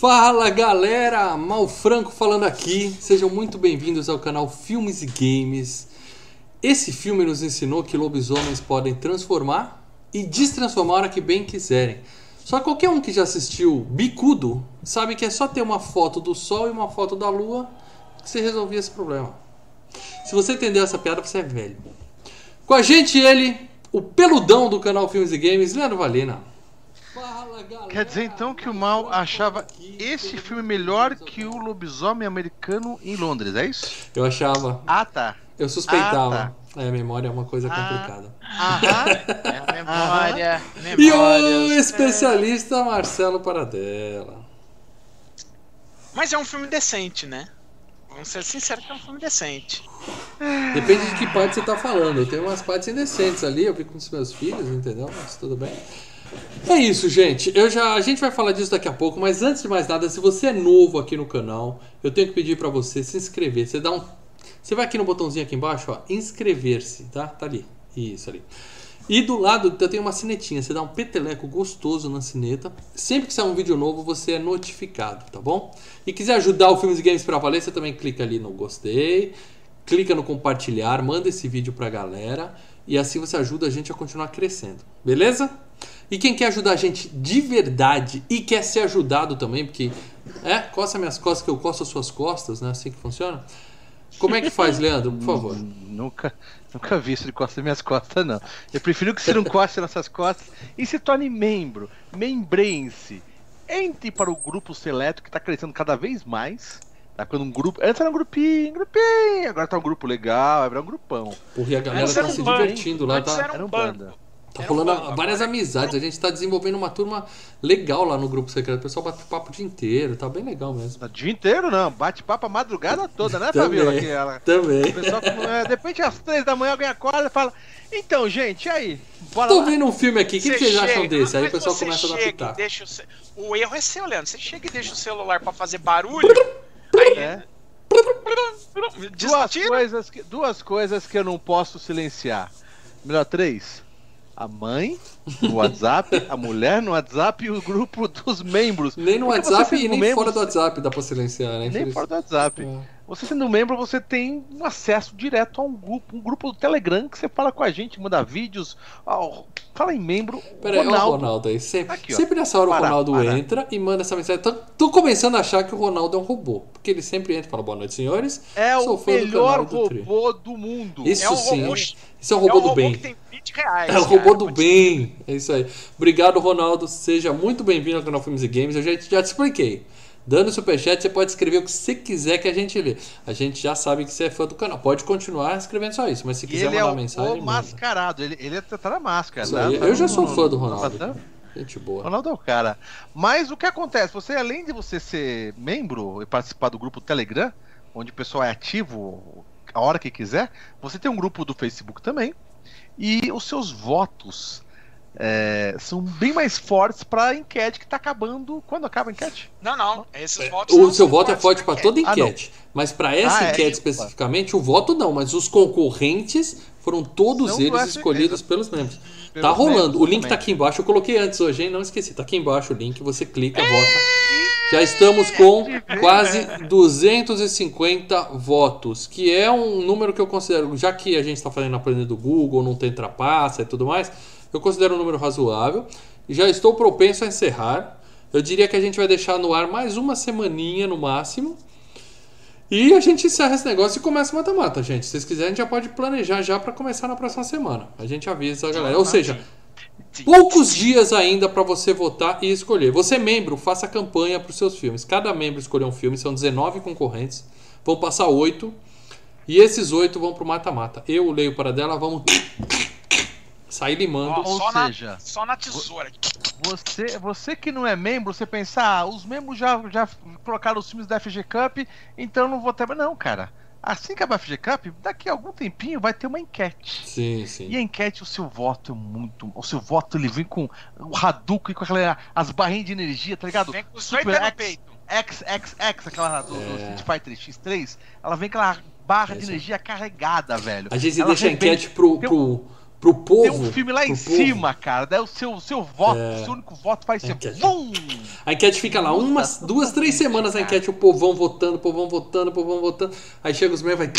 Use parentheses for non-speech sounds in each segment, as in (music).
Fala galera, Mal Franco falando aqui. Sejam muito bem-vindos ao canal Filmes e Games. Esse filme nos ensinou que lobisomens podem transformar e destransformar a que bem quiserem. Só qualquer um que já assistiu Bicudo sabe que é só ter uma foto do sol e uma foto da lua que você resolvia esse problema. Se você entendeu essa piada, você é velho. Com a gente ele, o peludão do canal Filmes e Games, Leandro Valina. Galera, Quer dizer então que o Mal achava esse filme melhor que o Lobisomem Americano em Londres, é isso? Eu achava. Ah, tá. Eu suspeitava. Ah, tá. É, a memória é uma coisa ah, complicada. Aham. É a memória. E o especialista Marcelo Paradela. Mas é um filme decente, né? Vamos ser sinceros que é um filme decente. Depende de que parte você tá falando. Eu tenho umas partes indecentes ali, eu vi com os meus filhos, entendeu? Mas tudo bem. É isso, gente. Eu já, a gente vai falar disso daqui a pouco, mas antes de mais nada, se você é novo aqui no canal, eu tenho que pedir para você se inscrever. Você dá um, você vai aqui no botãozinho aqui embaixo, ó, inscrever-se, tá? Tá ali. Isso ali. E do lado eu tenho uma sinetinha, você dá um peteleco gostoso na sineta. Sempre que sair um vídeo novo, você é notificado, tá bom? E quiser ajudar o Filmes e Games para valer, você também clica ali no gostei, clica no compartilhar, manda esse vídeo pra galera e assim você ajuda a gente a continuar crescendo. Beleza? E quem quer ajudar a gente de verdade e quer ser ajudado também, porque é, coça minhas costas que eu coço as suas costas, né? Assim que funciona. Como é que faz, Leandro, por favor? (laughs) Nunca, nunca vi isso de costas minhas costas, não. Eu prefiro que você não coste nossas costas e se torne membro, membrense. Entre para o grupo seleto que está crescendo cada vez mais. Tá ficando um grupo. Antes era um grupinho, grupinho. Agora tá um grupo legal, vai virar um grupão. Porra, e a galera tá se divertindo lá, tá? Era um banda. Tá rolando um várias amizades. A gente tá desenvolvendo uma turma legal lá no grupo secreto. O pessoal bate papo o dia inteiro. Tá bem legal mesmo. O dia inteiro não. Bate papo a madrugada toda, né, também, Fabiola? Ela... Também. O pessoal, é, de repente, às três da manhã, alguém acorda e fala: Então, gente, e aí? Bora Tô lá. vendo um filme aqui. O que, que vocês acham desse? Aí o pessoal começa a adaptar. Deixa o... o erro é seu, Leandro. Você chega e deixa o celular pra fazer barulho. aí. É. Duas coisas, que, duas coisas que eu não posso silenciar. Melhor três a mãe no WhatsApp, a mulher no WhatsApp e o grupo dos membros. Nem no Porque WhatsApp e nem membro, fora do WhatsApp dá pra silenciar, né? Nem fora do WhatsApp. É. Você sendo membro, você tem um acesso direto a um grupo, um grupo do Telegram que você fala com a gente, manda vídeos. Oh, fala em membro. Peraí, Ronaldo. o Ronaldo aí. Sempre, Aqui, sempre nessa hora para, o Ronaldo para. entra e manda essa mensagem. Tô, tô, começando a achar que o Ronaldo é um robô. Porque ele sempre entra e fala boa noite, senhores. É o melhor do robô do, mundo. Isso é um sim. Robô, isso é um robô, é um robô do bem. Que tem 20 reais. É o robô do bem. É isso aí. Obrigado, Ronaldo. Seja muito bem-vindo ao canal Filmes e Games. Eu já, já te expliquei. Dando superchat, você pode escrever o que você quiser que a gente lê. A gente já sabe que você é fã do canal. Pode continuar escrevendo só isso, mas se quiser ele mandar é o, mensagem. O mascarado, ele, ele é tá na máscara. Tá, eu já sou fã do Ronaldo. Tá gente boa. Ronaldo é o cara. Mas o que acontece? Você, além de você ser membro e participar do grupo Telegram, onde o pessoal é ativo a hora que quiser, você tem um grupo do Facebook também. E os seus votos é, são bem mais fortes para a enquete que está acabando. Quando acaba a enquete? Não, não. Esses é. votos o seu voto é forte para toda enquete. Ah, mas para essa ah, é, enquete é, especificamente, o voto não. Mas os concorrentes foram todos São eles escolhidos pelos membros. Pelos tá rolando. Membros o link está aqui embaixo. Eu coloquei antes hoje, hein? Não esqueci. Tá aqui embaixo o link. Você clica, vota. Já estamos com quase 250 votos, que é um número que eu considero, já que a gente está fazendo a planilha do Google, não tem trapaça e tudo mais, eu considero um número razoável. Já estou propenso a encerrar. Eu diria que a gente vai deixar no ar mais uma semaninha no máximo. E a gente encerra esse negócio e começa o mata-mata, gente. Se vocês quiserem, a gente já pode planejar já para começar na próxima semana. A gente avisa a galera. Ou seja, Poucos dias ainda para você votar e escolher. Você é membro, faça campanha para os seus filmes. Cada membro escolher um filme, são 19 concorrentes. Vão passar 8. E esses 8 vão pro mata-mata. Eu leio para dela, vamos sair limando. Ou só seja, na, só na tesoura. Você, você que não é membro, você pensa, ah, os membros já, já colocaram os filmes da FG Cup, então não vou ter. Não, cara assim que a FG Cup, daqui a algum tempinho vai ter uma enquete. Sim, sim. E a enquete, o seu voto é muito. O seu voto ele vem com o Hadouken, com aquela, as barrinhas de energia, tá ligado? Vem com Super X, peito. X, X, X, aquela do, é. do Street Fighter X3, ela vem com aquela barra é de energia carregada, velho. A gente ela deixa a enquete pro, pro, pro povo. Tem um filme lá em povo. cima, cara. Daí o seu, seu voto, é... seu único voto vai ser. Vum! A enquete fica lá umas, duas, três semanas a enquete, o povão votando, o povão votando, o povão votando. Aí chega os meus vai. (laughs)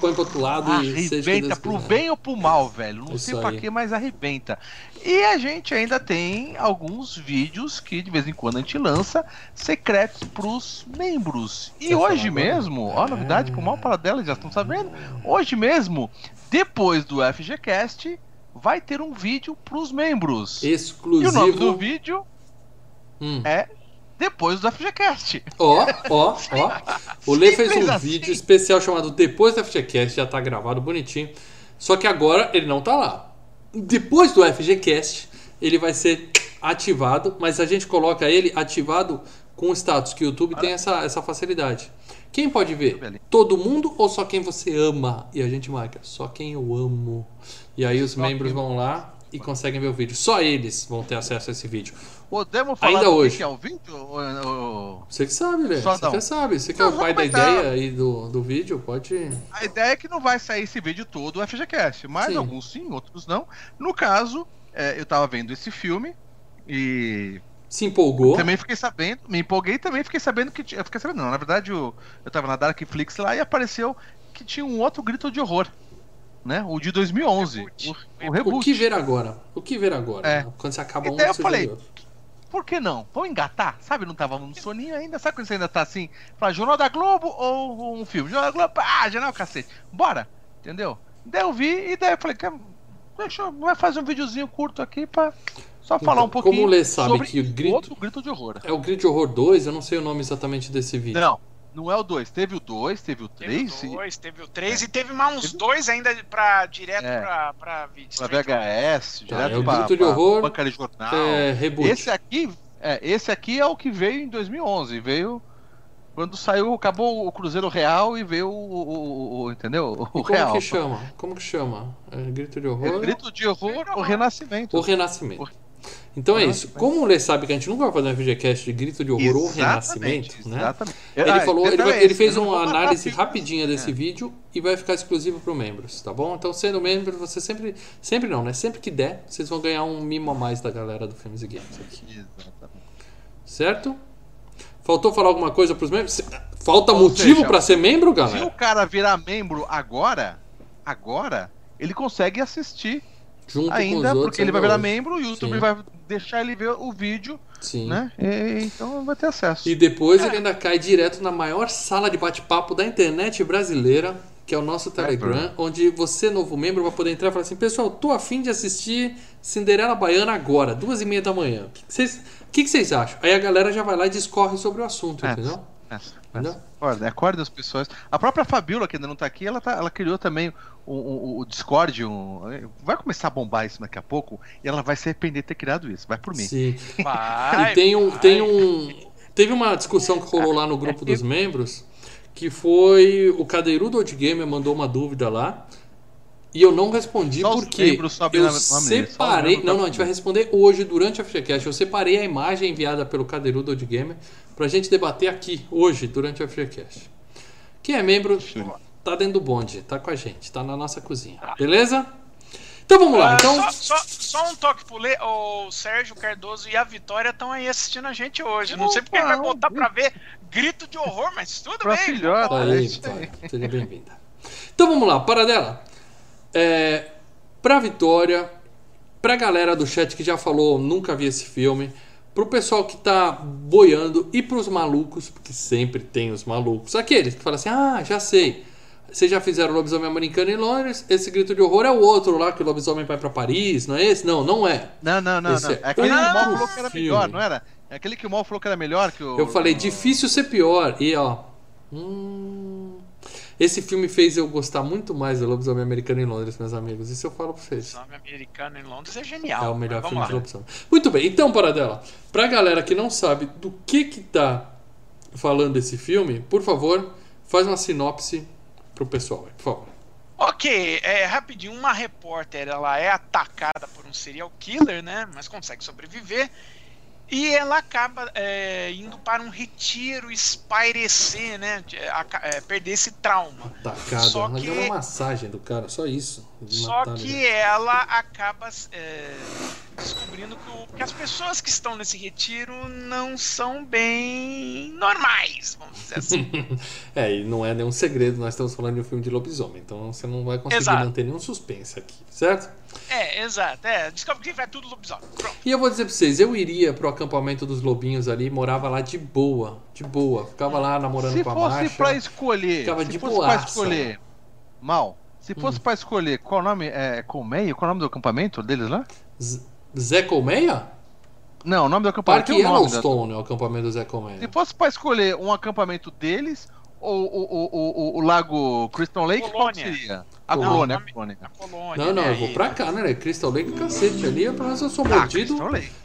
Põe pro outro lado arrebenta, e. Arrebenta pro bem ou pro mal, velho. Não Isso sei pra que, mas arrebenta. E a gente ainda tem alguns vídeos que de vez em quando a gente lança secretos pros membros. E Você hoje mesmo, ó, novidade, com mal para dela, já estão sabendo. Hoje mesmo, depois do FGCast, vai ter um vídeo pros membros. Exclusivo. E o nome do vídeo hum. é depois do FGCast. Ó, ó, ó. (laughs) O Lê fez um assim. vídeo especial chamado Depois do FGCast, já tá gravado bonitinho. Só que agora ele não tá lá. Depois do FGCast, ele vai ser ativado, mas a gente coloca ele ativado com o status, que o YouTube tem essa, essa facilidade. Quem pode ver? Todo mundo ou só quem você ama? E a gente marca, só quem eu amo. E aí os membros vão lá e conseguem ver o vídeo. Só eles vão ter acesso a esse vídeo. Podemos falar Ainda hoje. que é o vídeo? Ou... Você que sabe, velho. Você que sabe. Você que é o pai da ideia aí do, do vídeo, pode. A ideia é que não vai sair esse vídeo todo o FGCast, mas sim. alguns sim, outros não. No caso, é, eu tava vendo esse filme e. Se empolgou. Também fiquei sabendo, me empolguei também fiquei sabendo que. Eu fiquei sabendo, não, na verdade eu, eu tava na Darkflix lá e apareceu que tinha um outro grito de horror né? O de 2011. Reboot. O, o reboot. O que ver agora? O que ver agora? É. Quando você acaba um, eu falei, por que não? Vamos engatar? Sabe, não tava no soninho ainda. Sabe quando você ainda tá assim? Fala, Jornal da Globo ou um filme? Jornal da Globo, ah, Jornal Cacete. Bora! Entendeu? Daí eu vi e daí eu falei, deixa eu vai fazer um videozinho curto aqui pra só falar então, um pouquinho. Como o Lê sabe que o grito, outro grito de horror. É o grito de horror 2, eu não sei o nome exatamente desse vídeo. Não, não é o 2. Teve o 2, teve o 3. Teve o 2, teve o 3 é. e teve mais uns dois ainda pra, direto é. pra, pra vídeo. Pra VHS, direto tá, é pra, grito de horror, banca de jornal. É, reboot. Esse aqui, é, esse aqui é o que veio em 2011. Veio quando saiu, acabou o Cruzeiro Real e veio o, o, o entendeu? O como Real. que chama? Como que chama? É grito de horror? É grito de horror, o Renascimento. O Renascimento. Então é isso. Como o Lê sabe que a gente nunca vai fazer um FGCast de grito de horror ou renascimento, né? Exatamente. Ele, ah, falou, ele, vai, ele fez uma análise rapidinha desse é. vídeo e vai ficar exclusivo para membros, tá bom? Então, sendo membro, você sempre. Sempre não, né? Sempre que der, vocês vão ganhar um mimo a mais da galera do Filmes e Games aqui. Exatamente. Certo? Faltou falar alguma coisa para os membros? Falta ou motivo para ser membro, galera? Se o cara virar membro agora, agora, ele consegue assistir Junto ainda, porque ele vai virar membro, o YouTube Sim. vai deixar ele ver o vídeo. Sim. Né? E, então vai ter acesso. E depois é. ele ainda cai direto na maior sala de bate-papo da internet brasileira, que é o nosso Telegram, é, onde você, novo membro, vai poder entrar e falar assim: pessoal, tô afim de assistir Cinderela Baiana agora, duas e meia da manhã. O que vocês, que que vocês acham? Aí a galera já vai lá e discorre sobre o assunto, é. entendeu? Acorda, acorda as pessoas. A própria Fabiola, que ainda não tá aqui, ela, tá, ela criou também o, o, o Discord. Um, vai começar a bombar isso daqui a pouco e ela vai se arrepender de ter criado isso. Vai por mim. Sim. (laughs) Vai, e tem um, vai. tem um. Teve uma discussão que rolou lá no grupo dos membros que foi o Cadeirudo Old Gamer mandou uma dúvida lá. E eu não respondi Só porque eu separei. Não, não, a gente vai responder hoje durante a FGCast. Eu separei a imagem enviada pelo Cadeirudo Old Gamer para a gente debater aqui, hoje, durante o FGCast. Quem é membro tá dentro do bonde, tá com a gente, tá na nossa cozinha. Beleza? Então vamos lá. Uh, então... Só, só, só, um toque pro Lê. O Sérgio Cardoso e a Vitória estão aí assistindo a gente hoje. Não sei porque ele vai botar pra ver grito de horror, mas tudo pra bem. Filhota, tá aí, Vitória. Seja bem-vinda. Então vamos lá, para dela. É, pra Vitória, pra galera do chat que já falou, nunca vi esse filme pro pessoal que tá boiando e pros malucos, porque sempre tem os malucos, aqueles que falam assim: ah, já sei. Vocês já fizeram o lobisomem americano em Londres, esse grito de horror é o outro lá que o lobisomem vai para Paris, não é esse? Não, não é. Não, não, não. não. É, é aquele que o Mal falou que era melhor, não era? É aquele que o Mal falou que era melhor que o. Eu falei, difícil ser pior. E ó. Hum, esse filme fez eu gostar muito mais do Lobisomem Americano em Londres, meus amigos. Isso eu falo pra vocês. Lobisomem Americano em Londres é genial. É o melhor filme lá. de lobisomem. Muito bem, então, Paradela, pra galera que não sabe do que que tá falando esse filme, por favor, faz uma sinopse pro pessoal, por favor. Ok, é rapidinho. Uma repórter ela é atacada por um serial killer, né? Mas consegue sobreviver. E ela acaba é, indo para um retiro, espairecer, né? É, perder esse trauma. Atacada, só ela que... deu uma massagem do cara, só isso. Só que ela acaba é, descobrindo que, o, que, as pessoas que estão nesse retiro não são bem normais, vamos dizer assim. (laughs) é, e não é nenhum segredo, nós estamos falando de um filme de lobisomem, então você não vai conseguir Exato. manter nenhum suspense aqui, certo? É, exato. É, descobre que vai tudo lobisomem. Pronto. E eu vou dizer pra vocês, eu iria pro acampamento dos lobinhos ali, morava lá de boa, de boa. Ficava lá namorando se com a marcha. Se fosse pra escolher, ficava se de fosse pra escolher, mal, se fosse hum. pra escolher, qual o nome? É Colmeia? Qual o nome do acampamento deles lá? Z Zé Colmeia? Não, o nome do acampamento Parque Yellowstone é o acampamento do Zé Colmeia. Se fosse pra escolher um acampamento deles ou o, o, o, o, Lago Crystal Lake, qual seria? A não, colônia, a colônia. A colônia. Não, não, eu vou pra cá, né? Crystal Lake, cacete. Ali, pelo menos eu sou ah, mordido.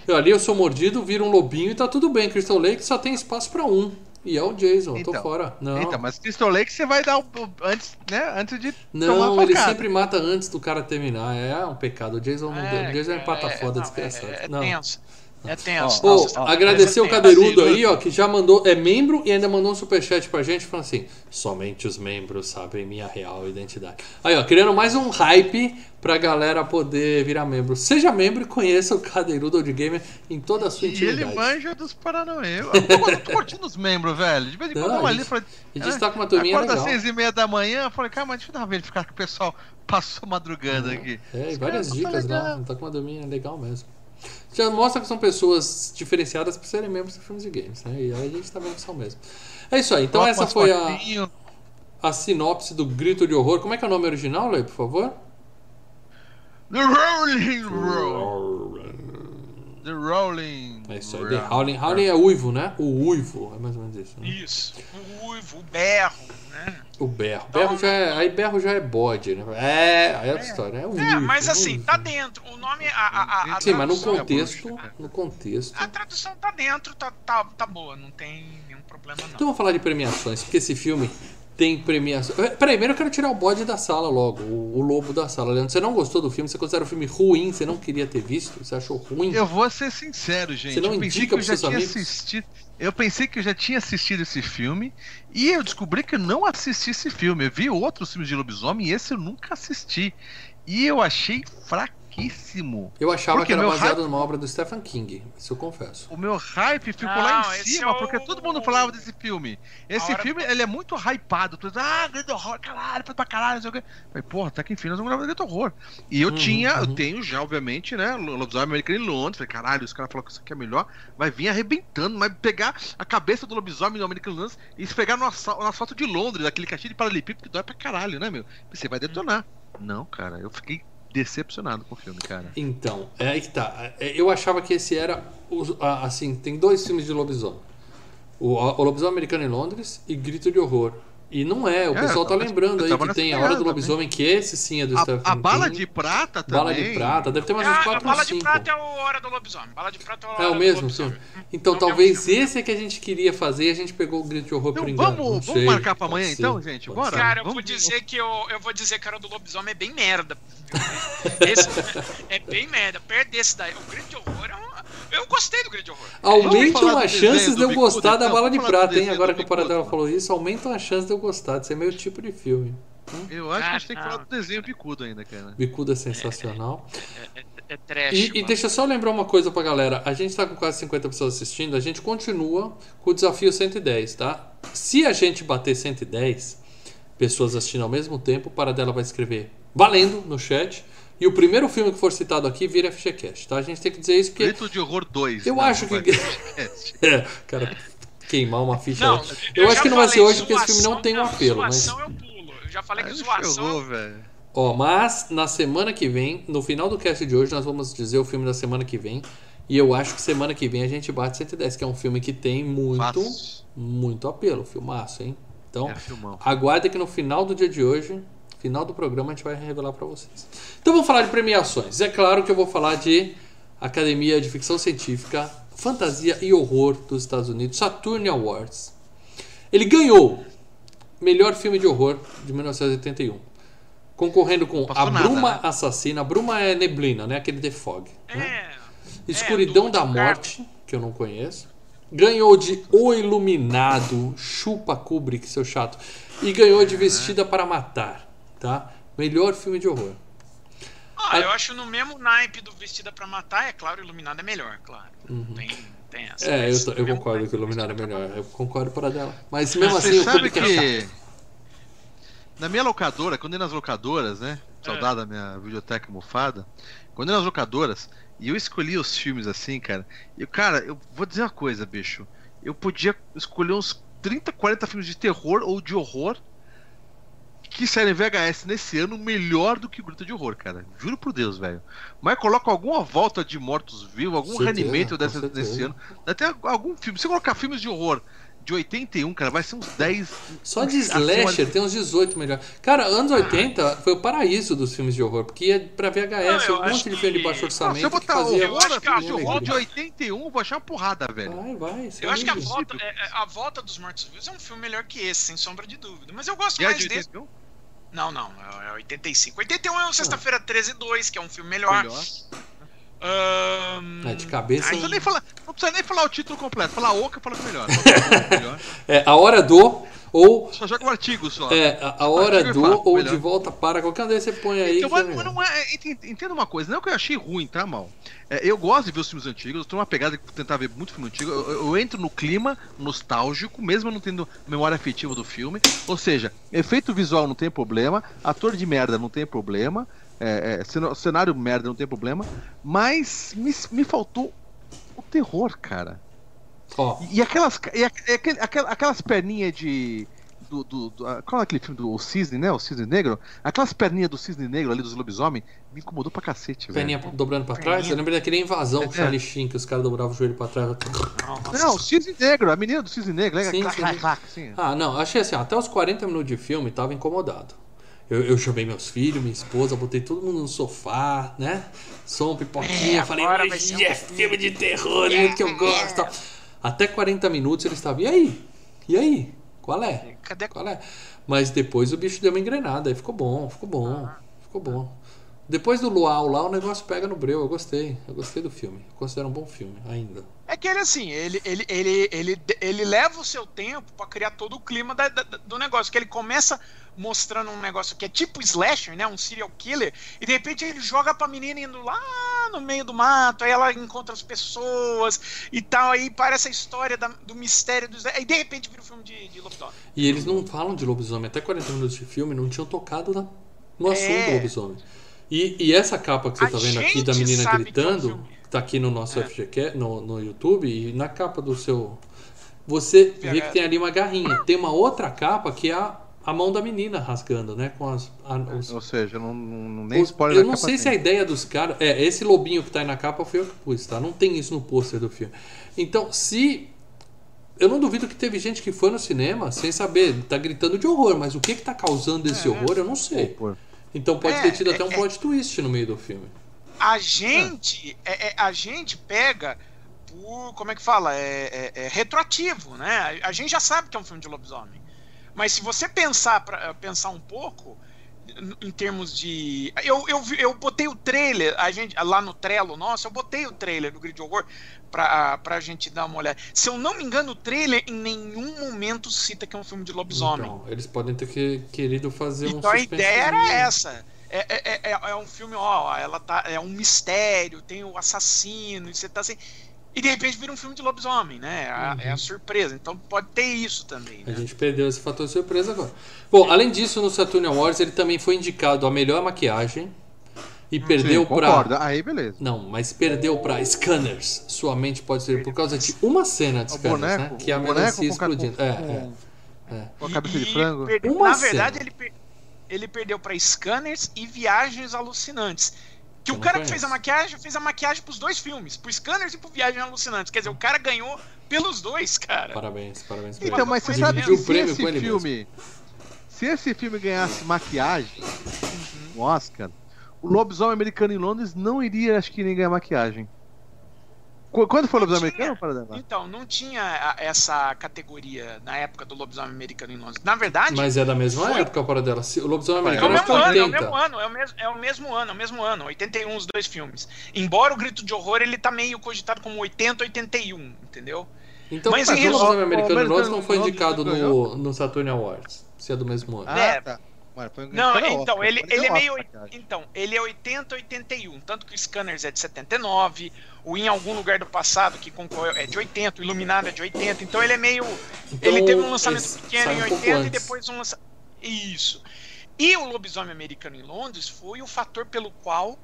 Eu, ali eu sou mordido, viro um lobinho e tá tudo bem. Crystal Lake só tem espaço pra um. E é o Jason, então, tô fora. Não. Então, mas Crystal Lake você vai dar o, antes, né? Antes de. Não, ele sempre mata antes do cara terminar. É um pecado. O Jason, é, o Jason é empata é, foda, desgraçado. É, é, não. tenso. É tenso. Ó, Nossa, ó, agradecer o Cadeirudo aí, ó, que já mandou, é membro e ainda mandou um superchat pra gente falando assim: somente os membros sabem minha real identidade. Aí, ó, criando mais um hype pra galera poder virar membro. Seja membro e conheça o Cadeirudo de Gamer em toda a sua intimidade. E ele manja dos Paranauê. Eu tô curtindo os membros, velho. De vez em quando eu ali pra. A gente tá com uma turminha legal. às seis e meia da manhã, eu falei, cara, mas deixa eu dar uma verificar que o pessoal passou madrugada aqui. É, e várias dicas lá. Tá com uma turminha legal mesmo já mostra que são pessoas diferenciadas por serem membros de filmes e games, né? E aí a gente tá vendo que são mesmo. É isso aí. Então essa foi a, a sinopse do Grito de Horror. Como é que é o nome original, Lei, por favor? The Rolling Road. The Rolling. É isso aí. The Howling. Howling é uivo, né? O uivo. É mais ou menos isso. Né? Isso. O uivo, o berro, né? O berro. Então, berro já é, aí berro já é bode, né? É, aí é outra é. história. É, uivo, é mas assim, uivo. tá dentro. O nome. A, a, a Sim, mas no contexto. No contexto. A tradução tá dentro, tá, tá, tá boa. Não tem nenhum problema, não. Então vamos falar de premiações, porque esse filme tem premiação. Peraí, primeiro eu quero tirar o bode da sala logo, o, o, lobo da sala. Leandro, você não gostou do filme? Você considera o filme ruim? Você não queria ter visto? Você achou ruim? Eu vou ser sincero, gente. Você não eu indica para seus amigos? Assistido, eu pensei que eu já tinha assistido esse filme e eu descobri que eu não assisti esse filme. Eu vi outros filmes de lobisomem e esse eu nunca assisti. E eu achei fraco fraquíssimo. Eu achava porque que era baseado hype... numa obra do Stephen King, isso eu confesso. O meu hype ficou não, lá em cima, é o... porque todo mundo falava desse filme. Esse filme, ele é muito hypado. Tu diz, ah, grande horror, caralho, foi pra caralho, não sei o quê. Falei, porra, até que enfim nós vamos gravar grande horror. E eu uhum, tinha, uhum. eu tenho já, obviamente, né, Lobisomem Americano em Londres. Falei, caralho, os caras falaram que isso aqui é melhor. Vai vir arrebentando, vai pegar a cabeça do lobisomem no Americano Londres e esfregar no, no asfalto de Londres, aquele caixinha de paralelepípedo que dói pra caralho, né, meu? Você vai detonar. Não, cara, eu fiquei decepcionado com o filme, cara. Então, é aí que tá. É, eu achava que esse era. Assim, tem dois filmes de lobisomem: O, o Lobisomem Americano em Londres e Grito de Horror. E não é, o é, pessoal tá lembrando aí que tem A Hora do Lobisomem, que esse sim é do a, Stephen A Bala de Prata também. Bala de Prata, deve ter mais uns 4 ou 5. Bala de Prata é o Hora do Lobisomem. Bala de Prata é o Hora É o mesmo, sim. Então não talvez é esse é que a gente queria fazer e a gente pegou o Grito de Horror então, por engano. Vamos, vamos marcar pra amanhã então, gente? Bora. Cara, eu vamos, vou dizer que eu, eu vou dizer que a Hora do Lobisomem é bem merda. (laughs) Esse é bem merda. Perde esse daí. O Grito de Horror é um eu gostei do Grande Horror. Aumentam as chances de eu gostar da Bala de Prata, hein? Agora que o Paradela falou isso, aumentam as chances de eu gostar. Isso é meu tipo de filme. Eu acho que a gente tem que falar do desenho bicudo ainda, cara. Bicudo é sensacional. É, é, é, é trash. E, e, deixa eu só lembrar uma coisa pra galera. A gente tá com quase 50 pessoas assistindo, a gente continua com o desafio 110, tá? Se a gente bater 110 pessoas assistindo ao mesmo tempo, o Paradela vai escrever valendo no chat. E o primeiro filme que for citado aqui vira FGCast, tá? A gente tem que dizer isso porque. Grito de Horror 2. Eu né? acho que. (laughs) é, cara, queimar uma ficha. Não, eu, eu acho que não vai ser hoje porque esse filme não tem um apelo. Mas... eu pulo. Eu já falei que zoação. velho. Ó, mas na semana que vem, no final do cast de hoje, nós vamos dizer o filme da semana que vem. E eu acho que semana que vem a gente bate 110, que é um filme que tem muito, Fácil. muito apelo. Filmaço, hein? Então, é, aguarde que no final do dia de hoje Final do programa a gente vai revelar para vocês. Então vamos falar de premiações. É claro que eu vou falar de Academia de Ficção Científica, Fantasia e Horror dos Estados Unidos, Saturn Awards. Ele ganhou melhor filme de horror de 1981. Concorrendo com A Bruma nada, né? Assassina. A Bruma é neblina, né? Aquele The Fog. Né? É, Escuridão é, da Morte. que eu não conheço. Ganhou de O Iluminado, chupa Kubrick, seu chato. E ganhou de Vestida para Matar, tá? Melhor filme de horror. Ah, eu acho no mesmo naipe do Vestida para Matar, é claro, Iluminado é melhor, claro. Uhum. Tem, tem essa. É, eu, eu concordo que o Iluminado é melhor. Eu concordo para dela. Mas mesmo assim, Você sabe é que. Na minha locadora, quando eu ia nas locadoras, né? Saudada é. da minha biblioteca mofada. Quando eu ia nas locadoras, e eu escolhi os filmes assim, cara. E, cara, eu vou dizer uma coisa, bicho. Eu podia escolher uns 30, 40 filmes de terror ou de horror que saíram em VHS nesse ano melhor do que Gruta de Horror, cara. Juro por Deus, velho. Mas coloca alguma volta de mortos-vivos, algum reanimento dessa, desse ano. Até algum filme. Se colocar filmes de horror de 81, cara, vai ser uns 10. Só de slasher tem uns 18 melhor. Cara, anos 80 foi o paraíso dos filmes de horror, porque ia pra VHS, não, um monte de filme de baixo orçamento. Não, se eu botar fazia eu acho que a horror de 81, vou achar uma porrada, velho. Vai, vai. Eu acho que a volta, é, é, a volta dos Mortos-Vivos é um filme melhor que esse, sem sombra de dúvida. Mas eu gosto e mais de desse. Não, não, é 85. 81 é o Sexta-feira 13 2, que é um filme melhor. melhor. Um... É, de cabeça. Não precisa, nem falar, não precisa nem falar o título completo. Falar o que eu falo que é melhor. melhor. (laughs) é, a hora do. Ou. Só joga um artigo só. É, a, a hora do ou melhor. de volta para. Qualquer um você põe aí. Então, mas, não é, entenda uma coisa, não é que eu achei ruim, tá, mal? É, eu gosto de ver os filmes antigos, eu tô numa pegada de tentar ver muito filme antigo. Eu, eu, entro no clima nostálgico, mesmo não tendo memória afetiva do filme. Ou seja, efeito visual não tem problema, ator de merda não tem problema. É, é, cenário merda, não tem problema. Mas me, me faltou o terror, cara. Oh. E, e aquelas. E aquelas, aquelas perninhas de. Do, do, do, qual é aquele filme do o Cisne, né? O Cisne Negro? Aquelas perninhas do Cisne Negro ali dos lobisomem me incomodou pra cacete, Perninha velho. dobrando pra trás? Perninha. Eu lembro daquele invasão é. Charlie Sheen, que os caras dobravam o joelho pra trás. Não, o Cisne Negro, a menina do Cisne Negro. Sim, clac, clac, clac, Ah, não, achei assim, até os 40 minutos de filme tava incomodado. Eu, eu, chamei meus filhos, minha esposa, botei todo mundo no sofá, né? Som, pipoquinha, é, falei, hoje é filme de terror, é que eu gosto. Até 40 minutos eles estavam, e aí? E aí? Qual é? Cadê? Qual é? Mas depois o bicho deu uma engrenada, aí ficou bom, ficou bom, ah. ficou bom. Depois do Luau lá, o negócio pega no breu. Eu gostei. Eu gostei do filme. Eu considero um bom filme ainda. É que ele, assim, ele, ele, ele, ele, ele leva o seu tempo para criar todo o clima da, da, do negócio. Que ele começa mostrando um negócio que é tipo slasher, né? Um serial killer. E de repente ele joga pra menina indo lá no meio do mato. Aí ela encontra as pessoas e tal. Aí parece a história da, do mistério do Aí de repente vira um filme de, de lobisomem. E eles não falam de lobisomem. Até 40 minutos de filme não tinham tocado na, no assunto é... do lobisomem. E, e essa capa que você a tá vendo aqui da menina gritando, que, é que tá aqui no nosso é. FGQ, no, no YouTube, e na capa do seu. Você vê que tem ali uma garrinha. Tem uma outra capa que é a, a mão da menina rasgando, né? Com as, a, os, Ou seja, não, não, nem os, spoiler Eu não sei tem. se a ideia dos caras. É, esse lobinho que tá aí na capa foi eu que pus, tá? Não tem isso no pôster do filme. Então, se. Eu não duvido que teve gente que foi no cinema sem saber, tá gritando de horror, mas o que que tá causando esse é, horror, eu não sei. Pô, então pode é, ter tido até um é, plot twist no meio do filme. A gente, é, é, a gente pega por, como é que fala? É, é, retroativo, né? A gente já sabe que é um filme de lobisomem. Mas se você pensar, pra, pensar um pouco, em termos de. Eu, eu, eu botei o trailer, a gente, lá no Trello nosso, eu botei o trailer do Grid Horror pra, pra gente dar uma olhada. Se eu não me engano, o trailer em nenhum momento cita que é um filme de lobisomem. Então, eles podem ter que, querido fazer então, um Então a ideia era essa. É, é, é, é, um filme, ó, ela tá. É um mistério, tem o assassino, e você tá assim. E de repente vira um filme de lobisomem, né? uhum. É a surpresa. Então pode ter isso também. Né? A gente perdeu esse fator surpresa agora. Bom, além disso, no Saturn Awards ele também foi indicado a melhor maquiagem e perdeu para. Aí beleza. Não, mas perdeu para Scanners. Sua mente pode ser por causa de uma cena de Scanners, boneco, né? Que é a melancia explodindo. Com, é, é, é. Com a cabeça de frango. Perdeu, uma na verdade, ele, per... ele perdeu para Scanners e Viagens Alucinantes. Que o cara conheço. que fez a maquiagem fez a maquiagem pros dois filmes, pro Scanners e pro Viagens Alucinantes. Quer dizer, o cara ganhou pelos dois, cara. Parabéns, parabéns Então, mas você sabe que se esse filme. Se esse filme ganhasse maquiagem, uhum. um Oscar, o lobisomem americano em Londres não iria, acho que, nem ganhar maquiagem. Quando foi o lobisomem americano? Então, não tinha essa categoria na época do lobisomem americano em Londres. Na verdade. Mas é da mesma foi... época, Paradela. O lobisomem americano é, o mesmo ano, é o mesmo ano, é o mesmo, é o mesmo ano, é o mesmo ano, 81 os dois filmes. Embora o Grito de Horror ele tá meio cogitado como 80, 81, entendeu? Então, mas, mas o lobisomem americano em Londres não foi indicado no, no Saturn Awards. Se é do mesmo ano. Ah, Não, então, ele, ele é meio. Então, ele é 80, 81. Tanto que o Scanners é de 79, o Em Algum Lugar do Passado, que concorreu, é de 80, o Iluminado é de 80. Então ele é meio. Então, ele teve um lançamento pequeno em 80 um e depois um lançamento. Isso. E o Lobisomem Americano em Londres foi o fator pelo qual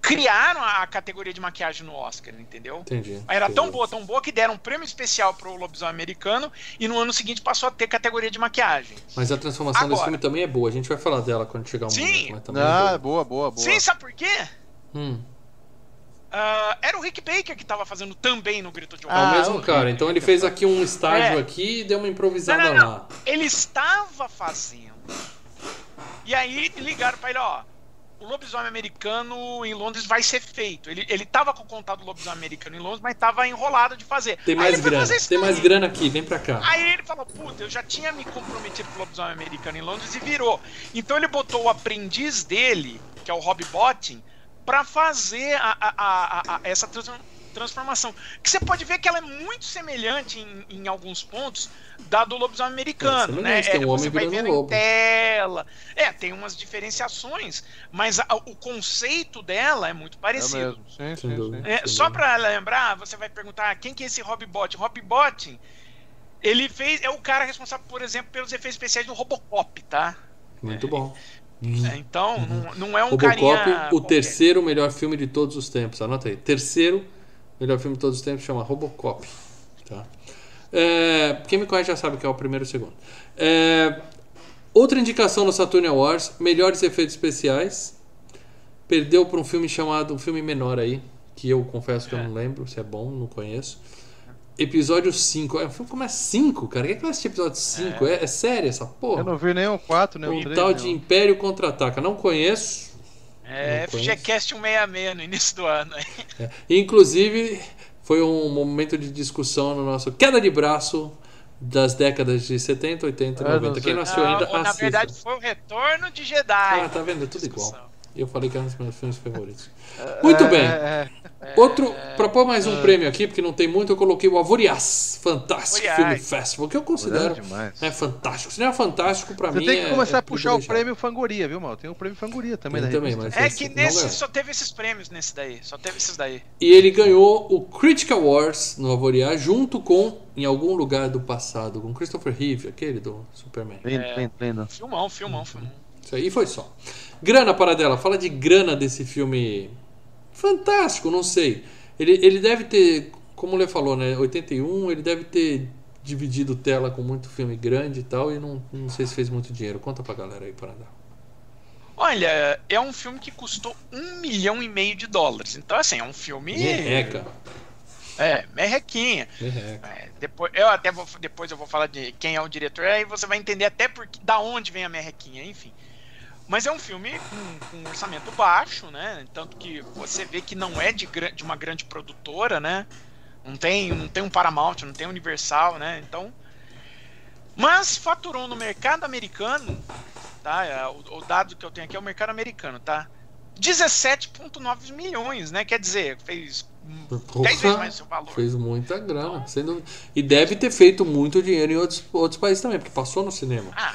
criaram a categoria de maquiagem no Oscar, entendeu? Entendi. Era entendi. tão boa, tão boa que deram um prêmio especial pro lobisomem americano e no ano seguinte passou a ter categoria de maquiagem. Mas a transformação Agora, desse filme também é boa. A gente vai falar dela quando chegar um Sim. momento. Sim. Ah, é boa. boa, boa, Sim, sabe por quê? Hum. Uh, era o Rick Baker que estava fazendo também no Grito de Horror. Ah, o mesmo cara. Então ele fez aqui um estágio é. aqui e deu uma improvisada não, não, não. lá. Ele estava fazendo. E aí ligaram para ele, ó, o lobisomem americano em Londres vai ser feito. Ele, ele tava com o contato do lobisomem americano em Londres, mas tava enrolado de fazer. Tem mais grana, tem mais grana aqui, vem pra cá. Aí ele falou, puta, eu já tinha me comprometido com o lobisomem americano em Londres e virou. Então ele botou o aprendiz dele, que é o Rob Bottin, pra fazer a, a, a, a essa transformação. Que você pode ver que ela é muito semelhante em, em alguns pontos da do lobisomem americano, né? Tem um é, você vai vendo lobo. em tela. É, tem umas diferenciações, mas a, o conceito dela é muito parecido. É mesmo. Sim, sim, sim. É, só para lembrar, você vai perguntar quem que é esse Rob Bot? Rob Bot, ele fez é o cara responsável, por exemplo, pelos efeitos especiais do Robocop, tá? Muito bom. É, então, uhum. não, não, é um Robocop, carinha... o terceiro melhor filme de todos os tempos. Anota aí. Terceiro melhor filme de todos os tempos chama Robocop. Tá? É, quem me conhece já sabe que é o primeiro e o segundo. É, outra indicação no Saturn Awards: melhores efeitos especiais. Perdeu para um filme chamado. Um filme menor aí. Que eu confesso que é. eu não lembro se é bom, não conheço. Episódio 5. É, o filme começa 5, cara. Quem é que vai assistir episódio 5? É. É, é sério essa porra? Eu não vi nem o 4, nem o 3. tal de Império Contra-Ataca. Não conheço. É, FGCast 166 no início do ano. É. Inclusive, foi um momento de discussão no nosso queda de braço das décadas de 70, 80 e 90. Quem não assistiu ainda, assista. Na verdade, foi o Retorno de Jedi. Ah, tá vendo? É tudo igual. Eu falei que era um dos meus filmes favoritos. Muito bem. É, é, Outro, para pôr mais um prêmio aqui, porque não tem muito, eu coloquei o Avoriaz Fantástico Film Festival, que eu considero é fantástico. Se não é fantástico, para mim. Você tem que é, começar a puxar o prêmio Fangoria, viu, mal? Tem o prêmio Fangoria também, tem também mas É que nesse só teve esses prêmios nesse daí. Só teve esses daí. E ele ganhou o Critical Awards no Avoriaz, junto com, em algum lugar do passado, com Christopher Reeve, aquele do Superman. É, filmão, filmão, filmão. Isso aí foi só. Grana, para dela. Fala de grana desse filme. Fantástico, não sei. Ele, ele deve ter, como o Lê falou, né? 81, ele deve ter dividido tela com muito filme grande e tal, e não, não sei se fez muito dinheiro. Conta pra galera aí, para dar. Olha, é um filme que custou um milhão e meio de dólares. Então, assim, é um filme. Merreca. É, merrequinha. Merreca. É, depois, eu até vou, depois eu vou falar de quem é o diretor, aí você vai entender até por, da onde vem a merrequinha, enfim. Mas é um filme com, com, um orçamento baixo, né? Tanto que você vê que não é de, de uma grande produtora, né? Não tem, não tem um Paramount, não tem Universal, né? Então. Mas faturou no mercado americano, tá? É, o, o dado que eu tenho aqui é o mercado americano, tá? 17,9 milhões, né? Quer dizer, fez Porra, 10 vezes mais o seu valor. Fez muita grana. Então, E deve ter feito muito dinheiro em outros, outros países também, porque passou no cinema. Ah,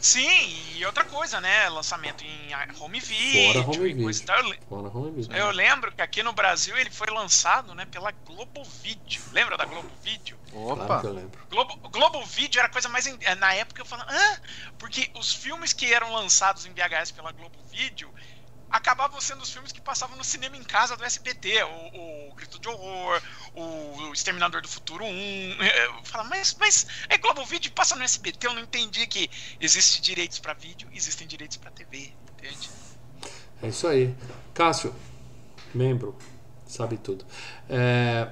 Sim, e outra coisa, né? Lançamento em home video. Fora home video. Fora home video. Eu lembro que aqui no Brasil ele foi lançado né, pela Globo Video. Lembra da Globo Video? Opa! Claro eu lembro. Globo, Globo Video era a coisa mais. Na época eu falava, ah, porque os filmes que eram lançados em VHS pela Globo Video acabavam sendo os filmes que passavam no cinema em casa do SBT, o, o Grito de Horror, o, Exterminador do Futuro 1. Fala, mas, mas é Globo Vídeo passa no SBT, eu não entendi que existe direitos para vídeo, existem direitos para TV, entende? É isso aí. Cássio, membro, sabe tudo. É,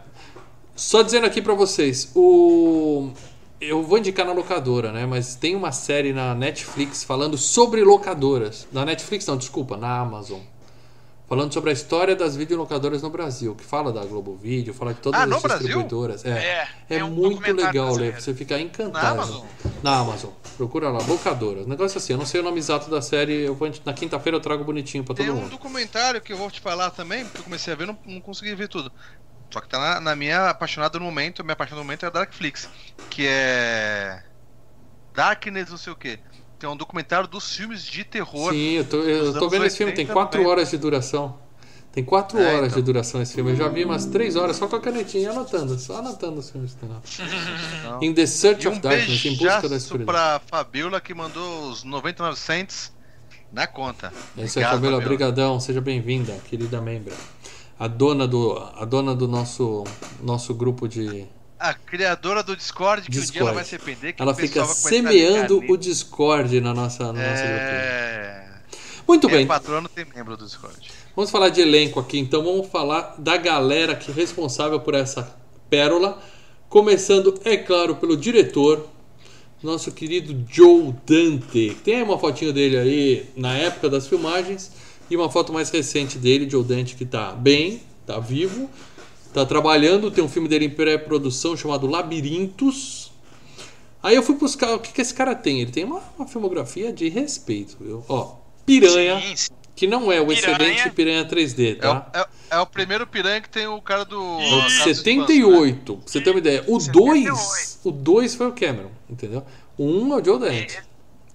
só dizendo aqui para vocês, o eu vou indicar na locadora, né? Mas tem uma série na Netflix falando sobre locadoras. Na Netflix, não, desculpa, na Amazon. falando sobre a história das videolocadoras no Brasil, que fala da Globo Vídeo, fala de todas ah, as distribuidoras. É, é, é, é um muito legal ler, você fica encantado. Na Amazon? Na Amazon. Procura lá, Locadora. Negócio assim, eu não sei o nome exato da série, eu vou, na quinta-feira eu trago bonitinho pra todo Tem mundo. Tem um documentário que eu vou te falar também, porque eu comecei a ver, não, não consegui ver tudo. Só que tá na, na minha apaixonada no momento, minha apaixonada no momento é a Darkflix, que é Darkness não sei o que. Tem um documentário dos filmes de terror. Sim, eu tô, eu tô vendo esse filme, tem 4 horas de duração. Tem 4 é, horas então. de duração esse filme. Eu já vi umas 3 horas só com a canetinha anotando, só anotando os filmes. Não. In the Search um of Darkness, em busca da escuridão. pra Fabiola que mandou os 99 cents na conta. Esse é Fabiola, brigadão, seja bem-vinda, querida membra. A dona do, a dona do nosso, nosso grupo de a criadora do Discord, que Discord. um dia ela vai se arrepender. ela fica semeando o Discord na nossa, na nossa é... Muito bem. O patrono tem membro do Discord. Vamos falar de elenco aqui, então vamos falar da galera que é responsável por essa pérola. Começando, é claro, pelo diretor, nosso querido Joe Dante. Tem uma fotinho dele aí na época das filmagens e uma foto mais recente dele, Joe Dante, que está bem, está vivo tá trabalhando, tem um filme dele em pré-produção chamado Labirintos. Aí eu fui buscar o que, que esse cara tem. Ele tem uma, uma filmografia de respeito, viu? Ó, Piranha, sim, sim. que não é o piranha. excelente Piranha 3D, tá? É, é, é, o primeiro Piranha que tem o cara do. O 78, né? pra você ter uma ideia. O 2, o 2 foi o Cameron, entendeu? O 1 um é o Joe Dante. É,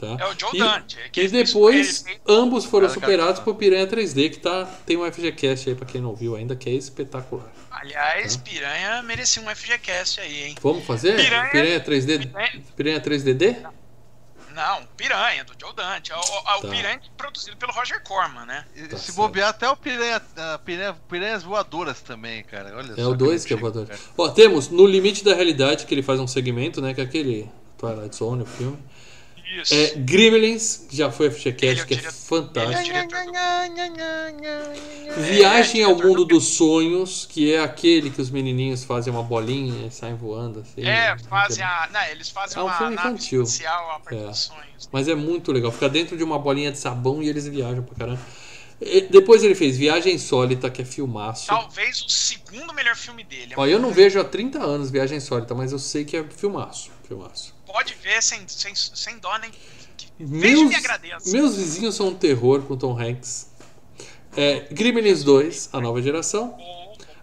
Tá? É o Joe e, Dante. É e depois, ambos foram superados por Piranha 3D, que tá, tem um FGCast aí pra quem não viu ainda, que é espetacular. Aliás, tá? Piranha merecia um FGCast aí, hein? Vamos fazer? Piranha, Piranha 3D? Piranha, Piranha 3DD? Não, Piranha, do Joe Dante. É o, o, tá. o Piranha produzido pelo Roger Corman, né? Tá Se bobear até o Piranha, Piranha, Piranhas Voadoras também, cara. Olha é o 2 que é voador. Ó, temos No Limite da Realidade, que ele faz um segmento, né? Que é aquele Twilight Zone, o filme. Isso. É, Gremlins, que já foi a FGCast, que é fantástico. Viagem ao Mundo dos Sonhos, que é aquele que os menininhos fazem uma bolinha e saem voando. Assim, é, fazem a. Não, eles fazem é um uma filme infantil. É. Mas é muito legal. Fica dentro de uma bolinha de sabão e eles viajam pra caramba. Depois ele fez Viagem Insólita, que é filmaço. Talvez o segundo melhor filme dele. Ó, eu não vejo há 30 anos Viagem Insólita, mas eu sei que é filmaço. filmaço pode ver sem, sem, sem dó nem. Meus, me agradeço. Meus vizinhos são um terror com Tom Hanks. É, Gremlins 2, a nova geração.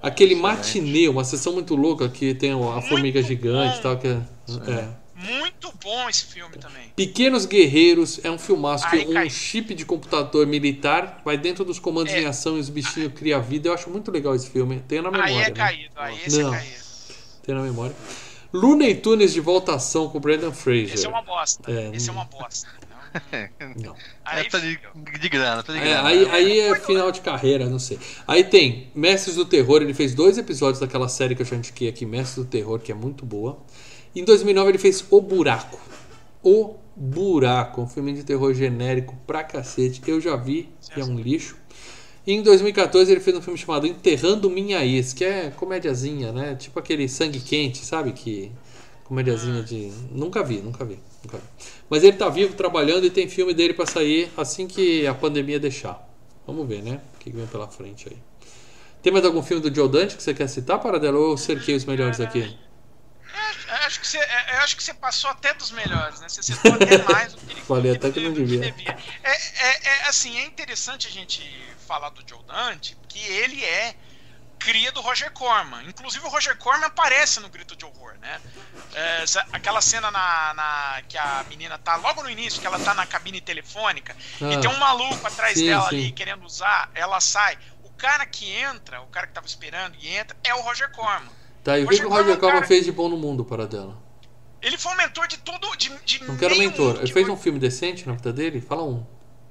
Aquele matinê, uma sessão muito louca que tem a formiga gigante e tal. Que é, é. Muito bom esse filme também. Pequenos Guerreiros é um filmaço que um chip de computador militar vai dentro dos comandos é. em ação e os bichinhos criam vida. Eu acho muito legal esse filme. Tenho na memória. Aí é né? caído, aí esse é Não. é caído. Tenho na memória. Looney Tunes de voltação com o Brandon Fraser. Esse é uma bosta. É, Esse é uma bosta. (laughs) Não. Aí, é, tá de, de grana, tá de é, grana. aí, aí é final de carreira, não sei. Aí tem Mestres do Terror, ele fez dois episódios daquela série que eu já indiquei aqui, Mestres do Terror, que é muito boa. Em 2009 ele fez O Buraco. O Buraco, um filme de terror genérico pra cacete. Eu já vi, que é um lixo. E em 2014 ele fez um filme chamado Enterrando Minha Ex, que é comédiazinha, né? Tipo aquele sangue quente, sabe? Que comédiazinha de. Nunca vi, nunca vi, nunca vi. Mas ele tá vivo, trabalhando e tem filme dele para sair assim que a pandemia deixar. Vamos ver, né? O que vem pela frente aí. Tem mais algum filme do Joe Dante que você quer citar, Paradelo? Ou eu cerquei os melhores aqui? É, acho que você, é, acho que você passou até dos melhores, né? Você citou até mais do que Falei até que não devia. devia. É, é, é, assim, é interessante a gente falar do Joe Dante, que ele é cria do Roger Corman. Inclusive o Roger Corman aparece no Grito de Horror, né? É, aquela cena na, na, que a menina tá logo no início, que ela tá na cabine telefônica ah, e tem um maluco atrás sim, dela sim. ali querendo usar, ela sai. O cara que entra, o cara que tava esperando e entra, é o Roger Corman. Tá, e o que, o Roger Corman fez de bom no mundo para dela? Ele foi um mentor de todo. De, de Não quero mentor. Ele fez um filme decente na vida dele? Fala um.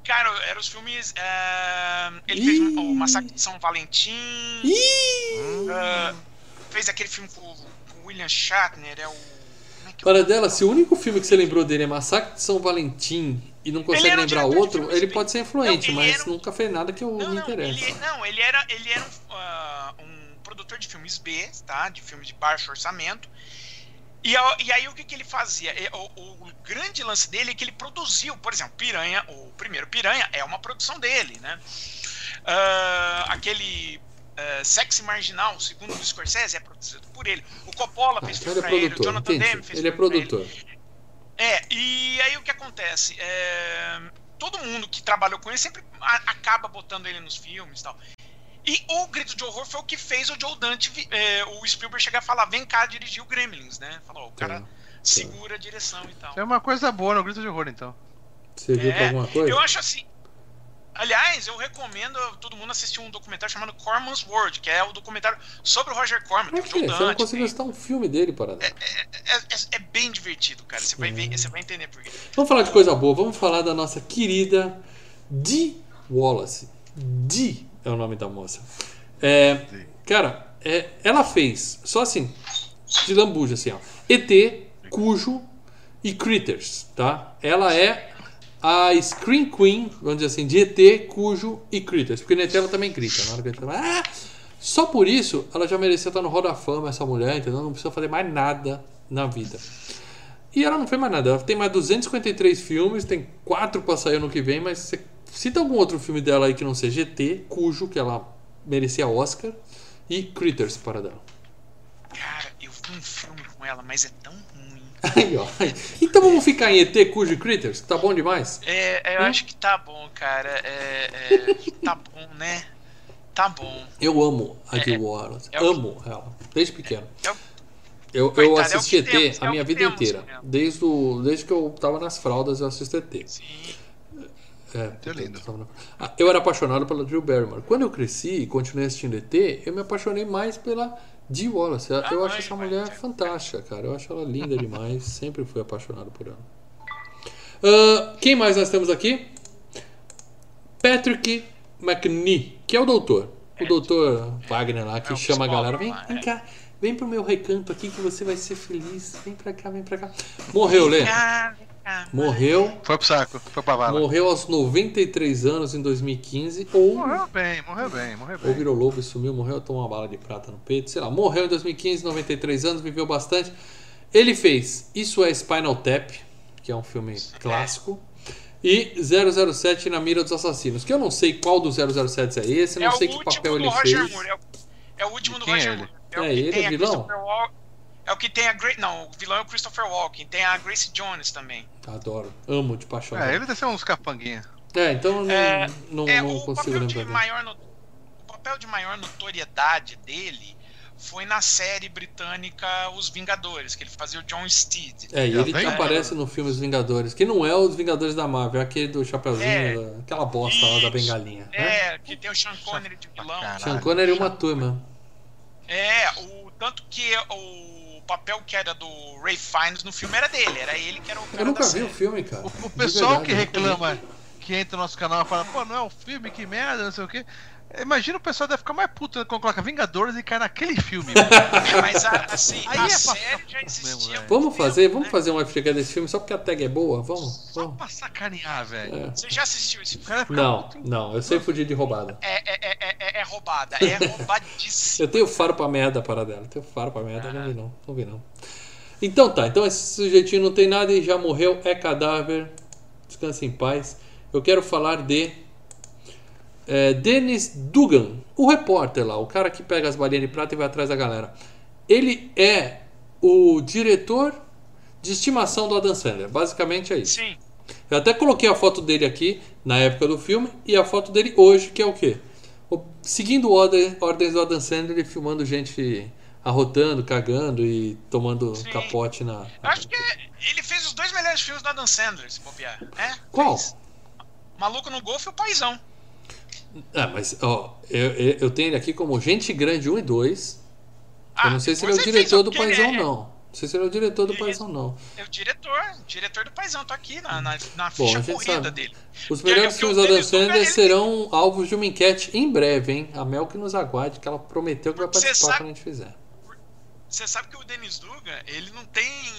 Cara, eram os filmes. Uh, ele Ih. fez o Massacre de São Valentim. Uh, fez aquele filme com, com o William Shatner. É o. É Para dela, se o único filme que você lembrou dele é Massacre de São Valentim e não consegue lembrar outro, ele pode ser influente, não, mas um... nunca fez nada que eu não, me interesse. Ele, não, ele era, ele era um, uh, um produtor de filmes B, tá? De filmes de baixo orçamento. E, e, aí o que, que ele fazia? O, o, grande lance dele é que ele produziu, por exemplo, Piranha, o primeiro Piranha é uma produção dele, né? Uh, aquele uh, Sexy Marginal, segundo o Scorsese, é produzido por ele. O Coppola fez ah, filme então pra é ele, o Jonathan Demme fez ele é produtor. Ele. É, e aí o que acontece? É, todo mundo que trabalhou com ele sempre acaba botando ele nos filmes e tal. E o Grito de Horror foi o que fez o Joe Dante, é, o Spielberg chegar a falar, vem cá dirigir o Gremlins, né? Falou, o cara segura a direção e tal. É uma coisa boa no Grito de Horror, então. Você viu é, alguma coisa? Eu acho assim, Aliás, eu recomendo todo mundo assistir um documentário chamado Corman's World, que é o documentário sobre o Roger Corman. Por quê? Você não conseguiu assistir um filme dele, parada. É, é, é, é, bem divertido, cara. Você vai, ver, você vai entender por quê. Vamos falar de coisa boa. Vamos falar da nossa querida Dee Wallace. Dee é o nome da moça. É, cara, é, ela fez, só assim, de lambuja, assim, ó. ET, Cujo e Critters, tá? Ela é a Screen Queen, vamos dizer assim, de ET, Cujo e Critters. Porque no ET ela também grita. Na hora que ela ah! Só por isso ela já merecia estar no Roda Fama, essa mulher, entendeu? Não precisa fazer mais nada na vida. E ela não fez mais nada. Ela tem mais 253 filmes, tem quatro para sair no que vem, mas você cita algum outro filme dela aí que não seja ET, Cujo, que ela merecia Oscar, e Critters para dela. Cara, eu vi um filme com ela, mas é tão Aí, ó. Então vamos ficar em ET Cujo Critters, que tá bom demais? É, eu hum? acho que tá bom, cara. É, é, tá bom, né? Tá bom. Eu amo a Jill é, Wallace. É amo ela, desde pequeno. É eu, eu assisti ET temos, a minha vida inteira. Desde, o, desde que eu tava nas fraldas, eu assisto ET. Sim. É, é lindo. Ah, eu era apaixonado pela Jill Barrymore. Quando eu cresci e continuei assistindo ET, eu me apaixonei mais pela Dee Wallace, eu ah, acho essa mulher fantástica, cara. Eu acho ela linda demais. (laughs) Sempre fui apaixonado por ela. Uh, quem mais nós temos aqui? Patrick McNee, que é o doutor. O doutor Wagner lá, que é chama a galera. Vem, vem cá, vem pro meu recanto aqui que você vai ser feliz. Vem pra cá, vem pra cá. Morreu, Lê. Morreu. Foi pro saco, foi pra vala. Morreu aos 93 anos em 2015. Ou. Morreu bem, morreu bem, morreu bem. Ou virou lobo e sumiu, morreu, tomou uma bala de prata no peito. Sei lá, morreu em 2015, 93 anos, viveu bastante. Ele fez Isso é Spinal Tap, que é um filme clássico. E 007 na mira dos assassinos. Que eu não sei qual dos 007 é esse, não é sei que papel ele fez. Moore, é, o, é o último do Roger Moore. É, é ele, é vilão? É o que tem a Grace. Não, o vilão é o Christopher Walken. Tem a Grace Jones também. Adoro. Amo de paixão. É, ele deve ser uns capanguinha. É, então não, é, não, é, não consigo lembrar. Maior no, o papel de maior notoriedade dele foi na série britânica Os Vingadores, que ele fazia o John Steed. É, e ele que aparece no filme Os Vingadores, que não é os Vingadores da Marvel, é aquele do Chapeuzinho, é, aquela bosta isso, lá da bengalinha. É, né? que tem o Sean Connery de vilão. Sean Connery e uma turma. É, o, tanto que o papel que era do Ray Fiennes no filme era dele, era ele que era o cara Eu nunca vi o filme, cara. O, o pessoal que reclama, que entra no nosso canal e fala, pô, não é um filme, que merda, não sei o quê. Imagina o pessoal deve ficar mais puto quando coloca Vingadores e cai naquele filme. (laughs) Mas assim, Aí a é série já existia. Vamos fazer, vamos né? fazer um FGH desse filme só porque a tag é boa? Vamos? Só pra sacanear, velho. É. Você já assistiu esse filme? Não, não, eu sei fugir de roubada. É, é, é, é, é roubada, é (laughs) roubadíssimo. eu tenho faro pra merda para dela, eu tenho faro pra merda, ah. não vi não, não vi não. Então tá, então esse sujeitinho não tem nada e já morreu, é cadáver, descanse em paz. Eu quero falar de é, Dennis Dugan, o repórter lá, o cara que pega as balinhas de prata e vai atrás da galera. Ele é o diretor de estimação do Adam Sandler. Basicamente é isso. Sim. Eu até coloquei a foto dele aqui na época do filme e a foto dele hoje, que é o quê? O, seguindo ordem, ordens do Adam Sandler e filmando gente arrotando, cagando e tomando Sim. capote na. Eu acho que ele fez os dois melhores filmes do Adam Sandler, se copiar. É? Qual? Fez. Maluco no Golfe e o Paizão. Ah, mas ó, eu, eu tenho ele aqui como Gente Grande 1 e 2. Ah, eu não sei se ele é o diretor do Paizão, é... não. Não sei se ele é o diretor do Paizão, não. É o diretor, diretor do Paizão, tá aqui na, na, na ficha Bom, corrida sabe. dele. Os melhores filmes da Dan Sandler serão alvos de uma enquete em breve, hein? A Mel que nos aguarde, que ela prometeu que vai participar sabe... quando a gente fizer. Você sabe que o Denis Dugan, ele não tem ele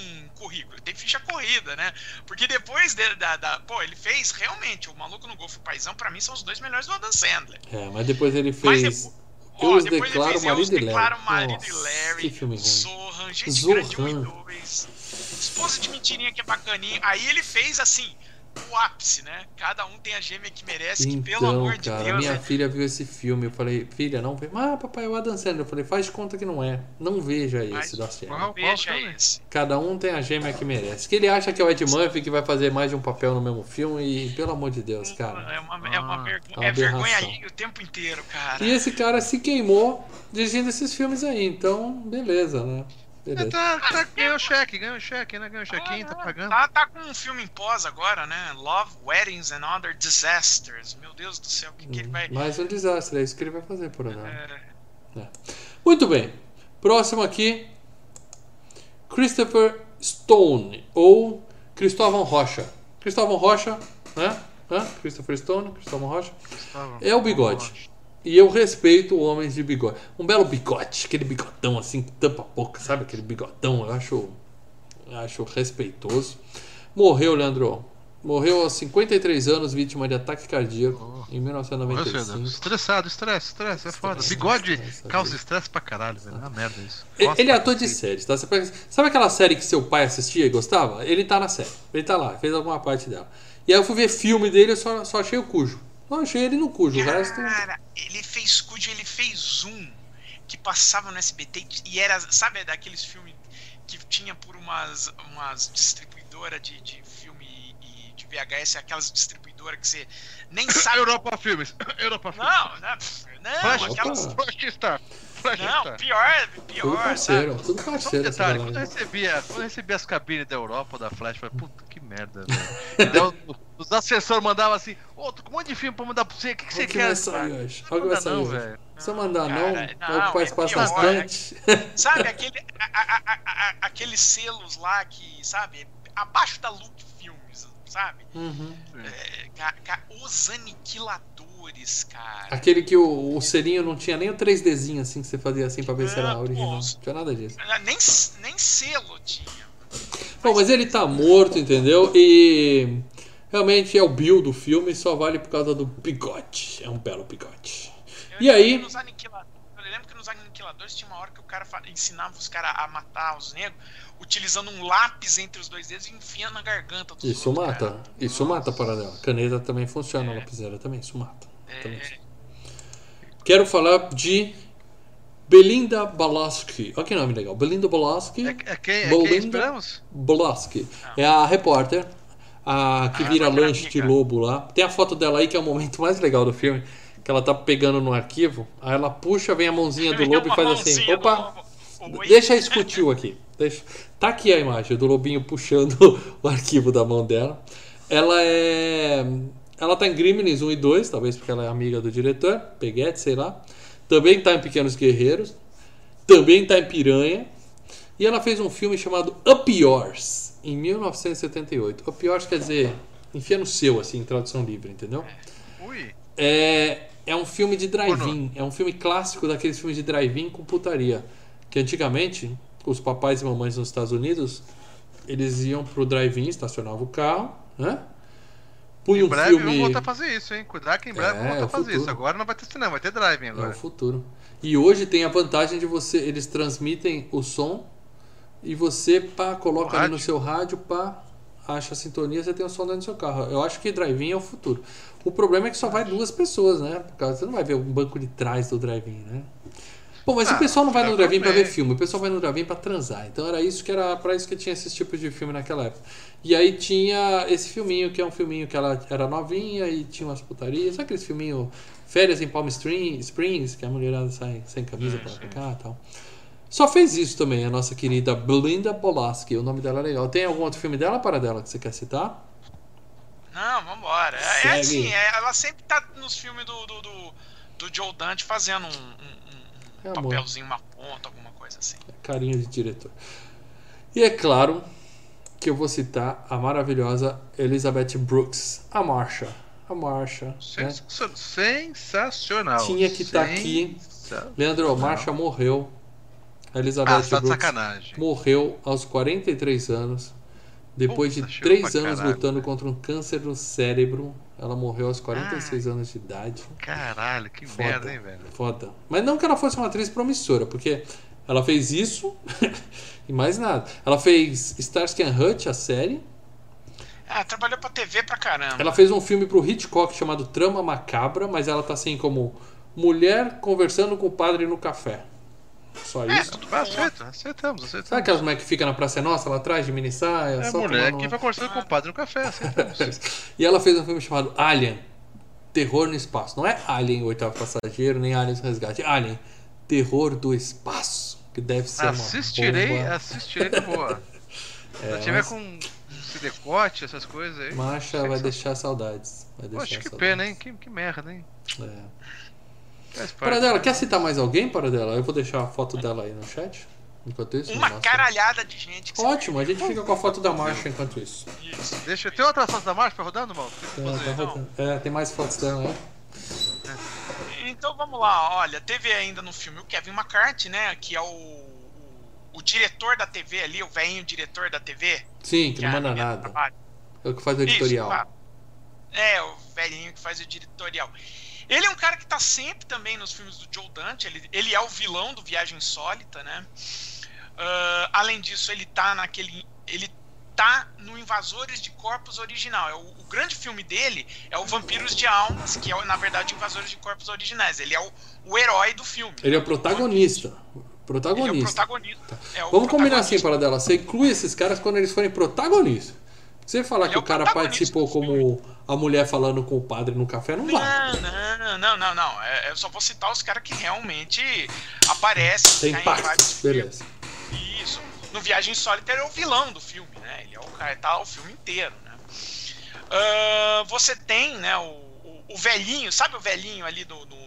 tem ficha corrida, né? Porque depois de, da, da, Pô, ele fez realmente o Maluco no Golfo Paizão, pra mim, são os dois melhores do Adam Sandler. É, mas depois ele fez. Mas, eu os declaro marido e Larry. marido e Larry. Que filme. Zohan, gente Zohan. grande 1 e 2. Esposa de mentirinha que é bacaninha. Aí ele fez assim o ápice, né? Cada um tem a gêmea que merece, então, que pelo amor cara, de Deus. Minha né? filha viu esse filme, eu falei, filha, não vê. Ah, papai, é o Adam Sandler. Eu falei, faz conta que não é. Não veja esse Mas, da gêmea. Não veja esse. Cada um tem a gêmea que merece. Que ele acha que é o Ed Murphy que vai fazer mais de um papel no mesmo filme e, pelo amor de Deus, cara. É uma, é uma, Ah, vergonha, é uma é vergonha aberração. ali o tempo inteiro, cara. E esse cara se queimou dirigindo esses filmes aí, então, beleza, né? É, Beleza. tá, tá, ganhou cheque, ganhou cheque, né? Ganhou chequinho, tá pagando. Tá, tá com um filme em pós agora, né? Love, Weddings and Other Disasters. Meu Deus do céu, o que, que ele vai. Mais um desastre, é isso que ele vai fazer por agora. É, Muito bem. Próximo aqui. Christopher Stone ou Cristóvão Rocha. Cristóvão Rocha, né? Hã? Christopher Stone, Cristóvão Rocha. É o bigode. E eu respeito homens de bigode. Um belo bigode, aquele bigodão assim que tampa a boca, sabe? Aquele bigodão, eu acho, eu acho respeitoso. Morreu, Leandro. Morreu aos 53 anos, vítima de ataque cardíaco, em Morreu, Cedro. 1995. Estressado, estresse, estresse, é foda. Estresse, Bigode estresse, causa estresse. pra caralho, velho. É uma merda isso. Gosto Ele é ator de séries, tá? Pega- Sabe aquela série que seu pai assistia e gostava? Ele tá na série. Ele tá lá, fez alguma parte dela. E aí eu fui ver filme dele e só, só achei o Cujo. Não achei ele no Cujo, o resto. Cara, ele fez Cujo, ele fez um que passava no SBT e era, sabe, daqueles filmes que tinha por umas, umas distribuidoras de, de filme e de VHS, aquelas distribuidoras que você nem sabe. Europa Filmes. (coughs) Europa Filmes. Não, não, não, Flash, aquelas. Opa. Flash Star. Flash Não, Star. pior, Tudo pior, parceiro, sabe? tudo Só um parceiro. essa detalhe, quando eu aí. recebia, quando eu recebia as cabines da Europa, da Flash, eu falei, puta que merda, velho. Os assessores mandavam assim, ô, tô com um monte de filme pra mandar pra você, o que, que você Olha quer? vai sair cara? hoje. Olha o que vai manda sair não, hoje. Se eu mandar não, Cara, não, não, ocupa é espaço pior, bastante. (laughs) Sabe, aquele, a- a- a- aqueles selos lá que, sabe, abaixo da Look Filmes, sabe? Uhum. É, ca- ca- os aniquiladores, cara. Aquele que o, o selinho não tinha nem o 3Dzinho assim que você fazia assim pra ver se era original. Não tinha nada disso. Nem, nem selo tinha. Bom, mas ele tá morto, entendeu? E realmente é o Bill do filme, só vale por causa do bigode. É um belo bigode. Eu E lembro aí? que nos aniquiladores, eu lembro que nos aniquiladores tinha uma hora que o cara ensinava os caras a matar os negros utilizando um lápis entre os dois dedos e enfiando na garganta dos Isso outros, mata. cara. Isso mata para dela. Caneta também funciona, É. lapiseira também, isso mata. Também. É, Quero falar de Belinda Balaski. Olha que nome legal. Belinda Balaski. É, é quem, é Belinda quem esperamos? Balaski. É a repórter. A que vira lanche de lobo lá. Tem a foto dela aí que é o momento (laughs) mais legal do filme. Que ela tá pegando no arquivo. Aí ela puxa, vem a mãozinha do (laughs) lobo e faz assim. Opa! Deixa discutir aqui. Deixa. Tá aqui a imagem do lobinho puxando (laughs) o arquivo da mão dela. Ela é. Ela tá em Gremlins 1 e 2, talvez porque ela é amiga do diretor, Peguete, sei lá. Também tá em Pequenos Guerreiros. Também tá em Piranha. E ela fez um filme chamado Up Yours, em 1978. Up Yours quer dizer enfia no seu, assim, em tradução livre, entendeu? Ui. É, é um filme de drive-in. É um filme clássico daqueles filmes de drive-in com putaria. Que antigamente, os papais e mamães nos Estados Unidos, eles iam pro drive-in, estacionavam o carro, né? Punha Em um filme. vamos voltar a fazer isso, hein? Cuidar que em breve É, vamos voltar é o a fazer futuro. isso. Agora não vai ter cinema, vai ter driving É agora. o futuro. E hoje tem a vantagem de você. Eles transmitem o som e você pá, coloca ali no seu rádio, pá, acha a sintonia, você tem o som dentro do seu carro. Eu acho que drive-in é o futuro. O problema é que só vai duas pessoas, né? Por causa você não vai ver um banco de trás do drive-in, né? Bom, mas Ah, o pessoal não vai dá no drive-in pra ver. filme, o pessoal vai no drive-in pra transar. Então era isso que era para isso que tinha esses tipos de filme naquela época. E aí tinha esse filminho que é um filminho que ela era novinha e tinha umas putarias, sabe aqueles filminho Férias em Palm Spring- Springs, que a mulherada sai sem camisa pra cá e tal. Só fez isso também a nossa querida Belinda Bolaski, o nome dela é legal. Tem algum outro filme dela para dela que você quer citar? Não, vambora. É, Segue. é assim, é- ela sempre tá nos filmes do, do, do, do Joe Dante fazendo um, um- um É papelzinho, uma ponta, alguma coisa assim. Carinho de diretor. E é claro que eu vou citar a maravilhosa Elizabeth Brooks, a Marsha. A Marsha. Né? Sensa- Sensacional. Tinha que tá aqui. Leandro, a Marsha morreu. A Elizabeth Ah, tá Brooks morreu aos 43 anos. Depois Puta, de chegou 3 pra anos caralho. lutando contra um câncer no cérebro. Ela morreu aos 46 Ah. anos de idade. Caralho, que Foda. merda, hein, velho. Foda. Mas não que ela fosse uma atriz promissora, porque ela fez isso (laughs) e mais nada. Ela fez Starsky and Hutch, a série. Ah, trabalhou pra TV pra caramba. Ela fez um filme pro Hitchcock chamado Trama Macabra, mas ela tá assim como mulher conversando com o padre no café. Só é, isso. Tudo bem, aceita, aceitamos, aceitamos. Sabe aquelas mulheres que ficam na Praça Nossa lá atrás de mini saia? É mulher que vai conversando com o padre no café, aceitamos. (laughs) e ela fez um filme chamado Alien, Terror no Espaço. Não é Alien, o oitavo passageiro, nem Alien Resgate. É Alien, Terror do Espaço. Que deve ser assistirei, uma bomba. Assistirei de boa. (laughs) é, Se tiver mas... com esse decote, essas coisas aí. Marcha vai deixar saudades. Vai deixar Poxa, que saudades. pena, hein? Que, que merda, hein? É. Para dela, quer citar mais alguém para dela? Eu vou deixar a foto dela aí no chat. Enquanto isso, uma caralhada de gente. Ótimo, a gente fica com a foto da marcha enquanto isso. isso. Deixa, tem outra foto da marcha rodando, mal? É, tá é, tem mais fotos dela, né? Então vamos lá, olha, teve ainda no filme o Kevin McCarthy, né? Que é o o diretor da TV ali, o velhinho diretor da TV. Sim, que, que não manda nada. É o que faz o editorial. Isso, é, o velhinho que faz o editorial. Ele é um cara que tá sempre também nos filmes do Joe Dante, ele, ele é o vilão do Viagem Insólita, né? Uh, além disso, ele tá naquele. Ele tá no Invasores de Corpos original. É o, o, grande filme dele é o Vampiros de Almas, que é, na verdade, Invasores de Corpos originais. Ele é o, o herói do filme. Ele é o protagonista. Protagonista. Ele é o protagonista. Tá. É o Vamos combinar assim, para dela. Você inclui esses caras quando eles forem protagonistas. Você falar ele que é o, cara participou como a mulher falando com o padre no café, não vai. Não, não, não, não. É, eu só vou citar os caras que realmente aparecem. Tem impacto, beleza. Filmes. Isso. No Viagem ele é o vilão do filme, né? Ele é o cara tá o filme inteiro, né? Uh, você tem, né, o, o, o, velhinho, sabe o velhinho ali do, do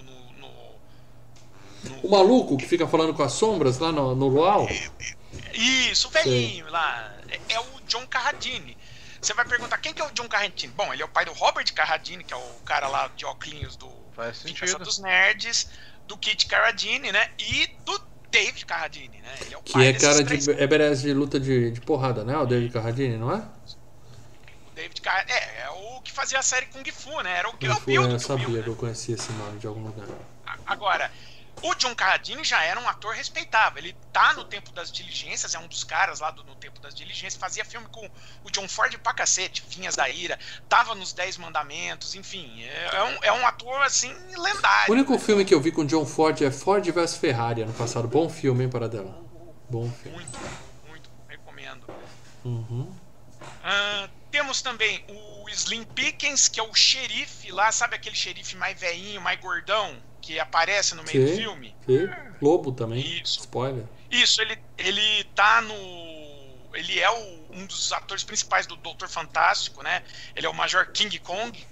o maluco que fica falando com as sombras lá no, no Luau? Isso, o velhinho Sim. lá. É, é, o John Carradine. Você vai perguntar quem que é o John Carradine? Bom, ele é o pai do Robert Carradine, que é o cara lá de óculos do Vingança dos Nerds, do Kit Carradine, né? E do David Carradine, né? Ele é o que é cara de é de luta de, de porrada, né? O David Carradine, não é? O David Carradine, é, é o que fazia a série Kung Fu, né? Era o, o Fu, eu sabia que eu conhecia esse nome de algum lugar. Agora, o John Carradine já era um ator respeitável. Ele tá no Tempo das Diligências, é um dos caras lá do, no Tempo das Diligências. Fazia filme com o John Ford pra cacete, Vinhas da Ira. Tava nos Dez Mandamentos, enfim. É, é, um, é um ator, assim, lendário. O único filme que eu vi com John Ford é Ford vs Ferrari ano passado. Bom filme, hein, para dela. Bom filme. Muito, muito. Recomendo. Uhum. Uh, temos também o Slim Pickens, que é o xerife lá, sabe aquele xerife mais velhinho, mais gordão? Que aparece no meio sim, do filme. Sim. Lobo também. Isso. Spoiler. Isso, ele, ele tá no. Ele é o, um dos atores principais do Doutor Fantástico, né? Ele é o Major King Kong.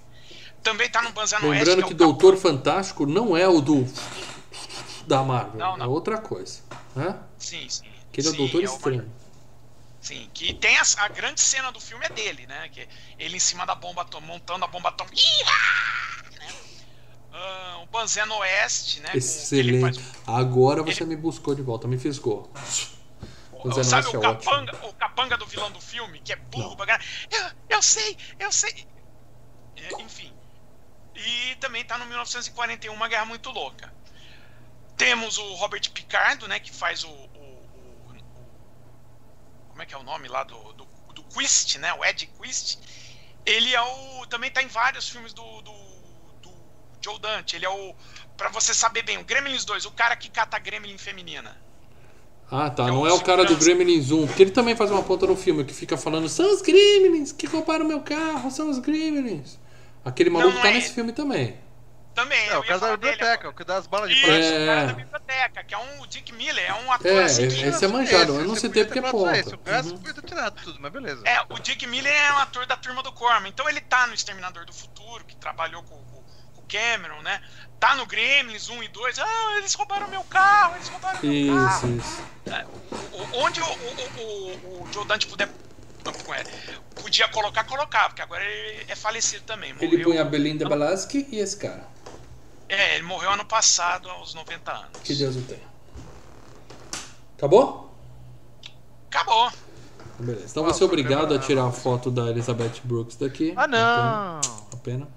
Também tá no Banzano Lembrando Oeste, que, que é Doutor Fantástico não é o do. da Marvel. Não, não. É outra coisa. Né? Sim, sim. Que ele é o Doutor é Estranho. Sim, que tem a, a, grande cena do filme é dele, né? Que ele em cima da bomba montando a bomba atômica. Uh, o Banzeno Oeste, né? Excelente. Faz... Agora você ele... me buscou de volta, me fisgou. O, sabe o, é capanga, o capanga do vilão do filme, que é burro eu, eu sei, eu sei. É, enfim. E também tá no 1941, uma guerra muito louca. Temos o Robert Picardo, né? Que faz o. o, o, o como é que é o nome lá do, do, do Quist, né? O Ed Quist. Ele é o. Também tá em vários filmes do, do Joe Dante, ele é o. Pra você saber bem, o Gremlins 2, o cara que cata Gremlin feminina. Ah, tá. É não é o cara do Gremlins 1, porque ele também faz uma ponta no filme que fica falando: são os Gremlins que roubaram meu carro, são os Gremlins. Aquele maluco não tá é nesse filme também. Também, é, o cara da biblioteca, o que dá as balas de plástico. É... o cara da biblioteca, que é um o Dick Miller, é um ator é, assim. Que... Esse é manjado, eu não sei ter porque é ponta. Esse, o resto uhum. podia ter tirado tudo, mas beleza. É, o Dick Miller é um ator da turma do Corman, então ele tá no Exterminador do Futuro, que trabalhou com Cameron, né? Tá no Gremlins 1 e 2, ah, eles roubaram meu carro, eles roubaram meu isso, carro. Isso. É, onde o, o, o, o Joe Dante puder podia colocar, colocar, porque agora ele é falecido também. Morreu... Ele põe a Belinda Balaski e esse cara. É, ele morreu ano passado, aos 90 anos. Que Deus o tenha. Acabou? Acabou. Beleza. Então você é obrigado a tirar a foto da Elizabeth Brooks daqui. Ah, não! A pena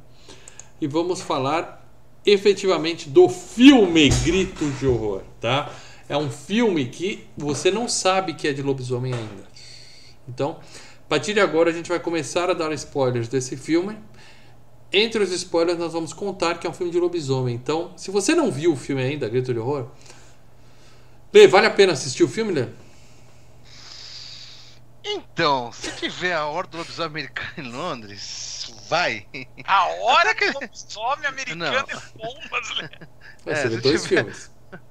e vamos falar efetivamente do filme Gritos de Horror, tá? É um filme que você não sabe que é de lobisomem ainda. Então, partir de agora a gente vai começar a dar spoilers desse filme. Entre os spoilers nós vamos contar que é um filme de lobisomem. Então, se você não viu o filme ainda, Grito de Horror, Lê, vale a pena assistir o filme, Lê? Então, se tiver a Hora do Lobisomem Americano em Londres, vai. A Hora do Lobisomem Americano Lê. Vai ser é, dois tiver... filmes. (laughs)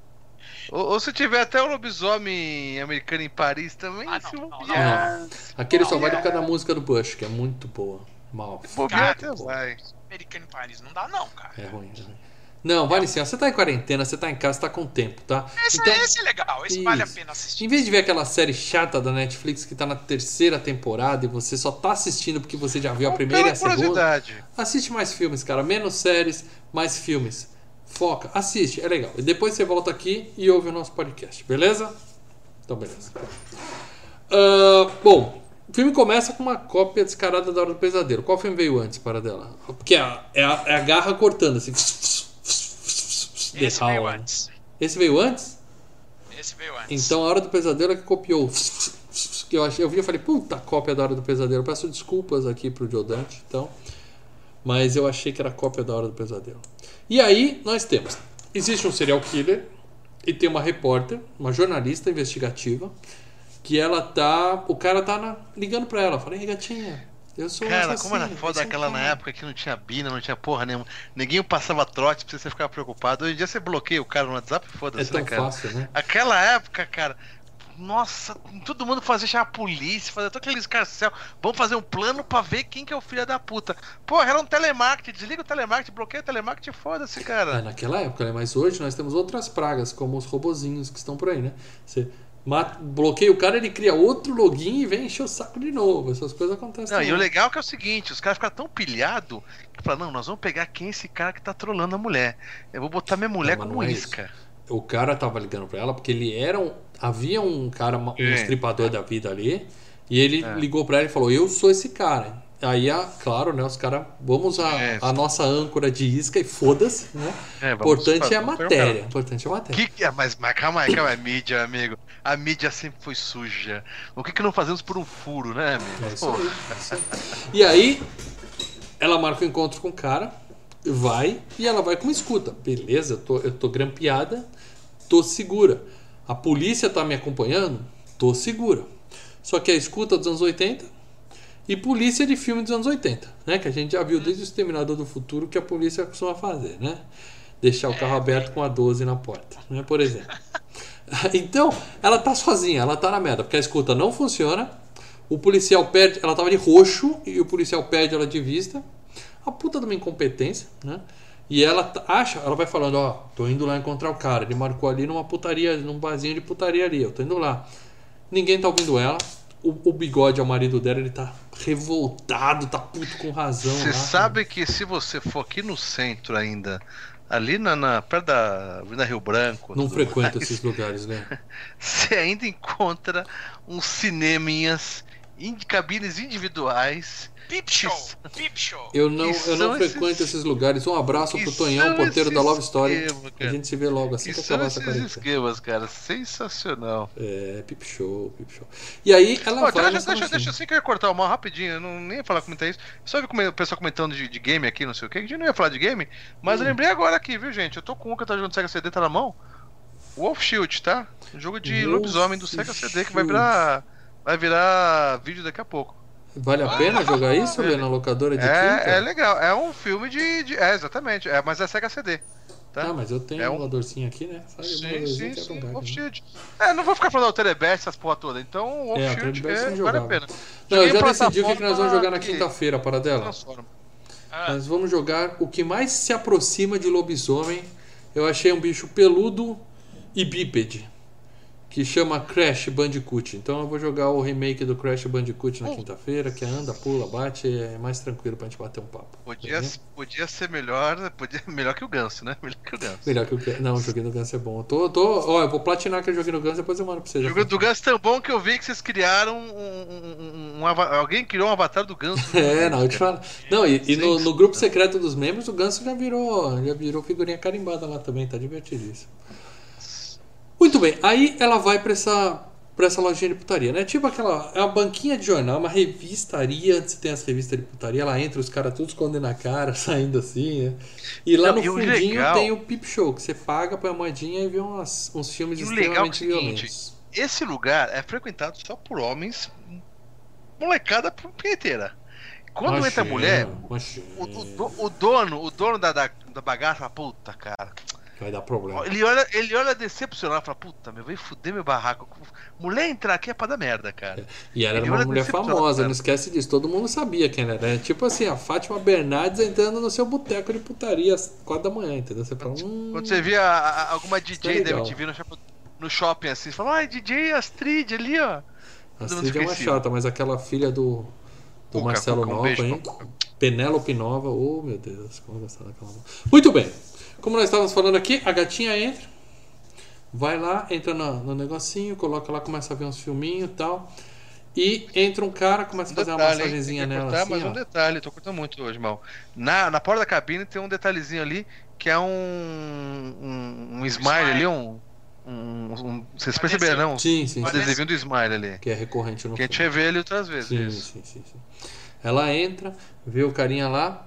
Ou, ou, se tiver até o lobisomem americano em Paris também, ah, não, não, não, Aquele só vale por causa da música do Bush, que é muito boa. Mal. Cara, até vai. Americano em Paris não dá, não, cara. É ruim, é ruim. Não, vale sim. Você tá em quarentena, você tá em casa, você tá com tempo, tá? Esse, então, esse é legal, esse isso. vale a pena assistir. Em vez de ver aquela série chata da Netflix que tá na terceira temporada e você só tá assistindo porque você já viu a primeira e a segunda. Assiste mais filmes, cara. Menos séries, mais filmes. Foca, assiste, é legal. E depois você volta aqui e ouve o nosso podcast, beleza? Então, beleza. Uh, bom, o filme começa com uma cópia descarada da Hora do Pesadelo. Qual filme veio antes para dela? Porque é a, é a, é a garra cortando assim. Esse veio antes. Esse veio antes? Esse veio antes. Então a Hora do Pesadelo é que copiou. Que (laughs) eu, achei, eu vi e falei, puta cópia da Hora do Pesadelo. peço desculpas aqui pro Diodante, então. Mas eu achei que era cópia da Hora do Pesadelo. E aí nós temos. Existe um serial killer e tem uma repórter, uma jornalista investigativa, que ela tá. O cara tá na, ligando pra ela. Falei, gatinha, eu sou Cara, como era foda aquela na época que não tinha bina, não tinha porra nenhuma. Ninguém passava trote pra você ficar preocupado. Hoje em dia você bloqueia o cara no WhatsApp, foda-se, é né, cara? Fácil, né? Aquela época, cara. Nossa, todo mundo fazia chamar a polícia, fazia todo aquele escarcel. Vamos fazer um plano pra ver quem que é o filho da puta. Porra, era um telemarketing, desliga o telemarketing, bloqueia o telemarketing, foda-se, cara. É, naquela época, né? Mas hoje nós temos outras pragas, como os robozinhos que estão por aí, né? Você Mata, bloqueia o cara, ele cria outro login e vem encher o saco de novo. Essas coisas acontecem. Não, e o legal é que é o seguinte: os caras ficam tão pilhados que falam, não, nós vamos pegar quem é esse cara que tá trolando a mulher. Eu vou botar minha mulher não, como é isca. Isso. O cara tava ligando pra ela porque ele era um. Havia um cara, um é. estripador da vida ali. E ele é. ligou pra ela e falou: Eu sou esse cara. Aí, claro, né? Os caras. Vamos a, é. a nossa âncora de isca e foda-se, né? É, Importante é a matéria. Importante é a matéria. Que, mas, mas calma aí, calma aí, mídia, amigo. A mídia sempre foi suja. O que, que não fazemos por um furo, né, amigo? É isso aí, é isso aí. E aí, ela marca o um encontro com o cara, vai e ela vai com uma escuta. Beleza, eu tô, eu tô grampeada, tô segura. A polícia tá me acompanhando? Tô segura. Só que a escuta dos anos 80 e polícia de filme dos anos 80, né? Que a gente já viu desde o Exterminador do Futuro que a polícia costuma fazer, né? Deixar o carro aberto com a 12 na porta, né? Por exemplo. (laughs) Então, ela tá sozinha, ela tá na merda, porque a escuta não funciona. O policial perde, ela tava de roxo e o policial perde ela de vista. A puta de uma incompetência, né? E ela acha, ela vai falando, ó, tô indo lá encontrar o cara. Ele marcou ali numa putaria, num barzinho de putaria ali, eu tô indo lá. Ninguém tá ouvindo ela o, o, bigode é o marido dela, ele tá revoltado, tá puto com razão. Você sabe que se você for aqui no centro ainda, ali na, na perto da Avenida Rio Branco. Não frequenta esses lugares, né? (laughs) Você ainda encontra uns cineminhas, in, cabines individuais Peep Show. Peep Show. Eu não, eu não frequento esses... esses... lugares. Um abraço pro Tonhão, porteiro da Love Story. Esquema, a gente se vê logo assim que, que acabar essa quarentena. esquemas, cara. Sensacional. É, Peep Show, Peep Show. E aí ela oh, vai... Deixa, deixa, deixa, assim que eu ia cortar uma rapidinho. Eu não nem ia falar comentar isso. Só vi o pessoal comentando de, de, game aqui, não sei o que. A gente não ia falar de game. Mas hum. eu lembrei agora aqui, viu, gente? Eu tô com um que tá jogando Sega CD, tá na mão. Wolf Shield, tá? Um jogo de Wolf lobisomem do Sega CD que vai virar... Vai virar vídeo daqui a pouco. Vale a pena jogar isso, Lê, na locadora de é? É legal, é um filme de. de é, exatamente, é, mas é Sega CD. Tá? Ah, mas eu tenho é um emuladorzinho aqui, né? Sabe, sim, sim, sim. Wolf Shield. É, não vou ficar falando do Telebest, essas porra toda. Então, Wolf é, Shield é, vale a pena. Não, eu já decidi o que, que nós vamos jogar na quinta-feira, para dela. Ah. Nós vamos jogar o que mais se aproxima de lobisomem. Eu achei um bicho peludo e bípede que chama Crash Bandicoot. Então eu vou jogar o remake do Crash Bandicoot na quinta-feira, que anda, pula, bate, é mais tranquilo pra gente bater um papo. Podia, podia ser melhor, podia, (laughs) melhor que o Ganso, né? Melhor que o Ganso. Melhor que o Não, o joguinho do Ganso é bom. Eu tô, tô, ó, eu vou platinar aquele joguinho do Ganso depois eu mando pra vocês. O jogo do Ganso é tão bom que eu vi que vocês criaram um, um, um, um alguém criou um avatar do Ganso. (laughs) é, não, eu te falo. Não, e, e no, no, grupo secreto dos membros, o Ganso já virou, já virou figurinha carimbada lá também, tá divertidíssimo. Muito bem, aí ela vai para essa pra essa lojinha de putaria, né? Tipo aquela. É uma banquinha de jornal, uma revistaria. Antes tem as revistas de putaria, lá entra os caras todos escondendo a cara, (laughs) saindo assim, né? E lá Não, no fundinho legal... tem o Pip Show, que você paga pra moedinha e vê umas, uns filmes e extremamente legal é violentos. Esse lugar é frequentado só por homens, molecada punheteira. Quando imagina, entra mulher, o, o, o, dono, o dono da, da, da bagaça fala, puta, cara Vai dar problema. Ele olha, ele olha decepcionado e fala: Puta, meu, vai fuder meu barraco. Mulher entrar aqui é pra dar merda, cara. E ela era uma mulher famosa, não esquece disso. Todo mundo sabia quem era. É tipo assim, a Fátima Bernardes entrando no seu boteco de putaria às quatro da manhã, entendeu? Você fala, hum, Quando você via a, alguma DJ é da MTV no, no shopping assim, você fala: Ai, DJ Astrid ali, ó. Astrid é uma chata, mas aquela filha do, do Puca, Marcelo Puca, um Nova, hein? Penélope Nova, oh meu Deus, como eu gostava daquela. Muito bem. Como nós estávamos falando aqui, a gatinha entra, vai lá, entra no, no negocinho, coloca lá, começa a ver uns filminhos e tal. E entra um cara, começa a fazer detalhe, uma massagenzinha nela. Cortar, assim, mas ó. um detalhe, tô cortando muito hoje, mal. Na, na porta da cabine tem um detalhezinho ali que é um. Um, um smile, ali, um. Um, um, vocês perceberam, não? Sim, sim. Um adesivinho do Smile ali. Que é recorrente no Que a gente vê ele outras vezes. Sim, sim, sim, sim, Ela entra, vê o carinha lá,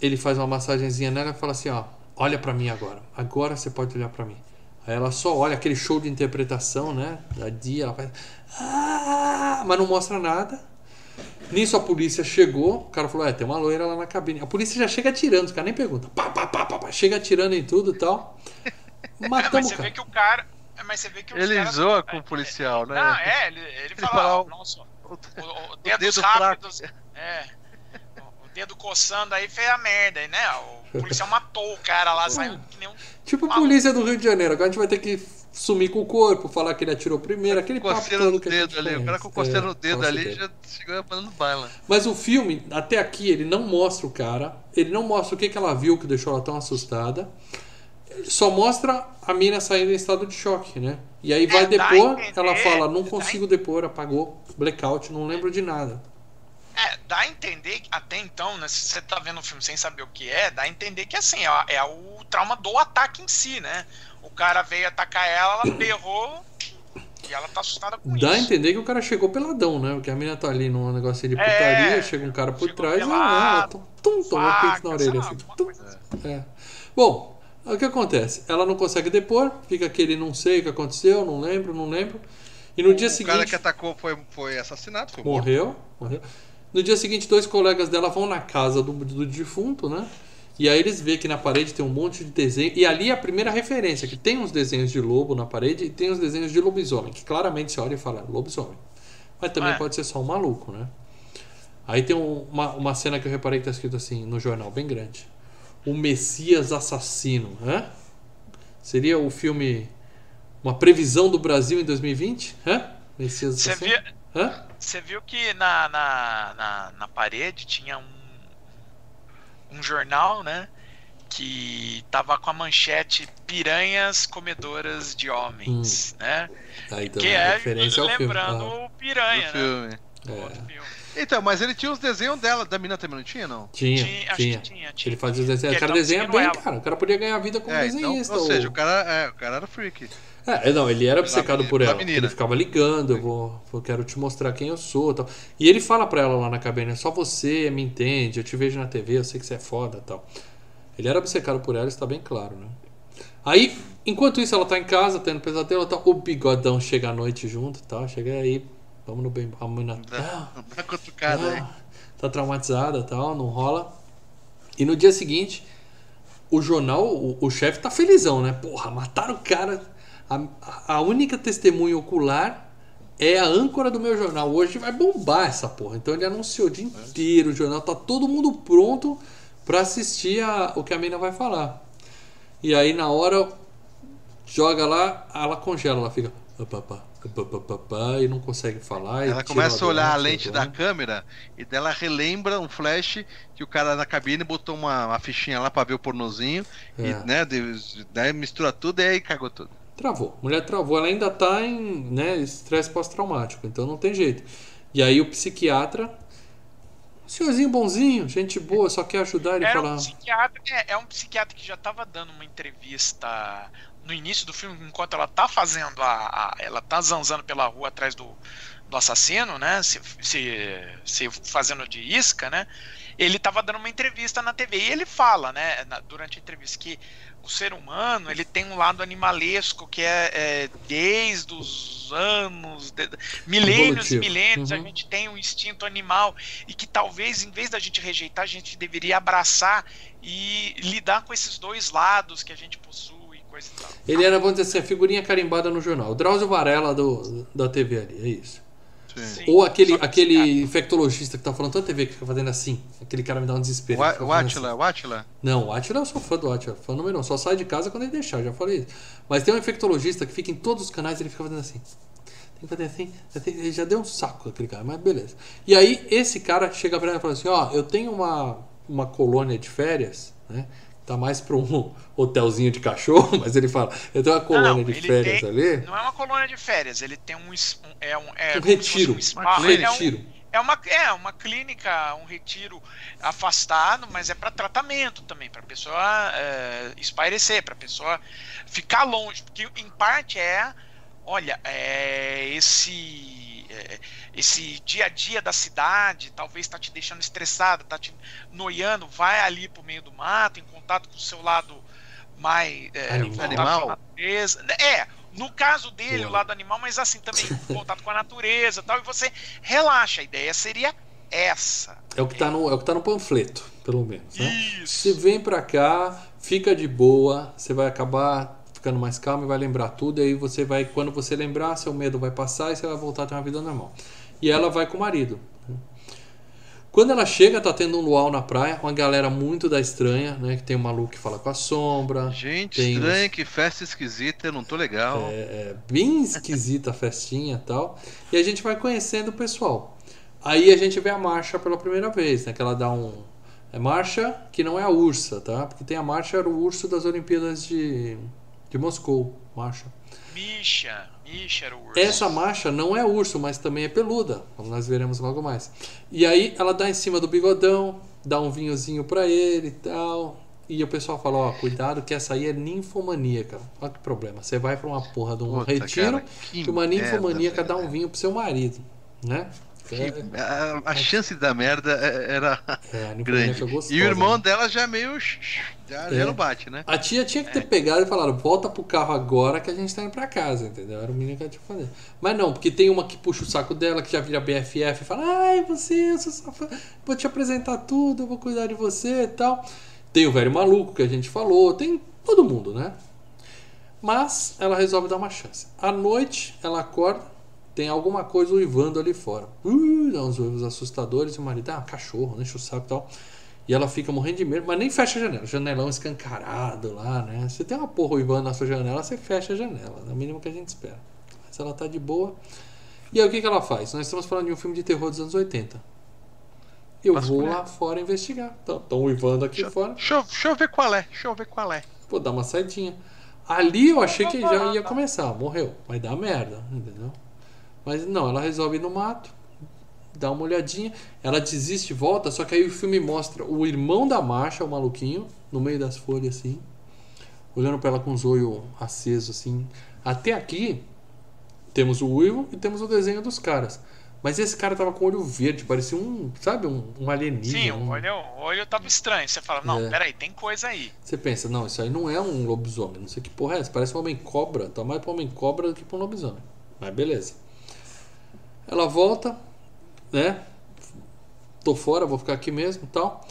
ele faz uma massagenzinha nela e fala assim: ó, olha para mim agora. Agora você pode olhar para mim. Aí ela só olha aquele show de interpretação, né? Da dia, ela faz. Ah! Mas não mostra nada. Nisso a polícia chegou, o cara falou: É, tem uma loira lá na cabine. A polícia já chega atirando, os caras nem perguntam. Pá, pá, pá, pá, pá, chega atirando em tudo e tal. Matamos mas você vê que o cara. Mas você vê que ele caras, zoa com o policial, né? Não, é, ele, ele, ele fala, fala nossa, o, o, o, dedos o dedo rápidos. É dedo coçando aí fez a merda, aí, né? O policial matou o cara lá, saiu que nem um. Tipo a polícia do Rio de Janeiro, agora a gente vai ter que sumir com o corpo, falar que ele atirou primeiro, aquele papo todo que dedo ali, O cara com coceira é, no dedo ali já chegou mandando bala. Mas o filme, até aqui, ele não mostra o cara, ele não mostra o que, que ela viu que deixou ela tão assustada. Só mostra a mina saindo em estado de choque, né? E aí vai é, depor, ela fala, não consigo depor, apagou, blackout, não lembro de nada. É, dá a entender, até então, né, se você tá vendo o filme sem saber o que é, dá a entender que assim, é, é o trauma do ataque em si, né? O cara veio atacar ela, ela berrou e ela tá assustada com dá isso. Dá a entender que o cara chegou peladão, né? Porque a menina tá ali num negócio de putaria, é, chega um cara por trás pelado, e ela, tum, tum, toma um peito na orelha. Lá, assim, tum, assim. é. Bom, o que acontece? Ela não consegue depor, fica aquele não sei o que aconteceu, não lembro, não lembro. E no o dia seguinte. O cara que atacou foi, foi assassinado, foi morreu, morto. morreu. No dia seguinte, dois colegas dela vão na casa do, do defunto, né? E aí eles vê que na parede tem um monte de desenho. E ali é a primeira referência, que tem uns desenhos de lobo na parede e tem uns desenhos de lobisomem, que claramente você olha e fala, lobisomem. Mas também é. pode ser só um maluco, né? Aí tem um, uma, uma cena que eu reparei que tá escrito assim, no jornal, bem grande. O Messias Assassino, né? Seria o filme Uma Previsão do Brasil em 2020? Hã? Messias Assassino? Você via... Hã? Você viu que na, na, na, na, parede tinha um, um jornal, né? Que tava com a manchete Piranhas Comedoras de Homens, hum. né? Ah, então que é referência lembrando filme. o Piranha, né? Filme. É. Então, mas ele tinha os desenhos dela, da mina também não tinha, não? Tinha, tinha. tinha. tinha, tinha. Ele fazia os desenhos. O cara desenha bem, ela. cara. O cara podia ganhar vida como é, então, desenhista. Então, ou, ou seja, o cara, é, o cara era freak. É, não, ele era obcecado por ela. Ele ficava ligando, eu vou, eu quero te mostrar quem eu sou, tal. E ele fala para ela lá na cabine, só você me entende, eu te vejo na TV, eu sei que você é foda, tal. Ele era obcecado por ela, está bem claro, né? Aí, enquanto isso, ela tá em casa, tendo pesadelo, tal. O bigodão chega à noite junto, tal. Chega aí, vamos no bem, vamos na. Dá, dá cutucada ah. Tá traumatizada, tal, não rola. E no dia seguinte, o jornal, o, o chefe tá felizão, né? Porra, mataram o cara a, a única testemunha ocular é a âncora do meu jornal. Hoje vai bombar essa porra. Então ele anunciou o dia inteiro o jornal. Tá todo mundo pronto para assistir a, o que a mina vai falar. E aí na hora joga lá, ela congela, ela fica e não consegue falar. Ela começa a olhar a lente da câmera e dela relembra um flash que o cara na cabine botou uma, uma fichinha lá para ver o pornozinho é. e né, daí mistura tudo e aí cagou tudo. Travou. Mulher travou. Ela ainda está em né, estresse pós-traumático, então não tem jeito. E aí o psiquiatra senhorzinho bonzinho, gente boa, só quer ajudar ele Era falar. Um psiquiatra, é, é um psiquiatra que já estava dando uma entrevista no início do filme, enquanto ela tá fazendo a. a ela tá zanzando pela rua atrás do, do assassino, né? Se, se, se fazendo de isca, né? Ele estava dando uma entrevista na TV e ele fala, né, na, durante a entrevista, que o ser humano ele tem um lado animalesco que é, é desde os anos, de, milênios e milênios, uhum. a gente tem um instinto animal e que talvez, em vez da gente rejeitar, a gente deveria abraçar e lidar com esses dois lados que a gente possui. Coisa e tal. Ele era, vamos dizer assim, a figurinha carimbada no jornal. Drauzio Varela do, da TV ali, é isso. Sim. Ou aquele, aquele infectologista que tá falando toda TV que fica fazendo assim. Aquele cara me dá um desespero. O Atila, assim. o Atila? Não, o Atila eu sou fã do Atila. Fã número um. Só sai de casa quando ele deixar, já falei isso. Mas tem um infectologista que fica em todos os canais e ele fica fazendo assim. Tem que fazer assim. Ele já deu um saco aquele cara, mas beleza. E aí esse cara chega pra ele e fala assim: Ó, eu tenho uma, uma colônia de férias, né? Tá mais para um (laughs) hotelzinho de cachorro, (laughs) mas ele fala, eu tenho uma colônia não, de férias tem, ali. Não é uma colônia de férias, ele tem um, é um, é um retiro, um spa, um retiro. É, um, é uma, é uma clínica, um retiro afastado, mas é para tratamento também, para a pessoa é, espairecer, para a pessoa ficar longe, porque em parte é, olha, é, esse é, esse dia a dia da cidade, talvez está te deixando estressado, está te noiando, vai ali pro meio do mato, em contato com o seu lado mais é, animal. É, no caso dele, Pô. o lado animal, mas assim também contato com a natureza, tal, e você relaxa. A ideia seria essa. É o que está no, é o que tá no panfleto, pelo menos. Né? Isso. Você vem para cá, fica de boa, você vai acabar ficando mais calmo e vai lembrar tudo. E aí você vai, quando você lembrar, seu medo vai passar e você vai voltar a ter uma vida normal e ela vai com o marido. Quando ela chega, tá tendo um luau na praia, uma galera muito da estranha, né? Que tem um maluco que fala com a sombra. Gente, estranha, os... que festa esquisita, eu não tô legal. É, é bem esquisita a festinha e tal. E a gente vai conhecendo o pessoal. Aí a gente vê a marcha pela primeira vez, né? Que ela dá um. É marcha que não é a ursa, tá? Porque tem a marcha, era o urso das Olimpíadas de, de Moscou. Marcha. Misha. Ixi, era o urso. Essa marcha não é urso, mas também é peluda, como nós veremos logo mais. E aí ela dá em cima do bigodão, dá um vinhozinho para ele e tal. E o pessoal fala, ó, cuidado que essa aí é ninfomaníaca. Olha que problema. Você vai para uma porra de um Puta, retiro cara, que, que, uma ninfomaníaca merda, dá um vinho pro seu marido, né? Que, a, a, chance da merda é, era é, grande. Gostosa, e o irmão né? dela já meio. Já, é. já não bate, né? A tia tinha que ter é. pegado e falado: volta pro carro agora que a gente tá indo pra casa, entendeu? Era o mínimo que ela tinha que fazer. Mas não, porque tem uma que puxa o saco dela, que já vira BFF e fala: ai, você, eu sou fã, vou te apresentar tudo, eu vou cuidar de você e tal. Tem o velho maluco que a gente falou, tem todo mundo, né? Mas ela resolve dar uma chance. À noite, ela acorda tem alguma coisa uivando ali fora. Uh, dá uns uivos assustadores e o marido, ah, cachorro, deixa o saco e tal. E ela fica morrendo de medo, mas nem fecha a janela. Janelão escancarado lá, né? Se tem uma porra uivando na sua janela, você fecha a janela. É o mínimo que a gente espera. Mas ela tá de boa. E aí o que, que ela faz? Nós estamos falando de um filme de terror dos anos 80. Eu vou lá fora investigar. Estão uivando aqui deixa, fora. Deixa eu, deixa eu ver qual é. Deixa eu ver qual é. Vou dar uma saidinha. Ali eu achei que já ia começar. Morreu. Vai dar merda, entendeu? Mas não, ela resolve ir no mato, dá uma olhadinha, ela desiste e volta, só que aí o filme mostra o irmão da marcha, o maluquinho, no meio das folhas assim, olhando para ela com os olhos acesos assim. Até aqui temos o uivo e temos o desenho dos caras. Mas esse cara tava com o olho verde, parecia um, sabe, um, um alienígena. Sim, um... o olho, o olho tava estranho. Você fala, não, é. peraí, tem coisa aí. Você pensa, não, isso aí não é um lobisomem, não sei que porra é essa. Parece um homem cobra, tá mais pra um homem cobra do que pra um lobisomem. Mas beleza. Ela volta, né? Tô fora, vou ficar aqui mesmo tal.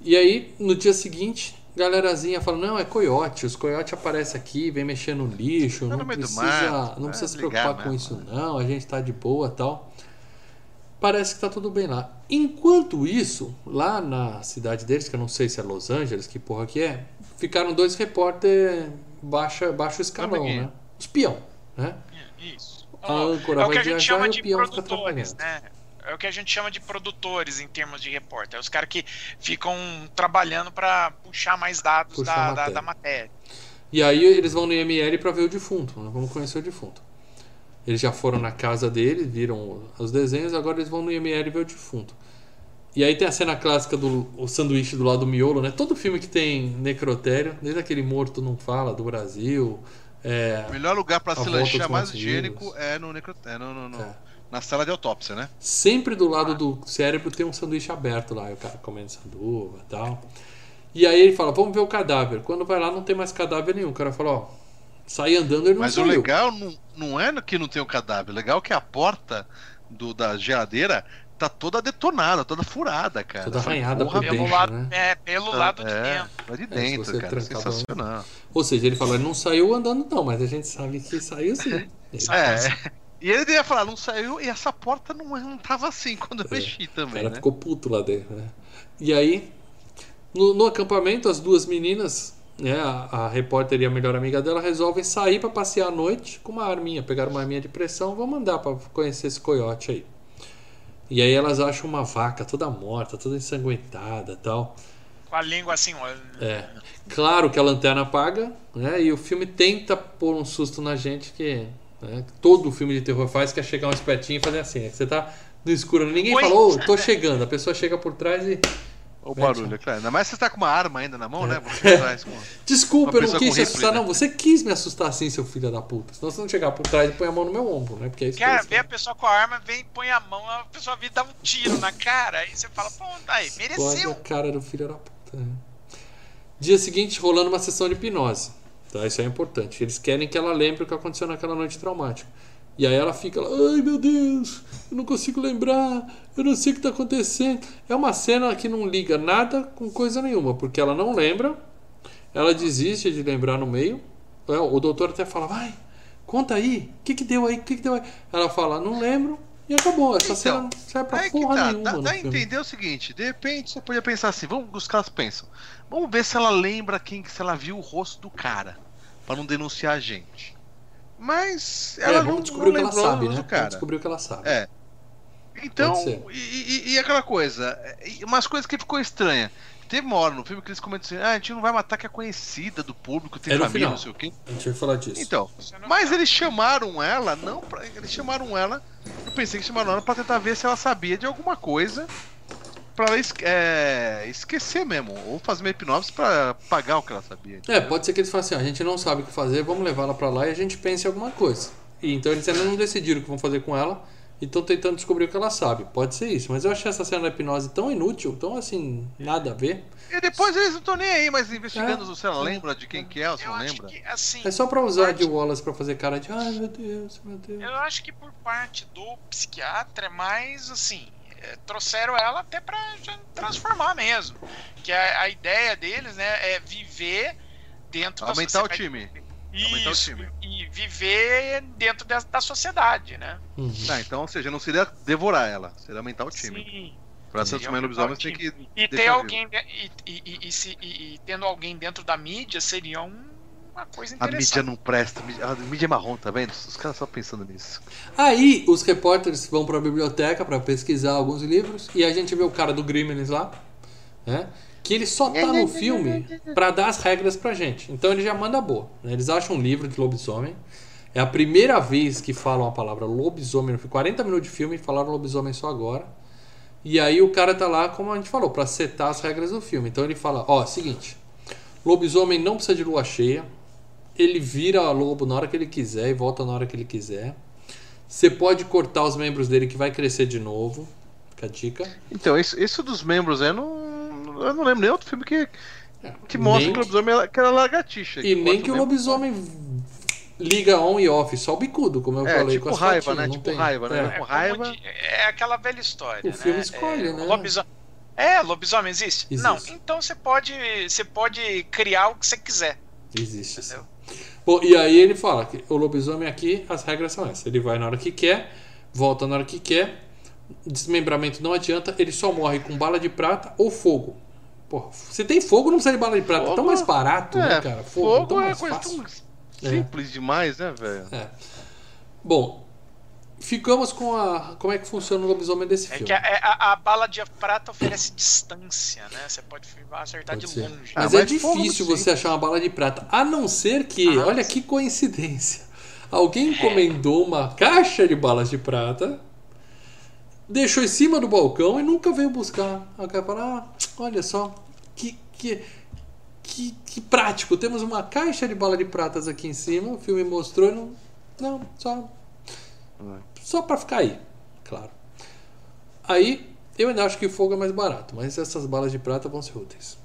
E aí, no dia seguinte, galerazinha fala: Não, é coiote. Os coiotes aparecem aqui, vem mexer no lixo. Tá não, não precisa, mato, não precisa se preocupar com isso, né? não. A gente tá de boa tal. Parece que tá tudo bem lá. Enquanto isso, lá na cidade deles, que eu não sei se é Los Angeles, que porra que é, ficaram dois repórter baixa, baixo escalão, né? Espião, né? Isso a âncora é o que a gente chama de produtores, né? É o que a gente chama de produtores em termos de repórter. É os caras que ficam trabalhando para puxar mais dados puxar da, matéria. Da, da, matéria. E aí eles vão no IML para ver o defunto. Né? Vamos conhecer o defunto. Eles já foram na casa dele, viram os desenhos, agora eles vão no IML ver o defunto. E aí tem a cena clássica do o sanduíche do lado do miolo, né? Todo filme que tem necrotério, desde aquele Morto Não Fala, do Brasil. É, o melhor lugar para se lanchar mais higiênico é no necrotério, é no, no, no, é. Na sala de autópsia, né? Sempre do lado do cérebro tem um sanduíche aberto lá, o cara comendo sanduva e tal. E aí ele fala, vamos ver o cadáver. Quando vai lá não tem mais cadáver nenhum. O cara fala, ó, sai andando ele não Mas saiu. o legal não, não é que não tem o cadáver, o legal é que a porta do, da geladeira tá toda detonada, toda furada, cara. Toda arranhada por pelo dentro, lado, né? É, pelo lado de é, dentro. de É, dentro, se você cara. trancar Sensacional. Ou seja, ele falou, ele não saiu andando não, mas a gente sabe que saiu sim. Ele- É. E ele devia falar, não saiu, e essa porta não, não tava assim (laughs) quando eu mexi O também, cara né? ficou puto lá dentro, né? E aí, no, no acampamento, as duas meninas, né, a, a repórter e a melhor amiga dela, resolvem sair para passear à noite com uma arminha. Pegaram uma arminha de pressão, vão mandar para conhecer esse coiote aí. E aí elas acham uma vaca toda morta, toda ensanguentada tal. Com a língua assim, ó. É. Claro que a lanterna apaga, né? E o filme tenta pôr um susto na gente que né, todo filme de terror faz, que é chegar um espertinho e fazer assim. né? Você tá no escuro, ninguém Oi. falou, "Ô, tô chegando. A pessoa chega por trás e. O barulho, é claro. Ainda mais se você tá com uma arma ainda na mão, né? Você atrás com... (laughs) Desculpa, eu não quis te assustar, né? não. Você quis me assustar assim, seu filho da puta. Senão você não chegar por trás e põe a mão no meu ombro, né? Porque é isso que Cara, vê a pessoa com a arma, vem, põe a mão, a pessoa vem dar um tiro na cara, aí você fala, pô, aí, Pode mereceu. a cara do filho da puta. né? Dia seguinte, rolando uma sessão de hipnose. Tá? Isso é importante. Eles querem que ela lembre o que aconteceu naquela noite traumática. E aí ela fica lá, ai meu Deus, eu não consigo lembrar, eu não sei o que está acontecendo. É uma cena que não liga nada com coisa nenhuma, porque ela não lembra, ela desiste de lembrar no meio. É, O doutor até fala, vai, conta aí, o que, que deu aí, o que, que deu aí? Ela fala, não lembro, e acabou. Essa Então, cena não serve pra porra tá, nenhuma. dá, dá a entender o seguinte, de repente você podia pensar assim, vamos, os caras pensam, vamos ver se ela lembra quem, se ela viu o rosto do cara, pra não denunciar a gente. Mas É, ela vamos não, descobrir não que ela sabe, do né? Cara. descobrir o que ela sabe. É. Então, e, e- e aquela coisa, e umas coisas que ficou estranha. Teve uma hora no filme que eles comentam assim, ah, a gente não vai matar que é conhecida do público, tem É família, final. não sei o quê. A gente vai falar disso. Então, mas eles chamaram ela, não pra, eles chamaram ela, eu pensei que chamaram ela pra tentar ver se ela sabia de alguma coisa pra ela é, esquecer mesmo, ou fazer uma hipnose pra pagar o que ela sabia. É, pode ser que eles falem assim, "Ah, a gente não sabe o que fazer, vamos levar ela pra lá e a gente pense em alguma coisa. E então eles ainda não decidiram o que vão fazer com ela e estão tentando descobrir o que ela sabe. Pode ser isso, mas eu achei essa cena da hipnose tão inútil, tão assim, nada a ver. E depois eles não estão nem aí, mas investigando É. se ela lembra de quem que é, ou se Eu não lembra. que, assim, É só pra usar parte- de Wallace pra fazer cara de ai meu Deus, meu Deus. Eu acho que por parte do psiquiatra é mais assim. Trouxeram ela até pra já transformar mesmo. Que a, a ideia deles, né, é viver dentro Aumentar da o time. Aumentar o Isso, time. e viver dentro da, da sociedade, né? Uhum. Tá, então, ou seja, não seria devorar ela, seria aumentar o time. Sim. Pra transformar lobisomem, tem que. E ter alguém e, e- e- e se- e- e tendo alguém dentro da mídia seria um- uma coisa A interessante. mídia não presta, a mídia- a mídia é marrom, tá vendo? Os caras só pensando nisso. Aí os repórteres vão pra biblioteca pra pesquisar alguns livros e a gente vê o cara do Gremlins lá, né? Que ele só tá no filme pra dar as regras pra gente. Então ele já manda boa. né? Eles acham um livro de lobisomem. É a primeira vez que falam a palavra lobisomem. No filme. 40 minutos de filme e falaram lobisomem só agora. E aí o cara tá lá, como a gente falou, pra setar as regras do filme. Então ele fala, ó, seguinte, lobisomem não precisa de lua cheia. Ele vira lobo na hora que ele quiser e volta na hora que ele quiser. Você pode cortar os membros dele que vai crescer de novo. Fica a dica. Então, isso, isso dos membros, eu não. Eu não lembro nem outro filme que, que Nem- mostra que o lobisomem é aquela lagartixa. E nem que o lobisomem liga on e off, só o bicudo, como eu É, falei tipo com as raiva, fotinhas, né? não Tipo tem. raiva, né? É. É, Com raiva. de- é aquela velha história. O filme né? escolhe, é, né? É, lobisomem existe? Existe. Não, então você pode, você pode criar o que você quiser. Existe. sim. Entendeu? Bom, e aí ele fala que o lobisomem aqui, as regras são essas. Ele vai na hora que quer, volta na hora que quer. Desmembramento não adianta, ele só morre com bala de prata ou fogo. Porra, se tem fogo, não precisa de bala de prata. É tão Fogo- mais barato, né, É, cara? fogo, tão é mais coisa fácil. tão simples demais, né, velho? É. Bom, ficamos com a. Como é que funciona o lobisomem desse É filme? que a, é- a- a bala de prata oferece distância, né? Você pode acertar Pode de ser. longe. Ah, Mas é mas fogo difícil sim. você achar uma bala de prata. A não ser que, Ah, olha sim. que coincidência. Alguém encomendou uma caixa de balas de prata deixou em cima do balcão e nunca veio buscar. Aí o cara fala, ah, olha só, que, que, que, que prático. Temos uma caixa de bala de pratas aqui em cima, o filme mostrou e não. Não, só. Só pra ficar aí, claro. Aí, eu ainda acho que fogo é mais barato, mas essas balas de prata vão ser úteis.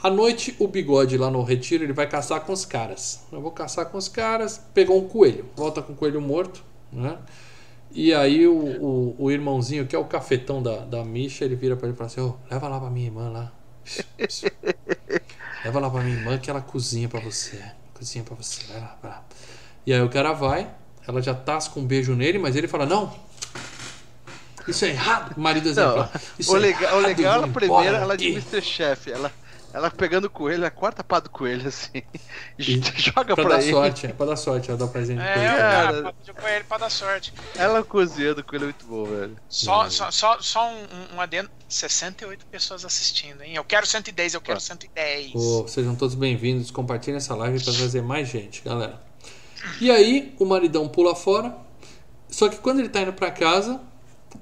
À noite, o bigode lá no retiro ele vai caçar com os caras. Eu vou caçar com os caras. Pegou um coelho, volta com o coelho morto, né? E aí o, o, o, irmãozinho, que é o cafetão da, da Misha, ele vira para ele e fala assim: oh, leva lá pra minha irmã lá. (laughs) leva lá pra minha irmã que ela cozinha para você. Cozinha para você, vai lá, vai lá. E aí o cara vai, ela já tasca um beijo nele, mas ele fala: não. Isso é errado. O marido exemplar. Isso o, é legal, errado, o legal, ela primeira, ela de Mr. Chef, ela ela pegando o coelho, a quarta pá do coelho, assim. (laughs) E (laughs) joga pra, pra dar ele. sorte, é pra dar sorte, ela dá presente é, coelho. Cara, cara de coelho pra dar sorte. Ela cozinhando o coelho é muito bom, velho. Só, é. só, só, só um, um adendo: 68 pessoas assistindo, hein? Eu quero 110, eu quero 110. Pô, sejam todos bem-vindos. Compartilhem essa live pra trazer mais gente, galera. E aí, o maridão pula fora. Só que quando ele tá indo pra casa,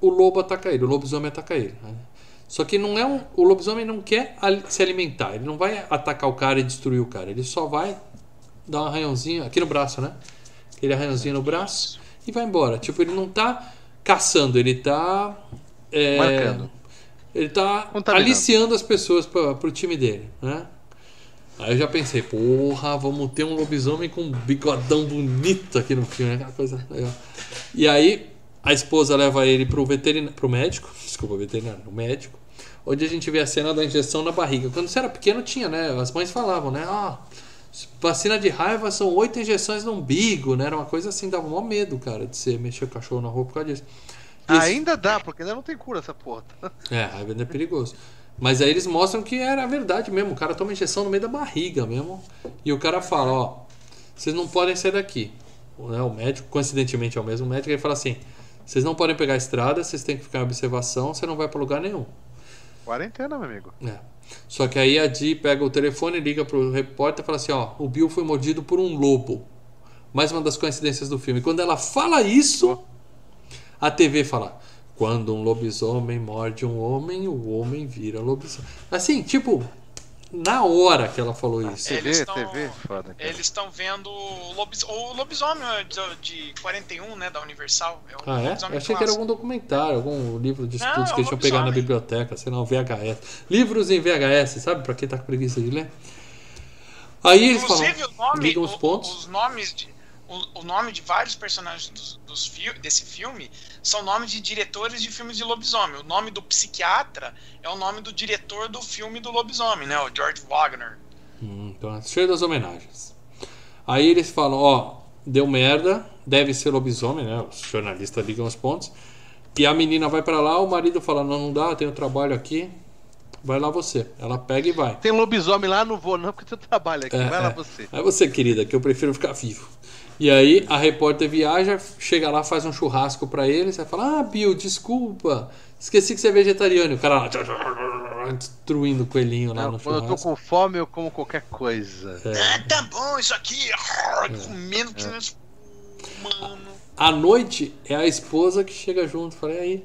o lobo ataca ele, o lobisomem ataca ele. Né? Só que não é um, o lobisomem não quer se alimentar, ele não vai atacar o cara e destruir o cara, ele só vai dar um arranhãozinho aqui no braço, né? Aquele arranhãozinho no braço e vai embora. Tipo, ele não tá caçando, ele tá é, marcando. Ele tá aliciando as pessoas para pro time dele, né? Aí eu já pensei, porra, vamos ter um lobisomem com um bigodão bonito aqui no filme, né? Aquela coisa legal. E aí a esposa leva ele pro veterinário, pro médico, desculpa, veterinário, o médico, onde a gente vê a cena da injeção na barriga. Quando você era pequeno tinha, né? As mães falavam, né? Ah, vacina de raiva são oito injeções no umbigo, né? Era uma coisa assim, dava maior medo, cara, de você mexer o cachorro na rua por causa disso. Isso... Ainda dá, porque ainda não tem cura essa porra. É, ainda é perigoso. Mas aí eles mostram que era verdade mesmo. O cara toma injeção no meio da barriga mesmo. E o cara fala, ó, vocês não podem sair daqui. Né, o médico, coincidentemente é o mesmo médico, ele fala assim: vocês não podem pegar a estrada, vocês têm que ficar em observação, você não vai para lugar nenhum. Quarentena, meu amigo. É. Só que aí a Di pega o telefone, liga pro repórter e fala assim: ó, o Bill foi mordido por um lobo. Mais uma das coincidências do filme. Quando ela fala isso, a TV fala: quando um lobisomem morde um homem, o homem vira lobisomem. Assim, tipo, na hora que ela falou isso. TV, eles tão, TV, foda. Eles estão vendo o, lobis, o lobisomem de, de 41, né, da Universal. É ah, é? Eu achei clássico. que era algum documentário, algum livro de estudos Não, que eles tinham pegado na biblioteca, sei lá, um VHS. Livros em VHS, sabe? Pra quem tá com preguiça de ler. Aí eles Inclusive, falam, o nome, os pontos. Os nomes de, o, o nome de vários personagens dos, dos fi desse filme são nomes de diretores de filmes de lobisomem. O nome do psiquiatra é o nome do diretor do filme do lobisomem, né? O George Wagner. Hum, então é cheio das homenagens. Aí eles falam, ó, deu merda, deve ser lobisomem, né? Os jornalistas ligam os pontos. E a menina vai para lá, o marido fala, não, não dá, tenho trabalho aqui. Vai lá você. Ela pega e vai. Tem lobisomem lá, não vou não, porque eu trabalho aqui. É, vai lá é. você. É você, querida, que eu prefiro ficar vivo. E aí a repórter viaja, chega lá, faz um churrasco para eles, aí fala: Ah, Bill, desculpa, esqueci que você é vegetariano. E o cara lá, destruindo o coelhinho lá Não, no churrasco. Quando eu tô com fome, eu como qualquer coisa. É, é tá bom isso aqui, é. comendo que é. Mano. À noite é a esposa que chega junto, falei aí.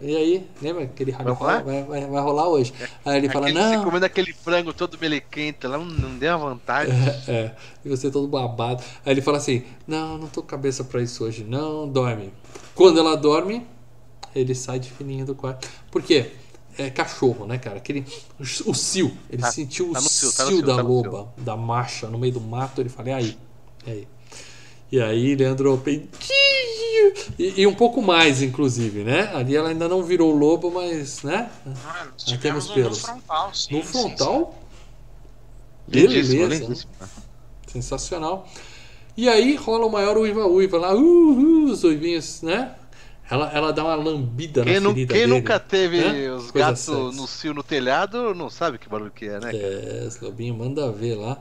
E aí, lembra aquele vai rolar? Vai, vai, vai, rolar hoje. Aí ele fala, não. Você comendo aquele frango todo melequento lá, não, não deu a vantagem. É, é, e você todo babado. Aí ele fala assim: Não, não tô cabeça pra isso hoje, não, dorme. Quando ela dorme, ele sai de fininho do quarto. Por quê? É cachorro, né, cara? Aquele. O cio. Ele tá, sentiu tá o cio, tá cio da tá loba, da marcha, no meio do mato. Ele fala: E aí? E aí? E aí, Leandro e, e, um pouco mais, inclusive, né? Ali ela ainda não virou lobo, mas, né? Ah, temos pelos. No frontal, sim, No frontal? Sim, sim. Beleza. Sensacional. E aí rola o maior uiva-uiva lá, uh, uh, os uivinhos, né? Ela, ela dá uma lambida quem na ferida Quem dele, nunca teve né? os gatos no cio no telhado não sabe que barulho que é, né? É, esse lobinho manda ver lá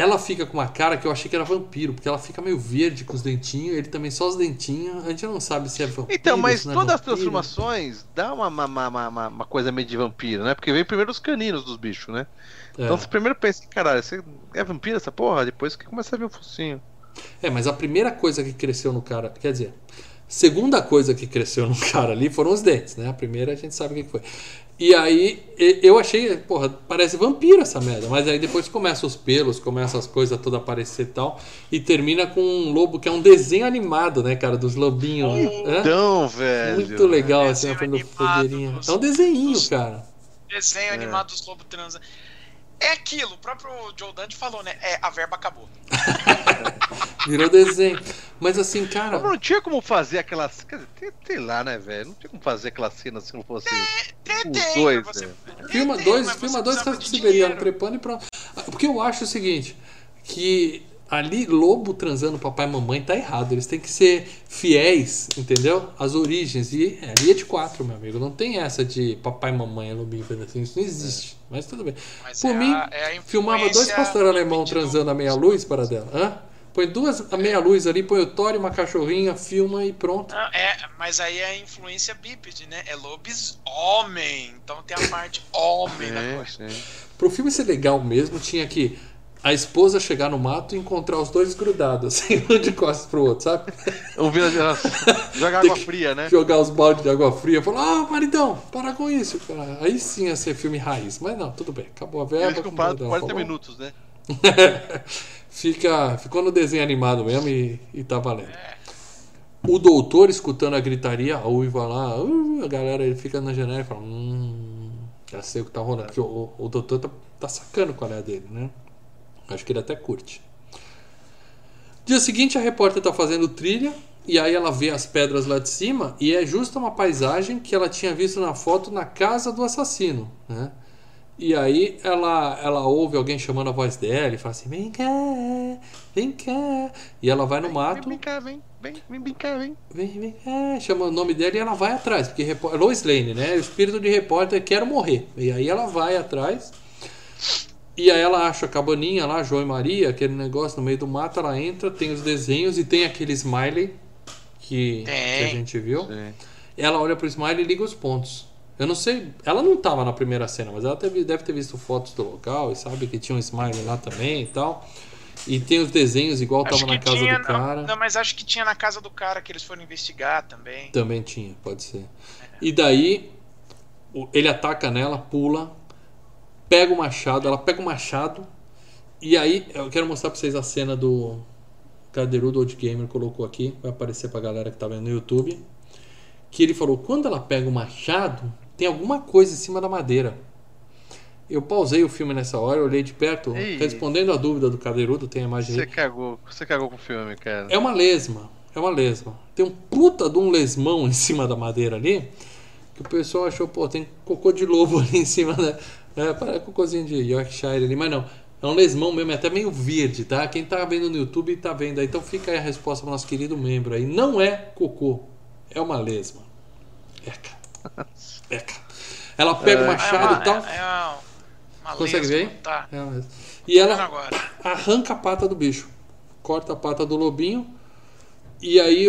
ela fica com uma cara que eu achei que era vampiro, porque ela fica meio verde com os dentinhos, ele também só os dentinhos, a gente não sabe se é vampiro. Então, mas é todas é as transformações dá uma, uma, uma, uma, coisa meio de vampiro, né? Porque vem primeiro os caninos dos bichos, né? É. Então você primeiro pensa, caralho, você é vampiro essa porra? Depois que começa a ver o focinho. É, mas a primeira coisa que cresceu no cara, quer dizer, Segunda coisa que cresceu no (laughs) cara ali foram os dentes, né? A primeira a gente sabe o que foi. E aí eu achei, porra, parece vampiro essa merda. Mas aí depois começa os pelos, começa as coisas todas a aparecer e tal. E termina com um lobo que é um desenho animado, né, cara? Dos lobinhos. Então, velho. Muito legal, é assim, na fogueirinha. É um desenhinho, cara. Desenho é. animado dos lobos transa. É aquilo, o próprio Joe Dante falou, né? É, a verba acabou. (laughs) Virou desenho. Mas assim, cara. Não, não tinha como fazer aquelas. Sei lá, né, velho? Não tinha como fazer aquela cena se não fosse. Tem, os dois, você, né? Filma dois, filma dois caras siberiano trepando e pronto. Porque eu acho o seguinte: que ali lobo transando papai e mamãe tá errado. Eles têm que ser fiéis, entendeu? As origens. E é, ali é de quatro, meu amigo. Não tem essa de papai e mamãe é lobinho assim. Isso não existe. É. Mas tudo bem. Mas Por é mim, a, é filmava dois pastores alemão transando a meia luz para dela. Hã? Põe duas a meia luz ali, põe o Thor e uma cachorrinha, filma e pronto. Não, é, mas aí é a influência bípede, né? É lobisomem. Então tem a parte homem da coisa. Pro filme ser legal mesmo, tinha que a esposa chegar no mato e encontrar os dois grudados, (laughs) assim, um de costas pro outro, sabe? Ouvindo (laughs) jogar água fria, né? Jogar os baldes de água fria, falar, ah, maridão, para com isso, cara. Aí sim ia ser filme raiz. Mas não, tudo bem, acabou a verba. Eles compraram 40 falou. minutos, né? (laughs) Fica, ficou no desenho animado mesmo e, e tá valendo. O doutor escutando a gritaria, a uiva lá, uh, a galera ele fica na janela e fala, hum, já sei o que tá rolando. Porque o, o doutor tá, tá sacando qual é a dele, né? Acho que ele até curte. Dia seguinte, a repórter está fazendo trilha e aí ela vê as pedras lá de cima e é justa uma paisagem que ela tinha visto na foto na casa do assassino, né? E aí ela, ela ouve alguém chamando a voz dela e fala assim: Vem cá, vem cá. E ela vai no mato. Vem, cá, vem, vem, vem, vem cá, vem. Vem, vem cá. Chama o nome dela e ela vai atrás. Porque Lois Lane, né? O espírito de repórter quer morrer. E aí ela vai atrás. E aí ela acha a cabaninha lá, João e Maria, aquele negócio no meio do mato, ela entra, tem os desenhos e tem aquele smiley que, que a gente viu. Sim. Ela olha pro smiley e liga os pontos. Eu não sei, ela não estava na primeira cena, mas ela teve, deve ter visto fotos do local e sabe que tinha um smiley lá também e tal. E tem os desenhos igual estava na casa tinha, do cara. Não, mas acho que tinha na casa do cara que eles foram investigar também. Também tinha, pode ser. É. E daí ele ataca nela, pula, pega o machado, ela pega o machado. E aí, eu quero mostrar pra vocês a cena do Cadeirudo Old Gamer colocou aqui, vai aparecer pra galera que tá vendo no YouTube. Que ele falou: quando ela pega o machado, tem alguma coisa em cima da madeira. Eu pausei o filme nessa hora, olhei de perto, Ei. respondendo a dúvida do Cadeirudo, tem a imagem Você aí. cagou, você cagou com o filme, cara. É uma lesma, é uma lesma. Tem um puta de um lesmão (laughs) em cima da madeira ali, que o pessoal achou, pô, tem cocô de lobo (laughs) ali em cima da, é, parece cocôzinho de Yorkshire ali, mas não. É um lesmão mesmo, é até meio verde, tá? Quem tá vendo no YouTube tá vendo aí. Então fica aí a resposta pro nosso querido membro aí. Não é cocô, é uma lesma. Eca. (laughs) Eca. Ela pega o é, machado é e tal. É, é uma Consegue lesma, ver? Tá. É uma e ela arranca a pata do bicho. Corta a pata do lobinho. E aí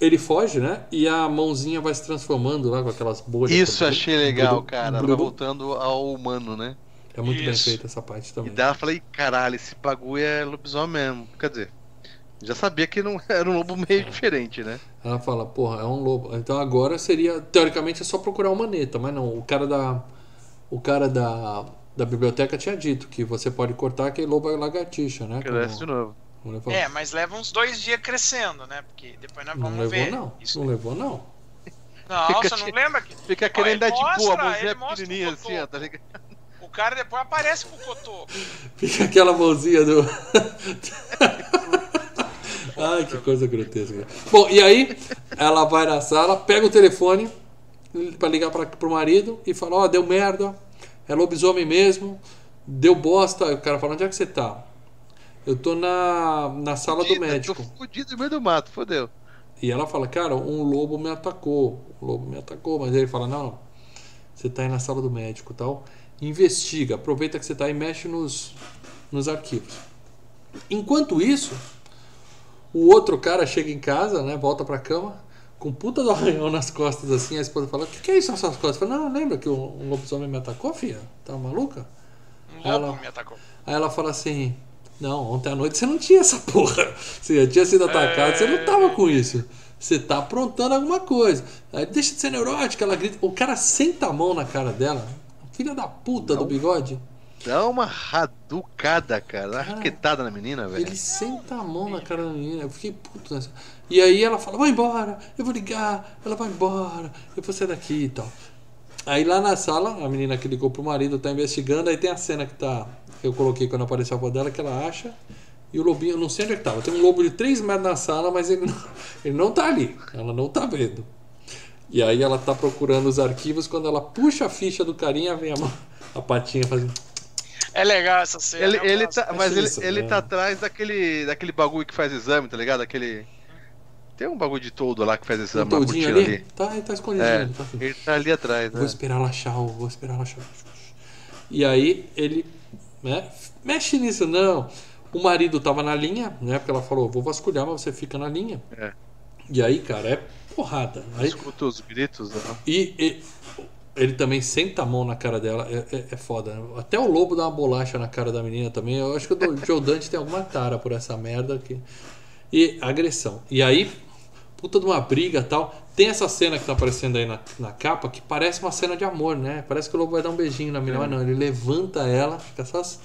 ele foge, né? E a mãozinha vai se transformando lá com aquelas bolhas. Isso achei legal, cara. Ela vai voltando ao humano, né? É muito Isso. bem feita essa parte também. E daí eu falei, caralho, esse bagulho é lobisomem mesmo. Quer dizer, já sabia que não (laughs) era um lobo meio diferente, né? Ela fala, porra, é um lobo. Então agora seria, teoricamente, é só procurar uma maneta, mas não. O cara da. O cara da, da biblioteca tinha dito que você pode cortar aquele lobo lagartixa, né? Cresce de novo. É, mas leva uns dois dias crescendo, né? Porque depois nós vamos não levou, ver. Não, isso. não levou, não. Não, fica, você não lembra? Que... Fica querendo dar de boa, a mãozinha pequenininha assim, ó, tá ligado? O cara depois aparece com o cotô. Fica aquela mãozinha do. (laughs) Ai, que coisa grotesca. Bom, e aí ela vai na sala, pega o telefone para ligar para pro marido e fala: Ó, oh, deu merda, é lobisomem mesmo, deu bosta. O cara fala: Onde é que você tá? Eu tô na, na sala do médico. Tô fudido no meio do mato, fodeu. E ela fala, cara, um lobo me atacou. O lobo me atacou. Mas ele fala, não, você tá aí na sala do médico tal. Investiga, aproveita que você tá aí e mexe nos, nos arquivos. Enquanto isso, o outro cara chega em casa, né? Volta pra cama, com puta do arranhão nas costas assim. A esposa fala: O que, que é isso nas suas costas? Fala, não, lembra que um, um lobisomem me atacou, filha? Tá maluca? Um lobo ela, me atacou. Aí ela fala assim: não, ontem à noite você não tinha essa porra. Você já tinha sido atacado, é... você não tava com isso. Você tá aprontando alguma coisa. Aí deixa de ser neurótica, ela grita. O cara senta a mão na cara dela. Filha da puta Não. do bigode. Dá uma raducada, cara. Uma raquetada na menina, velho. Ele senta a mão na cara da menina. Eu fiquei puto nessa. E aí ela fala: vai embora, eu vou ligar. Ela vai embora, eu vou sair daqui e tal. Aí lá na sala, a menina que ligou pro marido tá investigando. Aí tem a cena que tá. Eu coloquei quando apareceu a avó dela, que ela acha e o lobinho, eu não sei onde é que tava. Tem um lobo de 3 metros na sala, mas ele não, (laughs) ele não tá ali. Ela não tá vendo. E aí ela tá procurando os arquivos. Quando ela puxa a ficha do carinha, vem a, mão, a patinha fazendo. É legal essa cena. Ele, ele tá, mas ele, isso, ele tá atrás daquele, daquele bagulho que faz exame, tá ligado? Aquele. Tem um bagulho de todo lá que faz exame, um ali? ali? Tá, ele tá escondido. É, tá ele tá ali atrás, Vou né? esperar ela achar, vou esperar ela achar. E aí ele. Né, mexe nisso, não. O marido tava na linha, né? Porque ela falou, vou vasculhar, mas você fica na linha. É. E aí, cara, é porrada. Aí, Escuta os gritos, né? E, e, ele também senta a mão na cara dela, é, é, é, foda. Né? Até o lobo dá uma bolacha na cara da menina também. Eu acho que o Joe Dante tem alguma tara por essa merda aqui. E agressão. E aí, puta de uma briga tal. Tem essa cena que tá aparecendo aí na, na capa que parece uma cena de amor, né? Parece que o lobo vai dar um beijinho na menina, é. mas não, ele levanta ela, fica só as,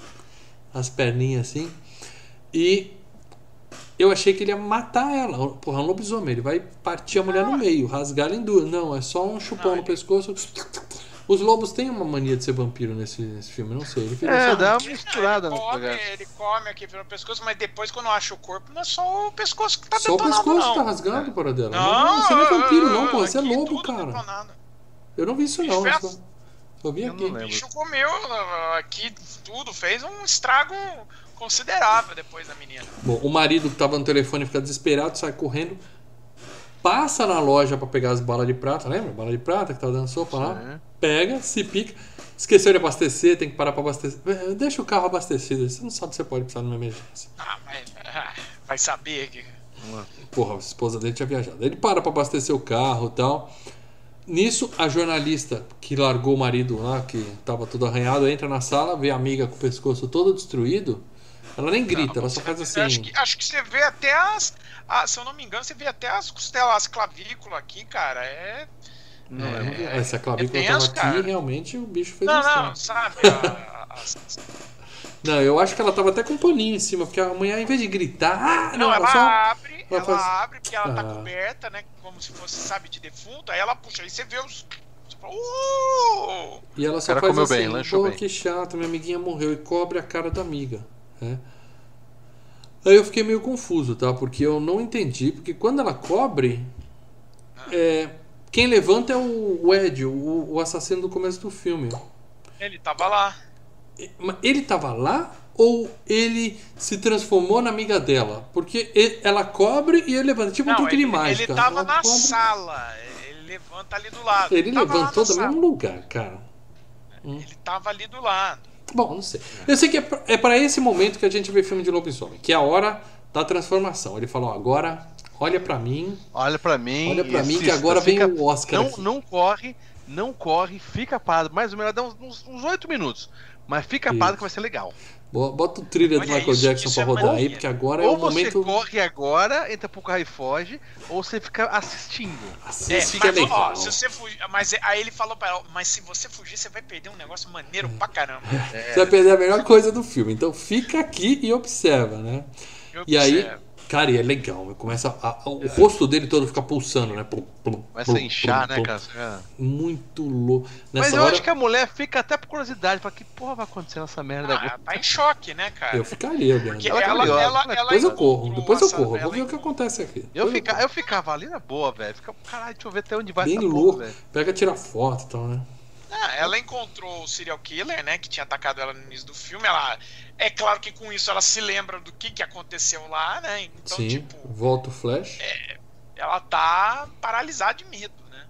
as perninhas assim. E eu achei que ele ia matar ela. Porra, é um lobisomem. Ele vai partir a mulher no meio, rasgar ela em duas. Não, é só um chupão não, no ele... pescoço. Os lobos têm uma mania de ser vampiro nesse, nesse filme, não sei. Ele é, dá uma misturada não, ele, come, ele come aqui pelo pescoço, mas depois quando acha o corpo, não é só o pescoço que tá Só o pescoço não. que tá rasgando, para dela. Não, não, você não é vampiro, não, pô. Você é lobo, cara. Detonado. Eu não vi isso, não. Eu vi aqui. O bicho comeu aqui tudo, fez um estrago considerável depois da menina. Bom, o marido que tava no telefone fica desesperado, sai correndo, passa na loja para pegar as balas de prata, lembra? Bala de prata que tava dando sopa lá. Pega, se pica. Esqueceu de abastecer, tem que parar para abastecer. É, deixa o carro abastecido, você não sabe se você pode precisar numa emergência. Ah, mas ah, vai saber que. Porra, a esposa dele tinha viajado. Ele para para abastecer o carro e tal. Nisso, a jornalista que largou o marido lá, que estava todo arranhado, entra na sala, vê a amiga com o pescoço todo destruído ela nem grita, não, ela só faz assim. Acho que, acho que você vê até as. Ah, se eu não me engano, você vê até as costelas, as clavículas aqui, cara. É. Não, é, é, essa clavícula é tenso, tava aqui realmente o bicho fez Não, não, sabe? A, a, não, eu acho que ela tava até com um paninho em cima, porque a mulher, em vez de gritar. Ah, não, não ela, ela só... abre, ela, ela faz... abre, porque ela tá ah. tá coberta, né? Como se fosse, sabe, de defunto, aí ela puxa, aí você vê os. Uh! E ela só faz assim, bem, pô, que chato, minha amiguinha morreu e cobre a cara da amiga. Né? Aí eu fiquei meio confuso, tá? Porque eu não entendi, porque quando ela cobre, é, quem levanta é o Ed, o, o, assassino do começo do filme. Ele tava lá. Ele tava lá ou ele se transformou na amiga dela? Porque ele, ela cobre e ele levanta, tipo não, um truque ele, de mágica. Ele tava ela na cobre... sala, ele levanta ali do lado. Ele, ele levantou do mesmo lugar, cara. Ele hum. tava ali do lado. Bom, não sei. Eu sei que é para é esse momento que a gente vê filme de lobisomem, que é a hora da transformação. Ele falou: agora, olha para mim. Olha para mim. Olha para mim que agora fica, vem o Oscar. Não, não corre, não corre, fica parado. Mais ou menos, dá uns oito minutos. Mas fica parado que vai ser legal. Bota o trilha do Michael isso, Jackson isso pra é rodar aí, porque agora ou é o momento. Ou você corre agora, entra pro carro e foge, ou você fica assistindo. Assiste é, mas, legal. Ó, se você fugir, mas aí ele falou pra ela, mas se você fugir, você vai perder um negócio maneiro pra caramba. É. (laughs) Você vai perder a melhor coisa do filme. Então fica aqui e observa, né? Eu e observo. aí Cara, e é legal. Começa a, o é. rosto dele todo fica pulsando, né? Plum, plum, Começa plum, a inchar, né, cara? Muito louco. Nessa Mas eu hora... acho que a mulher fica até por curiosidade. Fala, que porra vai acontecer nessa merda ah, agora? Tá em choque, né, cara? Eu ficaria, velho. Ela, ela, ela, ela, depois eu corro, depois eu corro. Vou ver o que acontece aqui. Eu, fica, eu ficava ali na boa, velho. Ficava, caralho, deixa eu ver até onde vai Bem louco. Porra, Pega, tira foto e tal, né? Ah, ela encontrou o serial killer, né? Que tinha atacado ela no início do filme. Ela, é claro que com isso ela se lembra do que, que aconteceu lá, né? Então, Sim, tipo. Volta o flash. É, ela tá paralisada de medo, né?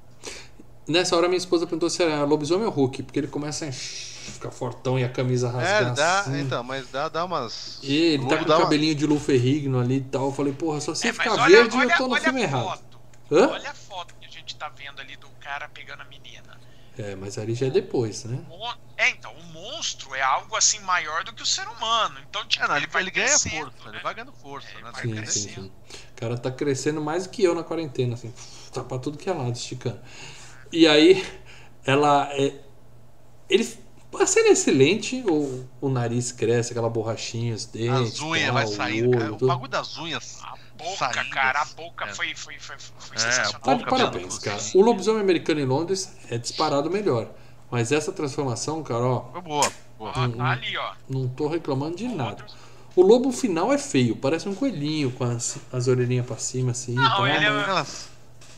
Nessa hora minha esposa perguntou se era lobisomem ou Hulk, porque ele começa a ficar fortão e a camisa rasgada. É, dá, assim. então, mas dá, dá umas. E ele tá com o cabelinho uma... de Luferrigno ali e tal. Eu falei, porra, só se é, ficar olha, verde olha, eu tô no filme errado. Hã? Olha a foto que gente tá vendo ali do cara pegando a menina. É, mas ali já é depois, né? É, então, o monstro é algo assim maior do que o ser humano. Então, tipo, é, não, ele, ele ganha força, né? ele vai ganhando força, é, né? Sim, sim, sim. O cara tá crescendo mais do que eu na quarentena, assim, tá pra tudo que é lado, esticando. E aí, ela. É, ele. A cena é excelente, o, o nariz cresce, aquela borrachinha, os dentes. As unhas vai saindo, cara, o bagulho das unhas boca, Saídas. cara. A boca é. foi, foi, foi, foi é, sensacional. Tá de parabéns, cara. O lobisomem americano em Londres é disparado melhor. Mas essa transformação, cara, ó. Foi boa. boa. Não, tá ali, ó. Não tô reclamando de nada. O lobo final é feio, parece um coelhinho com as, as orelhinhas pra cima, assim. Não, tá, ele é, mas...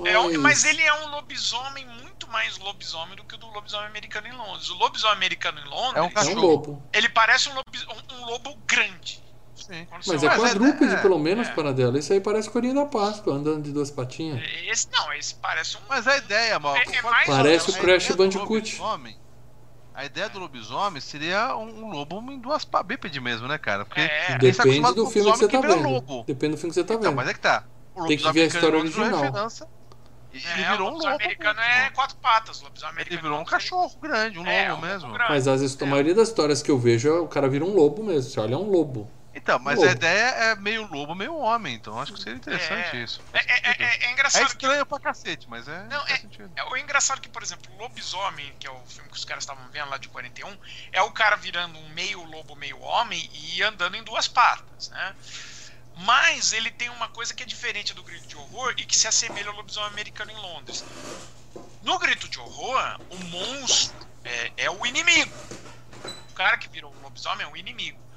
é um, mas ele é um lobisomem muito mais lobisomem do que o do lobisomem americano em Londres. O lobisomem americano em Londres. É um, cachorro. é um lobo. Ele parece um, lobis, um, um lobo grande. Mas é quadrúpede, é, pelo menos, é. para dela. Isso aí parece corinho da Páscoa, andando de duas patinhas. Esse não, esse parece um. Mas a ideia, mal. É, é parece o Crash Bandicoot. A ideia do lobisomem seria um, lobo em duas bípede mesmo, né, cara? Porque é. Depende do filme que você tá vendo. Lobo. Depende do filme que você tá então, vendo. Mas é que tá. Tem que ver a história original. Ele é, virou um lobo. O americano é quatro patas. O Ele virou um cachorro grande, um é, lobo um mesmo. Grande. Mas as, a maioria das histórias que eu vejo, o cara vira um lobo mesmo. Você olha, é um lobo. Então, mas lobo. a ideia é meio lobo, meio homem, então acho que seria interessante é, isso. É, é, é, é, engraçado. É estranho que... pra cacete, mas é. Não, é, é, o engraçado que, por exemplo, Lobisomem, que é o filme que os caras estavam vendo lá de 41, é o cara virando um meio lobo, meio homem e andando em duas patas, né? Mas ele tem uma coisa que é diferente do grito de horror e que se assemelha ao lobisomem americano em Londres. No grito de horror, o monstro é, é o inimigo. O cara que virou um lobisomem é o inimigo.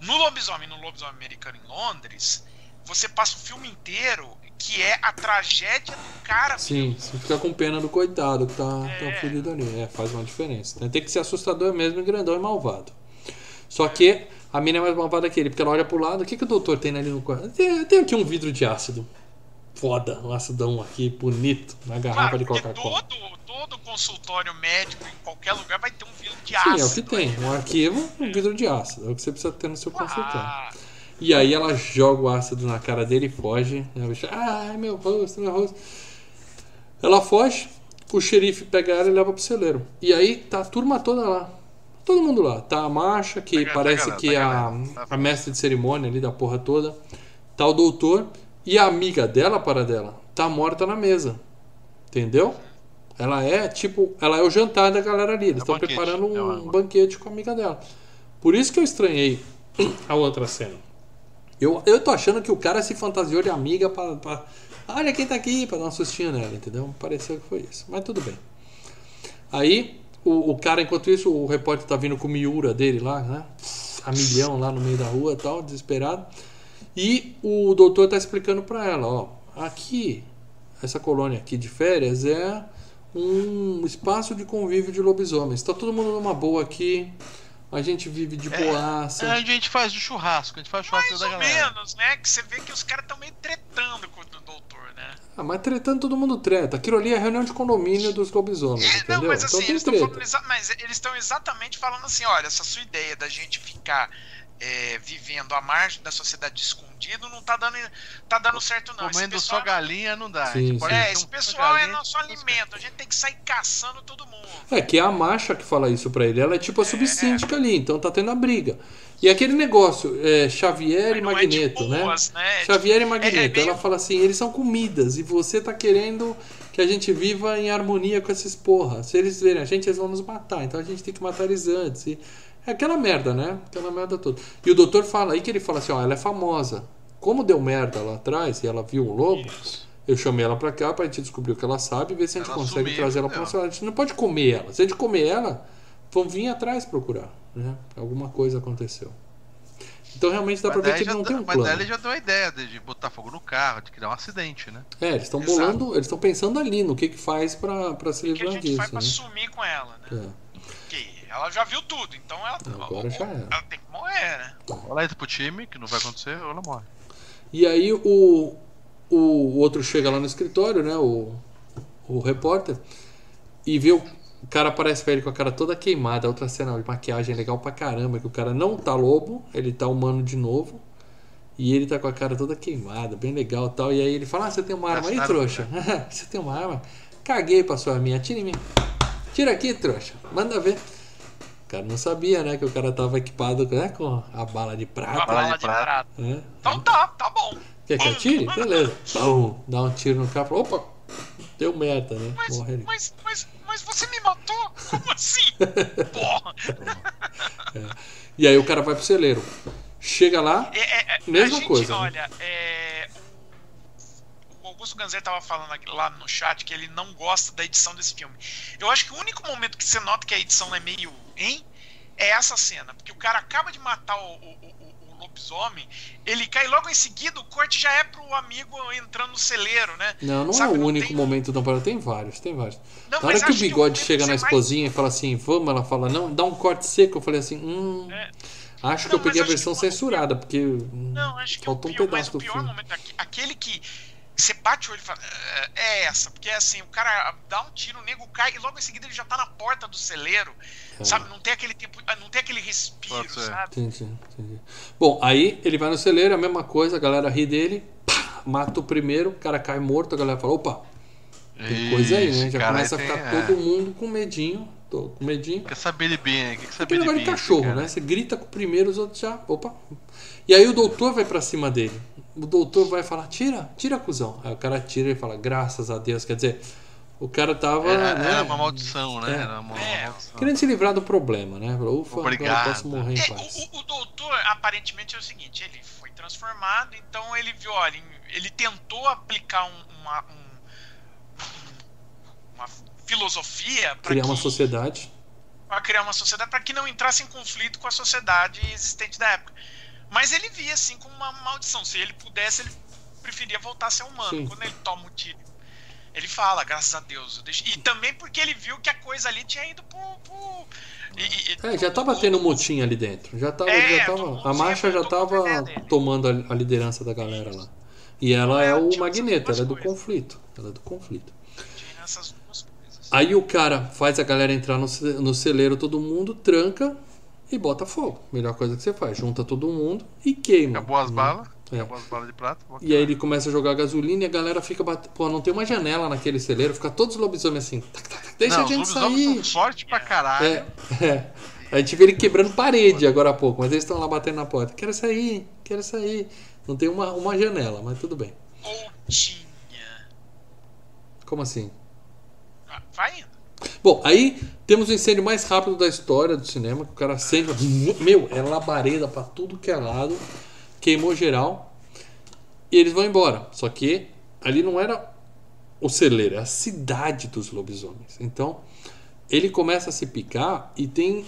No Lobisomem, no Lobisomem Americano em Londres, você passa o filme inteiro que é a tragédia do cara. Sim, você fica com pena do coitado que tá, tá é. tá fudido ali. É, faz uma diferença. Tem que ser assustador mesmo, grandão e malvado. Só que a mina é mais malvada que ele, porque ela olha pro lado. O que, que o doutor tem ali no quarto? Tem, tem aqui um vidro de ácido. Foda, um acidão aqui, bonito, na garrafa claro, de Coca-Cola. Todo, todo consultório médico, em qualquer lugar, vai ter um vidro de ácido. Sim, é o que tem. Um arquivo, um vidro de ácido. É o que você precisa ter no seu consultório. E aí ela joga o ácido na cara dele e foge. Ai, meu rosto, meu rosto. Ela foge, o xerife pega ela e leva pro celeiro. E aí tá a turma toda lá. Todo mundo lá. Tá a Marcha, que pega, parece pega, que é a, a mestre de cerimônia ali da porra toda. Tá o doutor. E a amiga dela, para dela, tá morta na mesa. Entendeu? Ela é tipo, ela é o jantar da galera ali. Eles estão é preparando um, é um banquete com a amiga dela. Por isso que eu estranhei (clears throat) a outra cena. Eu, eu tô achando que o cara se fantasiou de amiga pra, pra olha quem tá aqui, pra dar um sustinho nela, entendeu? Pareceu que foi isso. Mas tudo bem. Aí, o, o cara, enquanto isso, o repórter tá vindo com o Miura dele lá, né? A milhão lá no meio da rua tal, desesperado. E o doutor tá explicando para ela, ó, aqui, essa colônia aqui de férias é um espaço de convívio de lobisomens. Está todo mundo numa boa aqui. A gente vive de é, boaça. É, a gente faz o churrasco, a gente faz churrasco Mais da ou galera. menos, né? Que você vê que os caras estão meio tretando com o doutor, né? Ah, mas tretando todo mundo treta. Aquilo ali é reunião de condomínio dos lobisomens, é, entendeu? Não, mas assim, então, eles estão falando, mas eles estão exatamente falando assim, olha, essa sua ideia da gente ficar é, vivendo à margem da sociedade escondido não tá dando, tá dando certo, não. Comendo só galinha não dá. Sim, sim. É, esse pessoal é nosso alimento. A gente tem que sair caçando todo mundo. É, que é a marcha que fala isso pra ele. Ela é tipo a é. subsíndica ali, então tá tendo a briga. E aquele negócio, é, Xavier e é Magneto, é boas, né? né? Xavier e é, Magneto. Meio... Ela fala assim: eles são comidas e você tá querendo que a gente viva em harmonia com esses porra. Se eles verem a gente, eles vão nos matar. Então a gente tem que matar eles antes. E é aquela merda, né? Aquela merda toda. E o doutor fala aí que ele fala assim: ó, ela é famosa. Como deu merda lá atrás e ela viu o lobo, Isso. eu chamei ela pra cá pra gente descobrir o que ela sabe e ver se a gente ela consegue sumiu, trazer ela pra nossa. A gente não pode comer ela. Se a gente comer ela, vão vir atrás procurar. Né? Alguma coisa aconteceu. Então realmente dá mas pra ver que ele não tem um plano. Mas ele já deu a ideia de botar fogo no carro, de criar um acidente, né? É, eles estão bolando, eles estão pensando ali no que que faz pra, pra se livrar disso. O que a gente faz né? pra sumir com ela, né? É. Ela já viu tudo, então ela, Agora já é. ela tem que morrer, né? Ela entra pro time, que não vai acontecer, ou ela morre. E aí o, o outro chega lá no escritório, né? O, o repórter, e vê o, o cara aparece pra ele com a cara toda queimada. Outra cena de maquiagem legal pra caramba, que o cara não tá lobo, ele tá humano de novo. E ele tá com a cara toda queimada, bem legal tal. E aí ele fala: Ah, você tem uma arma aí, trouxa? (laughs) você tem uma arma? Caguei pra sua minha, tira em mim. Tira aqui, trouxa. Manda ver. O cara não sabia, né? Que o cara tava equipado né, com a bala de prata. A bala de prata. É. Então tá, tá bom. Quer que atire? Beleza. Bum, dá um tiro no cara. Opa! Deu merda, né? Mas, mas, mas, mas, você me matou? Como assim? (laughs) Porra! É. E aí o cara vai pro celeiro. Chega lá, é, é, é mesma gente, coisa. Né? Olha, né? o Augusto Ganzé tava falando lá no chat que ele não gosta da edição desse filme. Eu acho que o único momento que você nota que a edição é meio. Hein? É essa cena. Porque o cara acaba de matar o, o, o, o lobisomem, ele cai logo em seguida, o corte já é pro amigo entrando no celeiro, né? Não, não Sabe, é o não único tem... momento não, tem vários, tem vários. Não, na hora que o bigode que chega na esposinha mais... e fala assim, vamos, ela fala, não, dá um corte seco, eu falei assim, hum. É. Acho não, que eu peguei a versão censurada, porque não, acho que faltou pior, um pedaço do filme. Momento, aquele que você bate o olho e fala, é, é essa, porque é assim, o cara dá um tiro, o nego cai e logo em seguida ele já tá na porta do celeiro, é. sabe? Não tem aquele tempo, ah, não tem aquele respiro, sabe? Entendi, entendi. Bom, aí ele vai no celeiro, a mesma coisa, a galera ri dele, pá, mata o primeiro, o cara cai morto, a galera fala, opa, tem coisa aí, né? Já começa a ficar tem, todo é. mundo com medinho tô com medinho. Quer saber de bem, o que, que saber de bem? de cachorro, cara? né? Você grita com o primeiro, os outros já. Opa. E aí o doutor vai para cima dele. O doutor vai falar: tira, tira, cuzão. Aí o cara tira e fala: graças a Deus. Quer dizer, o cara tava. Era, né? era uma maldição, né? É. Era uma é. maldição. Querendo se livrar do problema, né? Ufa, Obrigado. agora posso morrer em é, paz. O, o, doutor, aparentemente, é o seguinte: ele foi transformado, então ele viu, olha, ele tentou aplicar um, uma, um, uma filosofia para criar que, uma sociedade para criar uma sociedade para que não entrasse em conflito com a sociedade existente da época mas ele via assim como uma maldição. Se ele pudesse ele preferia voltar a ser humano. Sim. quando ele toma o tiro ele fala graças a Deus e também porque ele viu que a coisa ali tinha ido pro, pro e, é, já tava tendo motim ali dentro. Já tava, é, já tava a marcha já tava tomando a, a, liderança da galera lá. E ela é, é o magneto ela é do conflito ela é do conflito. Essas Aí o cara faz a galera entrar no, no celeiro, todo mundo, tranca e bota fogo. Melhor coisa que você faz. Junta todo mundo e queima. Acabou as né? balas. É. Acabou as balas de prata. E aí ele começa a jogar gasolina e a galera fica batendo. Pô, não tem uma janela naquele celeiro, fica todos os lobisomens assim. Tac, tac, deixa não, a gente sair. São fortes pra caralho. É, (laughs) é. A gente vê ele quebrando parede agora há pouco, mas eles estão lá batendo na porta. Quero sair, quero sair. Não tem uma, uma janela, mas tudo bem. Ou tinha. Como assim? vai indo. Bom, aí temos o incêndio mais rápido da história do cinema, que o cara acende. Meu, é labareda pra tudo que é lado. Queimou geral. E eles vão embora. Só que ali não era o celeiro, é a cidade dos lobisomens. Então, ele começa a se picar e tem.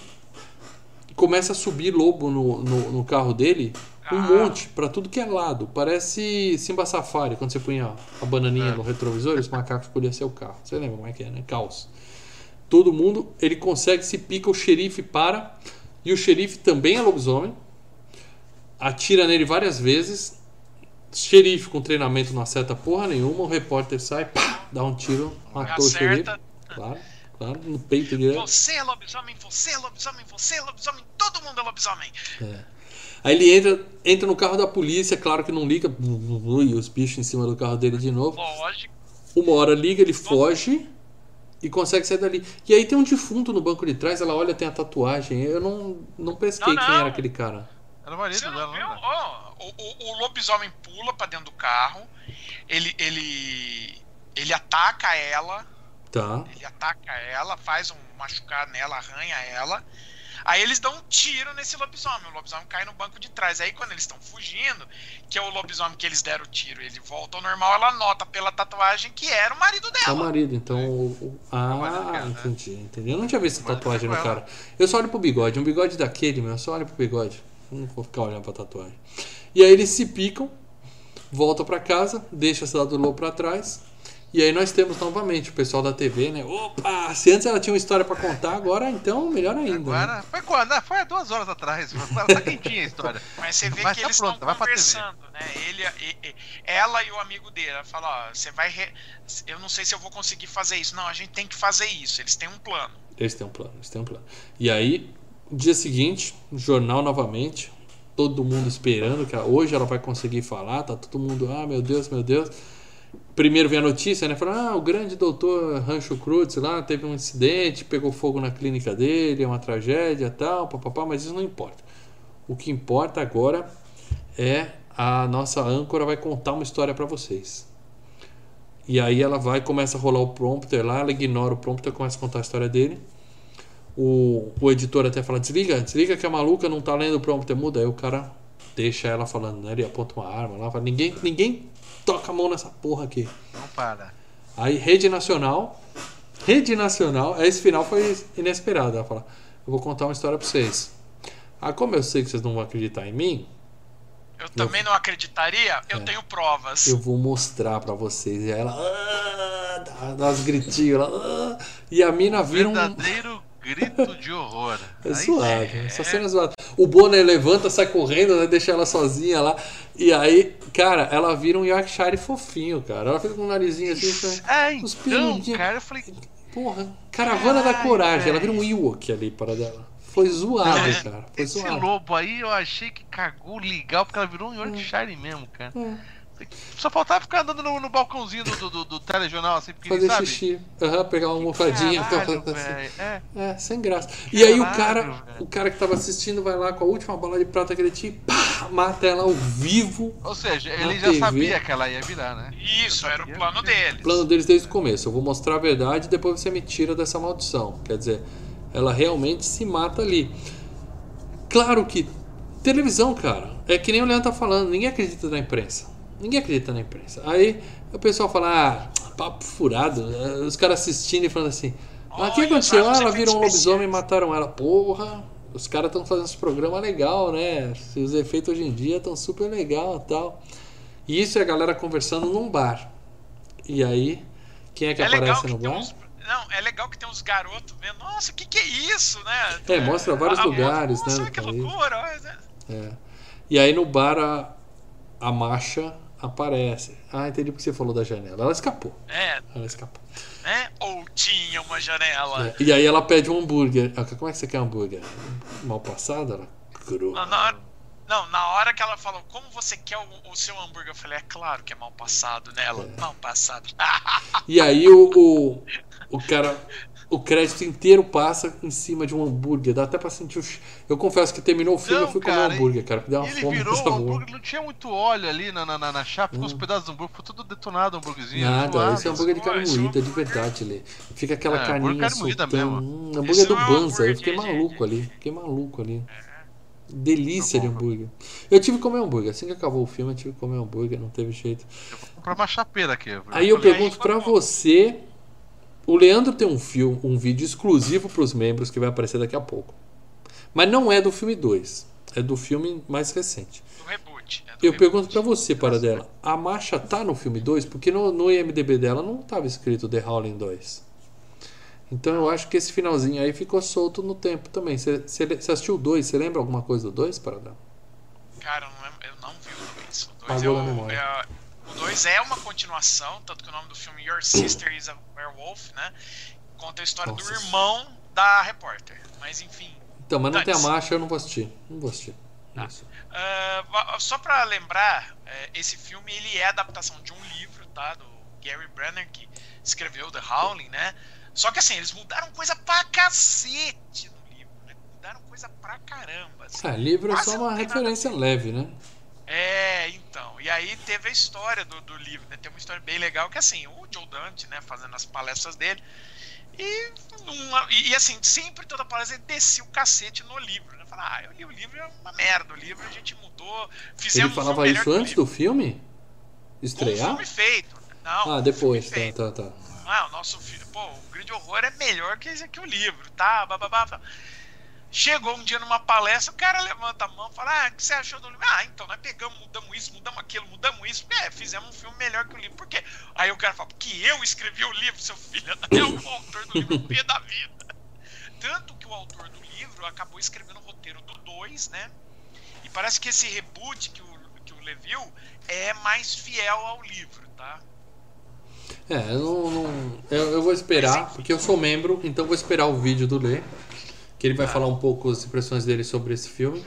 Começa a subir lobo no, no, no carro dele um ah. monte para tudo que é lado. Parece Simba Safari, quando você punha a bananinha é. no retrovisor os macacos escolhiam seu carro. Você lembra como é que é, né? Caos. Todo mundo, ele consegue, se pica, o xerife para. E o xerife também é lobisomem. Atira nele várias vezes. Xerife com treinamento não acerta porra nenhuma. O repórter sai, pá, dá um tiro, matou o xerife. Claro, claro, no peito dele. Você é lobisomem, você é lobisomem, você é lobisomem, todo mundo é lobisomem. É. Aí ele entra, entra no carro da polícia, claro que não liga, e os bichos em cima do carro dele de novo. Lógico. Uma hora liga, ele foge e consegue sair dali. E aí tem um defunto no banco de trás, ela olha, tem a tatuagem. Eu não, não pesquei não, não. quem era aquele cara. Era o marido dela? Oh, o, o, o, lobisomem pula pra dentro do carro, ele, ele, ele ataca ela. Tá. Ele ataca ela, faz um machucar nela, arranha ela. Aí eles dão um tiro nesse lobisomem. O lobisomem cai no banco de trás. Aí quando eles estão fugindo, que é o lobisomem que eles deram o tiro, ele volta ao normal, ela nota pela tatuagem que era o marido dela. É o marido, então. O, ah, é entendi, entendi. Eu não tinha visto essa tatuagem no cara. Eu só olho pro bigode. Um bigode daquele, meu, eu só olho pro bigode. Não vou ficar olhando pra tatuagem. E aí eles se picam, voltam para casa, deixa a cidade do lobo pra trás. E aí nós temos novamente o pessoal da TV, né? Opa! Se antes ela tinha uma história para contar, agora então melhor ainda. Agora, né? foi quando? Foi há duas horas atrás. Tá quentinha a história. (laughs) Mas você vê Mas que tá eles estão conversando, né? Ele, e, ela e o amigo dele. Ela fala, ó, você vai. Re... Eu não sei se eu vou conseguir fazer isso. Não, a gente tem que fazer isso. Eles têm um plano. Eles têm um plano, eles têm um plano. E aí, dia seguinte, jornal novamente. todo mundo esperando, que hoje ela vai conseguir falar, tá todo mundo, ah, meu Deus, meu Deus. Primeiro vem a notícia, né? Fala, ah, o grande doutor Rancho Cruz lá teve um incidente, pegou fogo na clínica dele, é uma tragédia tal, papapá, mas isso não importa. O que importa agora é a nossa âncora vai contar uma história para vocês. E aí ela vai, começa a rolar o prompter lá, ela ignora o prompter, começa a contar a história dele. O, o editor até fala: desliga, desliga que a maluca não tá lendo o prompter, muda. Aí o cara deixa ela falando, né? Ele aponta uma arma lá, fala: ninguém, ninguém toca a mão nessa porra aqui. Não para. Aí, Rede Nacional. Rede Nacional, esse final foi inesperado. Ela fala: eu vou contar uma história pra vocês. Ah, como eu sei que vocês não vão acreditar em mim, eu também eu, não acreditaria, eu é, tenho provas. Eu vou mostrar para vocês. E ela ah, dá, dá umas gritinhos. ah, e a mina vira um. Verdadeiro grito de horror. É suave. É... Essa cena é zoada. O Bonner levanta, sai correndo, né, deixa ela sozinha lá. E aí, cara, ela vira um Yorkshire fofinho, cara. Ela fica com o narizinho assim. É, então, cara, eu falei. Porra, caravana Ai, da coragem. Ela vira um Ewok ali para dela. Foi zoado, é, cara. Foi esse zoado. lobo aí eu achei que cagou legal, porque ela virou um Yorkshire hum. mesmo, cara. Hum. Só faltava ficar andando no, no balcãozinho do, do, do, do telejornal, assim, porque Fazer sabe? xixi. Uhum, pegar uma mofadinha. Caralho, (laughs) assim. é. é, sem graça. E aí o cara, véio. o cara que tava assistindo vai lá com a última bala de prata que ele tinha, pá, mata ela ao vivo. Ou seja, ele já TV. sabia que ela ia virar, né? Isso, era o plano deles. O plano deles desde o começo. Eu vou mostrar a verdade e depois você me tira dessa maldição. Quer dizer, ela realmente se mata ali. Claro que televisão, cara, é que nem o Leandro tá falando, ninguém acredita na imprensa. Ninguém acredita na imprensa. Aí o pessoal fala, ah, papo furado, os caras assistindo e falando assim, ah, o que aconteceu? Ah, ela virou um lobisomem e mataram ela. Porra, os caras estão fazendo esse programa legal, né? Os efeitos hoje em dia estão super legal e tal. E isso é a galera conversando num bar. E aí, quem é que é aparece no bar? Uns, não, é legal que tem uns garotos vendo, nossa, o que, que é isso, né? É, mostra vários a, lugares, nossa, né? que loucura! Né? É. E aí no bar a, a marcha aparece. Ah, entendi porque você falou da janela. Ela escapou. É. Ela escapou. É? Ou tinha uma janela. É. E aí ela pede um hambúrguer. Ah, como é que você quer um hambúrguer? Mal passado? Ela cru. Não, na hora, não, na hora que ela falou, como você quer o, o seu hambúrguer? Eu falei, é claro que é mal passado, né? Ela, é. mal passado. e aí o, o, o cara. O crédito inteiro passa em cima de um hambúrguer. Dá até pra sentir o. Eu confesso que terminou o filme não, eu fui cara, comer um hambúrguer, cara. Deu uma ele fome virou hambúrguer, não tinha muito óleo ali na, na, na chapa, ficou hum. uns pedaços do hambúrguer, ficou tudo detonado o hambúrguerzinho. Nada, esse é hambúrguer de carne moída, de verdade ali. Fica aquela é, carninha soltando. Hum, hambúrguer do é Banza. Eu fiquei maluco ali. Fiquei maluco ali. Delícia tá de hambúrguer. Eu tive que comer hambúrguer. Assim que acabou o filme, eu tive que comer hambúrguer, não teve jeito. Eu vou comprar uma chapeira aqui. Aí eu pergunto para você o Leandro tem um filme, um vídeo exclusivo para os membros que vai aparecer daqui a pouco. Mas não é do filme 2, é do filme mais recente. Do reboot. É do Eu reboot. pergunto para você, para dela, a marcha tá no filme 2 porque no, no IMDb dela não estava escrito The Howling 2. Então eu acho que esse finalzinho aí ficou solto no tempo também. Você, assistiu o 2? Você lembra alguma coisa do 2, Paradela? Cara, eu não, eu não vi o 2. O 2 é, é, o 2 é uma continuação, tanto que o nome do filme Your Sister is a Werewolf, né? Conta a história Nossa. do irmão da repórter. Mas enfim. Então, mas não tem a marcha, eu não vou assistir. Não vou assistir. Tá. Uh, só para lembrar, é, esse filme ele é adaptação de um livro, tá? Do Gary Brenner, que escreveu The Howling, né? Só que assim, eles mudaram coisa pra cacete no livro, né? Mudaram coisa pra caramba. Assim. Ah, livro é só uma referência leve, né? É, então. E aí teve a história do, do livro, né? Tem uma história bem legal que assim, o Joe Dante, né, fazendo as palestras dele. E, uma, e, assim, sempre toda palestra ele descia o cacete no livro. Né? Fala, ah, eu li o livro, é uma merda. O livro a gente mudou. Fizemos ele falava isso antes do filme? Estrear? Um filme feito. Não, ah, depois, um tá, tá, tá. Ah, o nosso filme, pô, o Grande Horror é melhor que, que o livro, tá? Bababá. Chegou um dia numa palestra, o cara levanta a mão e fala: Ah, o que você achou do livro? Ah, então nós pegamos, mudamos isso, mudamos aquilo, mudamos isso. É, fizemos um filme melhor que o livro. Por quê? Aí o cara fala: Porque eu escrevi o livro, seu filho. (laughs) É o autor do livro, o da vida. Tanto que o autor do livro acabou escrevendo o roteiro do 2, né? E parece que esse reboot que o, que o Lê viu é mais fiel ao livro, tá? É, eu, não, não eu, eu, vou esperar, porque eu sou membro, então vou esperar o vídeo do Lê que ele vai ah. falar um pouco as impressões dele sobre esse filme.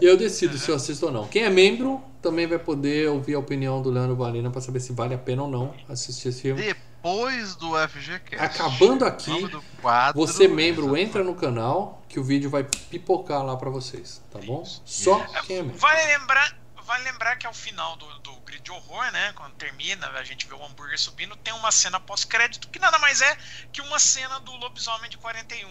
E eu decido se eu assisto ou não. Quem é membro também vai poder ouvir a opinião do Leandro Valina para saber se vale a pena ou não assistir esse filme. Depois do FGCast. Acabando aqui, quadro, você membro entra no canal que o vídeo vai pipocar lá para vocês, tá bom? Só quem é membro. Vale lembrar, vale lembrar que ao final do, do grid de horror, né, quando termina, a gente vê o hambúrguer subindo, tem uma cena pós-crédito que nada mais é que uma cena do Lobisomem de 41,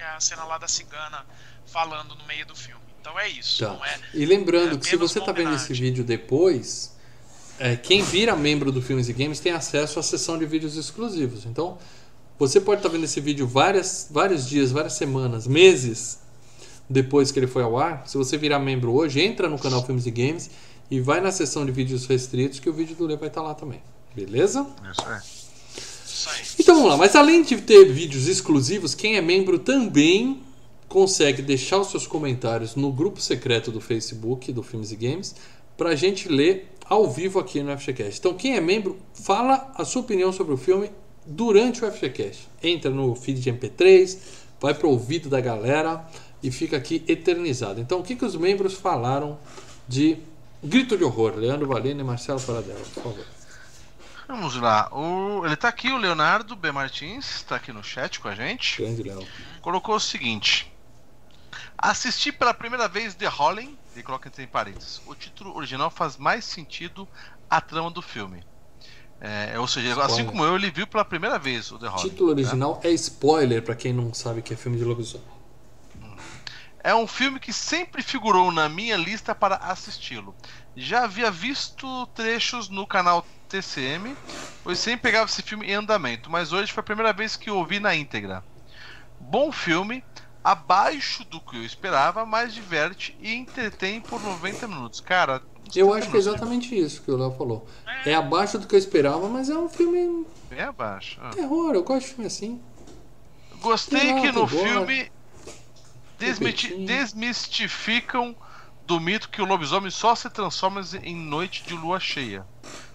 que é a cena lá da cigana falando no meio do filme. Então é isso. Tá. É, e lembrando é que se você está vendo esse vídeo depois, é, quem vira membro do Filmes e Games tem acesso à sessão de vídeos exclusivos. Então, você pode estar tá vendo esse vídeo várias, vários dias, várias semanas, meses depois que ele foi ao ar. Se você virar membro hoje, entra no canal Filmes e Games e vai na sessão de vídeos restritos que o vídeo do Lê vai estar tá lá também. Beleza? Isso é. Então vamos lá, mas além de ter vídeos exclusivos, quem é membro também consegue deixar os seus comentários no grupo secreto do Facebook do Filmes e Games para a gente ler ao vivo aqui no FGCast. Então, quem é membro, fala a sua opinião sobre o filme durante o FGCast. Entra no feed de MP3, vai para o ouvido da galera e fica aqui eternizado. Então, o que, que os membros falaram de Grito de Horror? Leandro Valina e Marcelo Paradela, por favor. Vamos lá. O, ele está aqui, o Leonardo B. Martins, está aqui no chat com a gente. Grande Léo. Colocou o seguinte: Assisti pela primeira vez The Holling, e coloca entre parênteses. O título original faz mais sentido à trama do filme. É, ou seja, spoiler. assim como eu, ele viu pela primeira vez o The Holling. O título né? original né? é spoiler para quem não sabe que é filme de lobisomem. É um filme que sempre figurou na minha lista para assisti-lo. Já havia visto trechos no canal TCM, pois sempre pegava esse filme em andamento, mas hoje foi a primeira vez que o ouvi na íntegra. Bom filme, abaixo do que eu esperava, mas diverte e entretém por 90 minutos. Cara, eu acho que é exatamente isso que o Léo falou. É abaixo do que eu esperava, mas é um filme. É abaixo. Ah. Terror, eu gosto de filme assim. Gostei que no filme desmistificam do mito que o lobisomem só se transforma em noite de lua cheia.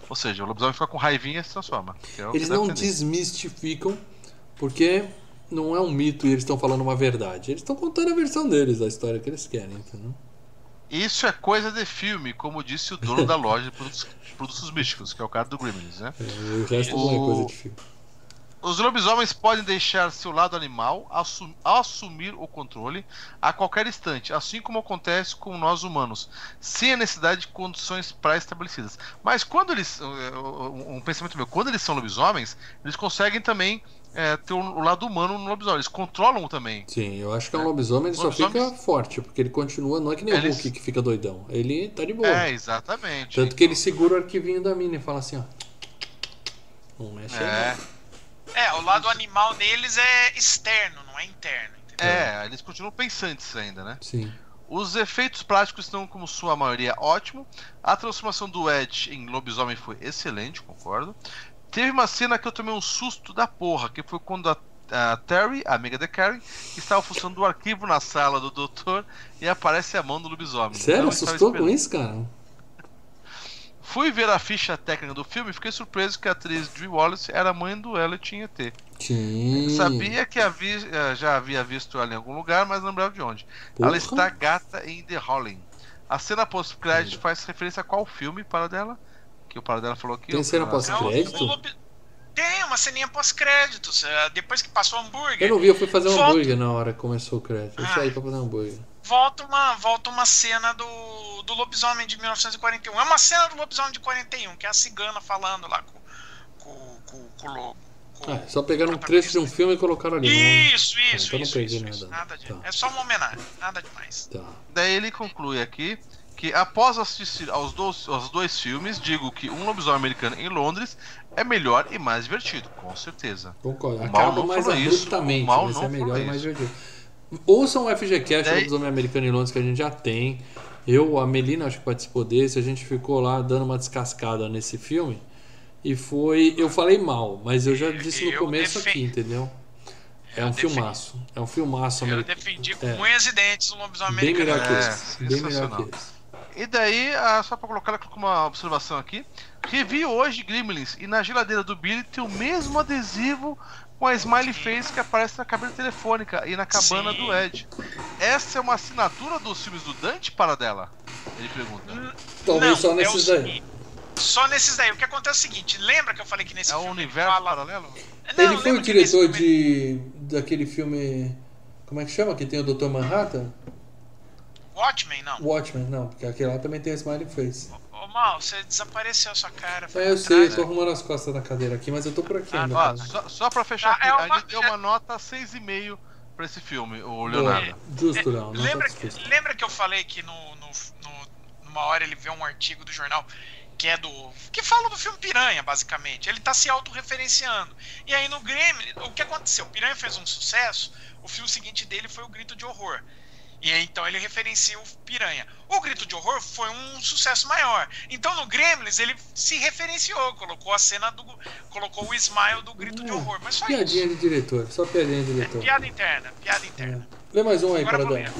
Ou seja, o lobisomem fica com raivinha e se transforma. É Eles não desmistificam, porque não é um mito e eles estão falando uma verdade. Eles estão contando a versão deles, a história que eles querem, entendeu? Isso é coisa de filme, como disse o dono da loja de produtos, produtos místicos, que é o cara do Gremlins, né? (laughs) É, o resto o... não é coisa de filme. Os lobisomens podem deixar seu lado animal assum assumir o controle a qualquer instante, assim como acontece com nós humanos, sem a necessidade de condições pré-estabelecidas. Mas quando eles. Um pensamento meu, quando eles são lobisomens, eles conseguem também é, ter o lado humano no lobisomem. Eles controlam também. Sim, eu acho que é um é. lobisomem, ele lobisomem... só fica forte, porque ele continua, não é que nem eles... o Hulk que fica doidão. Ele tá de boa. É, exatamente. Tanto que ele segura o arquivinho da mina e fala assim, ó. Não mexe é. É, o lado animal neles é externo, não é interno. Entendeu? É, eles continuam pensantes ainda, né? Sim. Os efeitos práticos estão, como sua maioria, ótimo. A transformação do Ed em lobisomem foi excelente, concordo. Teve uma cena que eu tomei um susto da porra, que foi quando a, a Terry, a amiga da Karen, estava funcionando o arquivo na sala do doutor e aparece a mão do lobisomem. Sério? Assustou com isso, cara? Fui ver a ficha técnica do filme e fiquei surpreso que a atriz Drew Wallace era mãe do Elliot em ET. Sim. Sabia que havia, eh, já havia visto ela em algum lugar, mas não lembrava de onde. Porra. Ela está gata em The Howling. A cena pós-crédito faz referência a qual filme para dela? Que o para dela falou que. Tem cena pós-crédito? Tem uma ceninha pós-créditos. Eh, depois que passou o hambúrguer. Eu não vi, eu fui fazer um Volta... hambúrguer na hora que começou o crédito. Eu ah. saí pra fazer um hambúrguer volta uma, volta uma cena do, do lobisomem de 1941. É uma cena do lobisomem de 41, que é a cigana falando lá com, com, com, com o lobo. Com ah, só pegaram um trecho de um filme e colocaram ali. Isso, isso, então isso. Não perdi isso, nada. Isso, nada de, tá. É só uma homenagem, nada demais. Tá. Daí ele conclui aqui que após assistir aos dois, aos dois filmes, digo que um lobisomem americano em Londres é melhor e mais divertido, com certeza. Concordo. Acaba mais abruptamente, isso, mas é melhor e mais divertido. Ouçam o FGCast é. do Homem Americano em Londres que a gente já tem. Eu, a Melina, acho que participou desse. A gente ficou lá dando uma descascada nesse filme. E foi. Eu falei mal, mas eu já disse no eu começo aqui, entendeu? É um defendi. filmaço. É um filmaço americano. Eu defendi com é. unhas e dentes o lobisomem americano. Bem melhor que esse. É, bem melhor que esse. E daí, ah, só para colocar uma observação aqui, Revi hoje Gremlins e na geladeira do Billy tem o mesmo adesivo com a smiley face que aparece na cabine telefônica e na cabana Sim. do Ed. Essa é uma assinatura dos filmes do Dante para dela? Ele pergunta. Hum, Talvez só nesses é daí. Só nesses daí. O que acontece é o seguinte: lembra que eu falei que nesse é filme. É um universo fala... paralelo? Não, ele foi o diretor de. daquele filme. Como é que chama? Que tem o Dr. Manhattan? Watchmen, não. Watchmen, não, porque aquele lá também tem a smiley face. Ô, Mal, você desapareceu a sua cara. É, eu sei, eu tô arrumando as costas da cadeira aqui, mas eu tô por aqui ah, ainda. Ó, só, só pra fechar ah, aqui, é uma... a gente deu uma nota 6,5 pra esse filme, o Leonardo. É, Justo, Léo. Lembra, que, lembra que eu falei que no, no, no, numa hora ele vê um artigo do jornal que é do. que fala do filme Piranha, basicamente. Ele tá se autorreferenciando. E aí no Grêmio, o que aconteceu? Piranha fez um sucesso, o filme seguinte dele foi o Grito de Horror. E aí, então ele referencia o Piranha. O Grito de Horror foi um sucesso maior. Então no Gremlins ele se referenciou, colocou a cena do. colocou o smile do Grito de Horror. Mas só piadinha isso. de diretor, só piadinha de diretor. É, piada interna, piada interna. É. Lê mais um aí Agora para dar.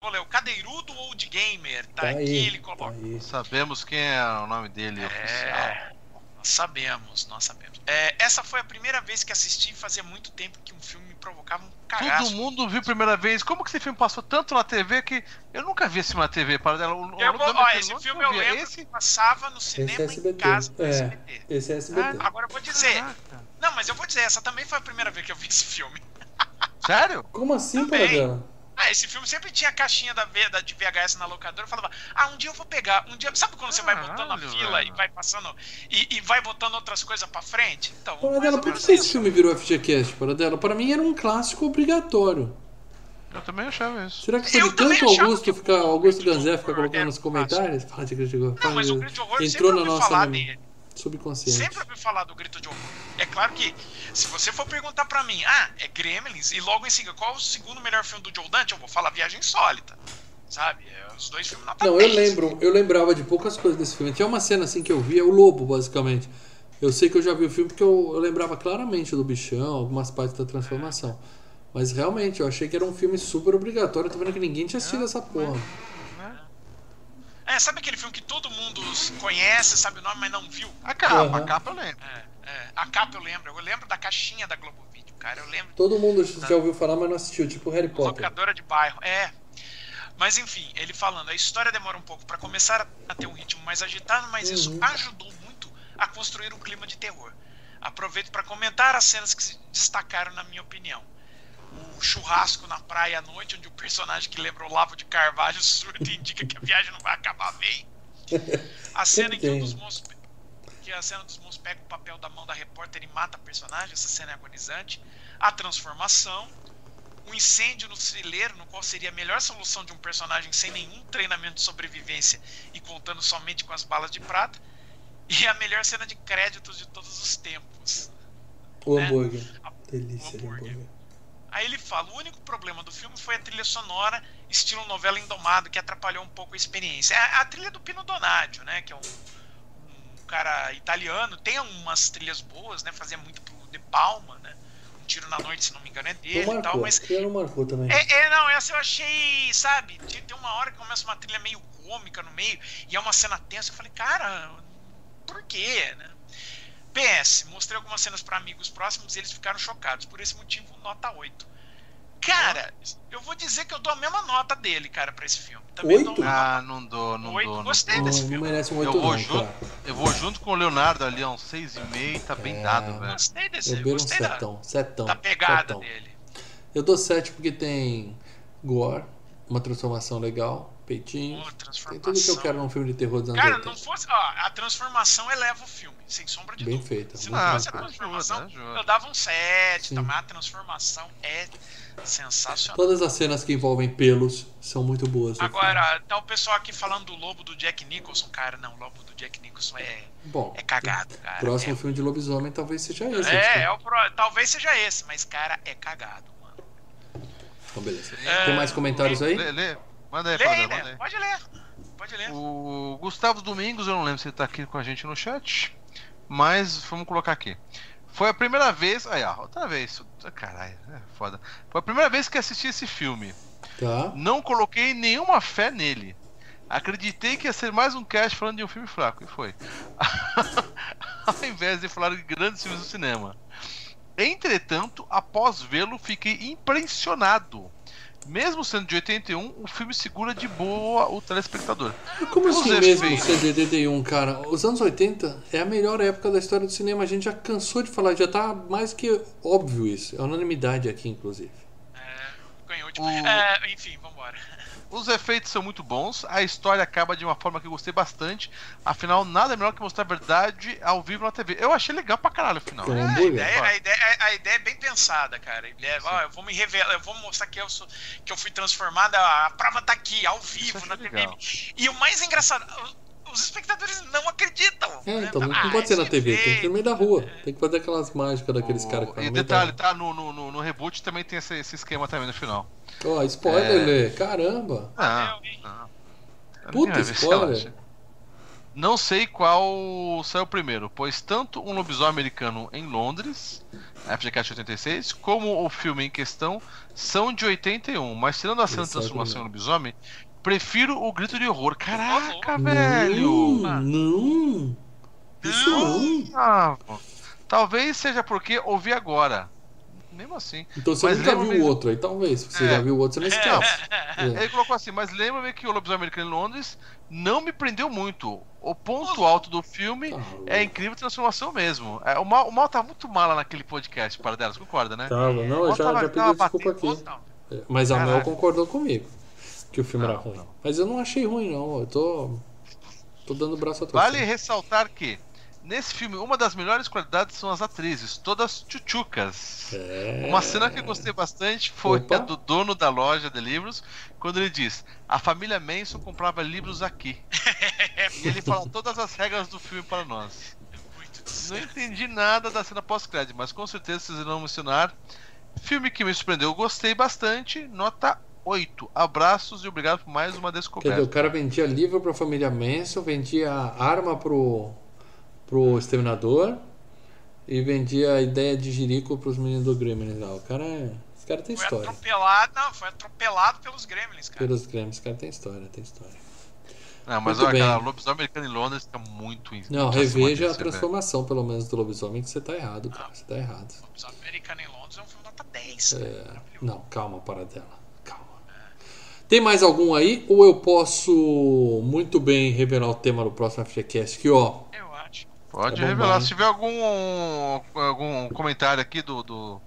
Vou ler o Cadeirudo Old Gamer, tá, tá aqui, aí, ele coloca. Tá Sabemos quem é o nome dele é, oficial. Nós sabemos, nós sabemos. É, essa foi a primeira vez que assisti fazia muito tempo que um filme provocava um cagaço. Todo mundo viu a primeira vez. Como que esse filme passou tanto na TV que eu nunca vi esse na TV para dela. Eu vou, ó, esse filme eu lembro esse... que passava no cinema é em casa do é, SBT. Esse é SBT. Ah, agora eu vou dizer. Caraca. Não, mas eu vou dizer, essa também foi a primeira vez que eu vi esse filme. Sério? Como assim, Paradela? Ah, esse filme sempre tinha a caixinha da, da, de VHS na locadora. Eu falava, ah, um dia eu vou pegar. Um dia. Sabe quando você vai botando a fila e vai passando. E, e, vai botando outras coisas pra frente? Então. Paradela, por que esse filme virou FGCast, Paradela? Para mim era um clássico obrigatório. Eu também achava isso. Será que foi de tanto Augusto ficar, Augusto Ganzé ficar colocando nos comentários? Fala de Horror. Não, mas o Grito de Horror entrou na nossa falar dele. Subconsciente. Sempre ouvi falar do Grito de Horror. É claro que se você for perguntar para mim, ah, é Gremlins, e logo em seguida, qual o segundo melhor filme do Joe Dante? Eu vou falar Viagem Sólita. Sabe? É, os dois filmes nota Não, 10. eu lembro, eu lembrava de poucas coisas desse filme. Tinha uma cena assim que eu via, o Lobo, basicamente. Eu sei que eu já vi o filme porque eu, eu lembrava claramente do bichão, algumas partes da transformação. Mas realmente, eu achei que era um filme super obrigatório. Eu tô vendo que ninguém tinha assistido é, essa porra. É. sabe aquele filme que todo mundo conhece, sabe o nome, mas não viu? A capa, uhum. a capa eu lembro. É. É, a capa eu lembro, eu lembro da caixinha da Globo Vídeo, cara. Eu lembro. Todo mundo da... já ouviu falar, mas não assistiu, tipo Harry Potter. Locadora de bairro, é. Mas enfim, ele falando, a história demora um pouco para começar a ter um ritmo mais agitado, mas uhum. isso ajudou muito a construir um clima de terror. Aproveito para comentar as cenas que se destacaram na minha opinião. O churrasco na praia à noite, onde o personagem que lembra o Lavo de Carvalho (laughs) surto indica que a viagem não vai acabar bem. A cena em que um dos monstros que a cena dos monstros pega o papel da mão da repórter e mata a personagem, essa cena é agonizante. A transformação, o incêndio no celeiro, no qual seria a melhor solução de um personagem sem nenhum treinamento de sobrevivência e contando somente com as balas de prata. E a melhor cena de créditos de todos os tempos. O né? hambúrguer. A, Delícia o hambúrguer. hambúrguer. Aí ele fala: o único problema do filme foi a trilha sonora, estilo novela indomado, que atrapalhou um pouco a experiência. É a, a trilha do Pino Donadio, né? Que é um cara italiano, tem umas trilhas boas, né? Fazia muito pro De Palma, né? Um Tiro na Noite, se não me engano, é dele marcou, e tal, mas. Não marcou também. É, é, não, essa eu achei, sabe? Tem uma hora que começa uma trilha meio cômica no meio, e é uma cena tensa, eu falei, cara, por quê, né? PS, mostrei algumas cenas para amigos próximos e eles ficaram chocados. Por esse motivo, nota 8. Cara, eu vou dizer que eu dou a mesma nota dele, cara, pra esse filme. Também oito? Ah, não dou, não oito, dou. Gostei não desse filme. Não merece um 8 eu vou, não, junto, eu vou junto com o Leonardo ali, a uns 6,5, tá bem é... dado, velho. Gostei desse filme. Gostei um setão, da, setão, da pegada setão. dele. Eu dou 7 porque tem gore, uma transformação legal, peitinho. Tem tudo que eu quero num filme de terror dos anos Cara, 80. não fosse. Ó, a transformação eleva o filme, sem sombra de Bem dúvida. feita. Se não fosse a transformação, ajuda, ajuda. eu dava um 7, tá? mas a transformação é Sensacional. Todas as cenas que envolvem pelos são muito boas. Agora, tá o pessoal aqui falando do lobo do Jack Nicholson. Cara, não, o lobo do Jack Nicholson é, Bom, é cagado, cara. Próximo é... filme de lobisomem talvez seja esse. É, é o pro... talvez seja esse, mas, cara, é cagado, mano. Então, beleza. É... Tem mais comentários aí? Lê, lê. Manda aí, lê, aí, manda aí. Pode ler. Pode ler. O Gustavo Domingos, eu não lembro se ele tá aqui com a gente no chat, mas vamos colocar aqui. Foi a primeira vez. Aí, ó, outra vez. Caralho, é foda. Foi a primeira vez que assisti esse filme. Tá. Não coloquei nenhuma fé nele. Acreditei que ia ser mais um cast falando de um filme fraco, e foi. (laughs) Ao invés de falar de grandes filmes do cinema. Entretanto, após vê-lo, fiquei impressionado. Mesmo sendo de 81, o filme segura de boa o telespectador. Como assim mesmo sendo de 81, cara? Os anos 80 é a melhor época da história do cinema. A gente já cansou de falar, já tá mais que óbvio isso. É unanimidade aqui, inclusive. É, ganhou de... O... É, enfim, vambora. Os efeitos são muito bons, a história acaba de uma forma que eu gostei bastante. Afinal, nada melhor que mostrar a verdade ao vivo na TV. Eu achei legal pra caralho o final. É, a, ideia, a, ideia, a, ideia, é bem pensada, cara. É, ó, eu vou me revelar, eu vou mostrar que eu, sou, que eu fui transformada, a prova tá aqui, ao vivo, na TV. Legal. E o mais engraçado, os espectadores não acreditam. É, né? então, não, ah, pode ser na TV, tem que ser no meio da rua. Tem que fazer aquelas mágicas daqueles o... caras que E detalhe, tá? No, no, no, reboot também tem esse, esse esquema também no final. Ó, oh, spoiler, é... Lê. Caramba. Ah, ah. Puta spoiler. Não sei qual saiu primeiro, pois tanto um lobisomem americano em Londres, FGCast 86, como o filme em questão são de 81, mas tirando a cena de transformação em lobisomem, Prefiro o grito de horror. Caraca, não, velho! Não! Isso não! Ah, talvez seja porque ouvi agora. Mesmo assim. Então você mas nunca viu o outro aí, talvez. Se você é. já viu o outro, você não esquece. (laughs) É. Ele colocou assim, mas lembra-me que o Lobisomem Americano em Londres não me prendeu muito. O ponto alto do filme tá é a incrível transformação mesmo. É, o, mal, o mal tá muito mala naquele podcast, para delas, concorda, né? Tava, não, eu já, tava, já pedi desculpa aqui. É, mas a Mel concordou comigo que o filme não, era ruim. Não. Mas eu não achei ruim, não. Eu tô. tô dando o braço a torcer. Vale ressaltar que. Nesse filme, uma das melhores qualidades são as atrizes, todas tchutchucas. É... Uma cena que eu gostei bastante foi Opa. a do dono da loja de livros, quando ele diz: A família Manson comprava livros aqui. e ele fala todas as regras do filme para nós. Não entendi nada da cena pós-crédito, mas com certeza vocês irão mencionar. Filme que me surpreendeu, gostei bastante, nota 8. Abraços e obrigado por mais uma descoberta. Dizer, o cara vendia livro para a família Manson, vendia arma pro, pro exterminador e vendia a ideia de jirico para os meninos do Gremlins lá. O cara é. Esse cara tem foi história. Atropelado, não, foi atropelado pelos Gremlins, cara. Pelos Gremlins, esse cara tem história, tem história. Não, mas olha, cara, o lobisomem americano em Londres tá muito Não, reveja a transformação, pelo menos, do lobisomem, que você tá errado, cara. Você tá errado. O lobisomem americano em Londres é um filme nota 10. É... Não, calma, para dela. Tem mais algum aí? Ou eu posso muito bem revelar o tema do próximo FGCast? Que ó. Eu acho. Pode é revelar. Se tiver algum, algum comentário aqui do, do,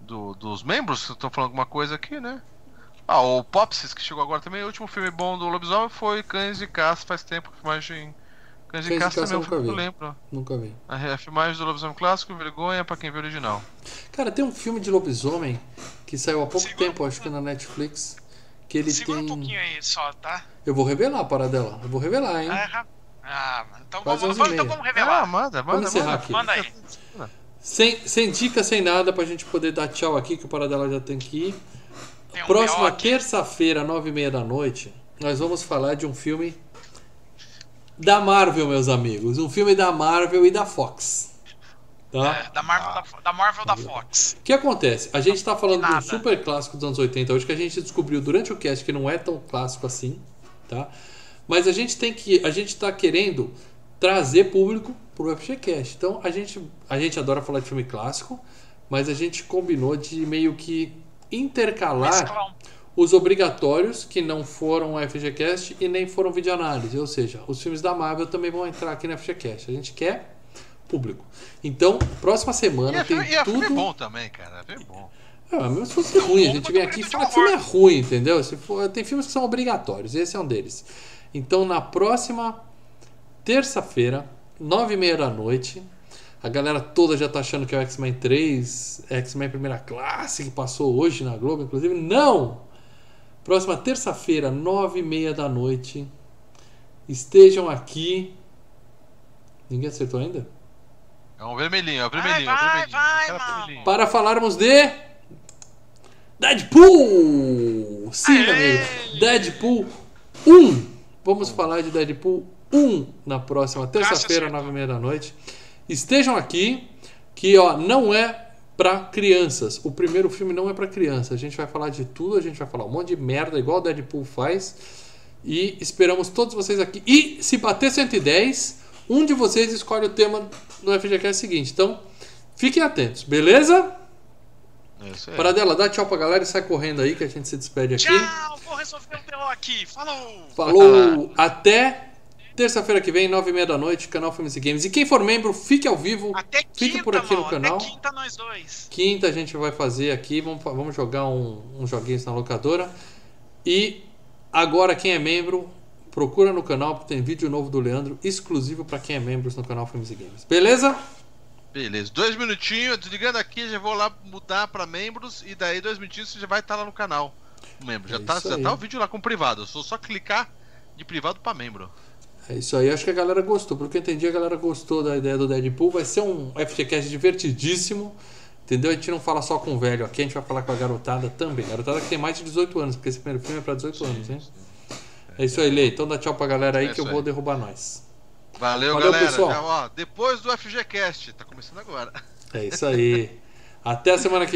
do dos membros que estão falando alguma coisa aqui, né? Ah, o Popsis, que chegou agora também. O último filme bom do Lobisomem foi Cães de Caça, faz tempo que filmagem. Cães de Caça também é um filme que eu lembro. Nunca vi. A filmagem do Lobisomem Clássico, vergonha pra quem viu o original. Cara, tem um filme de lobisomem que saiu há pouco tempo, acho que na Netflix que ele Segura tem... um pouquinho aí só, tá? Eu vou revelar a parada dela. Eu vou revelar, hein? Ah, ah então, vamos, vamos, então vamos revelar. Ah, manda, manda, vamos encerrar manda, aqui. Manda aí. Sem, sem dica, sem nada, pra gente poder dar tchau aqui, que o Paradela já tem que ir. Um Próxima terça-feira, nove e meia da noite, nós vamos falar de um filme da Marvel, meus amigos. Um filme da Marvel e da Fox. Tá? É, da Marvel, ah. da, da, Marvel da Fox. O que acontece? A gente está falando de um super clássico dos anos 80 hoje que a gente descobriu durante o cast que não é tão clássico assim, tá? Mas a gente tem que, a gente está querendo trazer público pro FGCast. Então a gente, a gente adora falar de filme clássico, mas a gente combinou de meio que intercalar os obrigatórios que não foram FGCast e nem foram videoanálise, ou seja, os filmes da Marvel também vão entrar aqui no FGCast. A gente quer público. Então, próxima semana e tem filme, tudo. E é bom também, cara. É bom. É, mesmo se fosse ruim, a gente vem aqui e fala que filme é ruim, entendeu? Se for, tem filmes que são obrigatórios, esse é um deles. Então, na próxima terça-feira, nove e meia da noite, a galera toda já tá achando que é o X-Men 3, X-Men Primeira Classe, que passou hoje na Globo, inclusive. Não! Próxima terça-feira, nove e meia da noite, estejam aqui. Ninguém acertou ainda? É um vermelhinho, é um vermelhinho, vai, é vermelhinho. Vai, vermelhinho. Para falarmos de. Deadpool! Sim, meu amigo. Deadpool 1. Vamos falar de Deadpool 1 na próxima terça-feira, nove e meia da noite. Estejam aqui, que ó, não é para crianças. O primeiro filme não é para criança. A gente vai falar de tudo, a gente vai falar um monte de merda, igual o Deadpool faz. E esperamos todos vocês aqui. E se bater 110, um de vocês escolhe o tema do FGCast seguinte. Então, fiquem atentos, beleza? É. Paradela, dá tchau pra galera e sai correndo aí que a gente se despede aqui. Tchau, vou resolver um aqui. Falou! Falou! Até terça-feira que vem, nove e meia da noite, canal Filmes e Games. E quem for membro, fique ao vivo. Até fique quinta, por aqui no canal. Até quinta nós dois. Quinta a gente vai fazer aqui, vamos, vamos jogar um, uns joguinhos na locadora. E agora quem é membro, procura no canal, porque tem vídeo novo do Leandro, exclusivo para quem é membro no canal Filmes e Games. Beleza? Beleza, dois minutinhos, desligando aqui, já vou lá mudar para membros e daí dois minutinhos você já vai estar lá no canal. Membro, já, é tá, já tá o vídeo lá com privado, só só clicar de privado para membro. É isso aí, acho que a galera gostou. Porque eu entendi, a galera gostou da ideia do Deadpool. Vai ser um FTCast divertidíssimo. Entendeu? A gente não fala só com o velho aqui, a gente vai falar com a garotada também. A garotada que tem mais de 18 anos, porque esse primeiro filme é pra 18 anos, hein? É isso aí, Lei. Então dá tchau pra galera aí é que eu vou derrubar nós. Valeu, Valeu galera. Pessoal. Já, ó, depois do FGCast, tá começando agora. É isso aí. (laughs) Até a semana que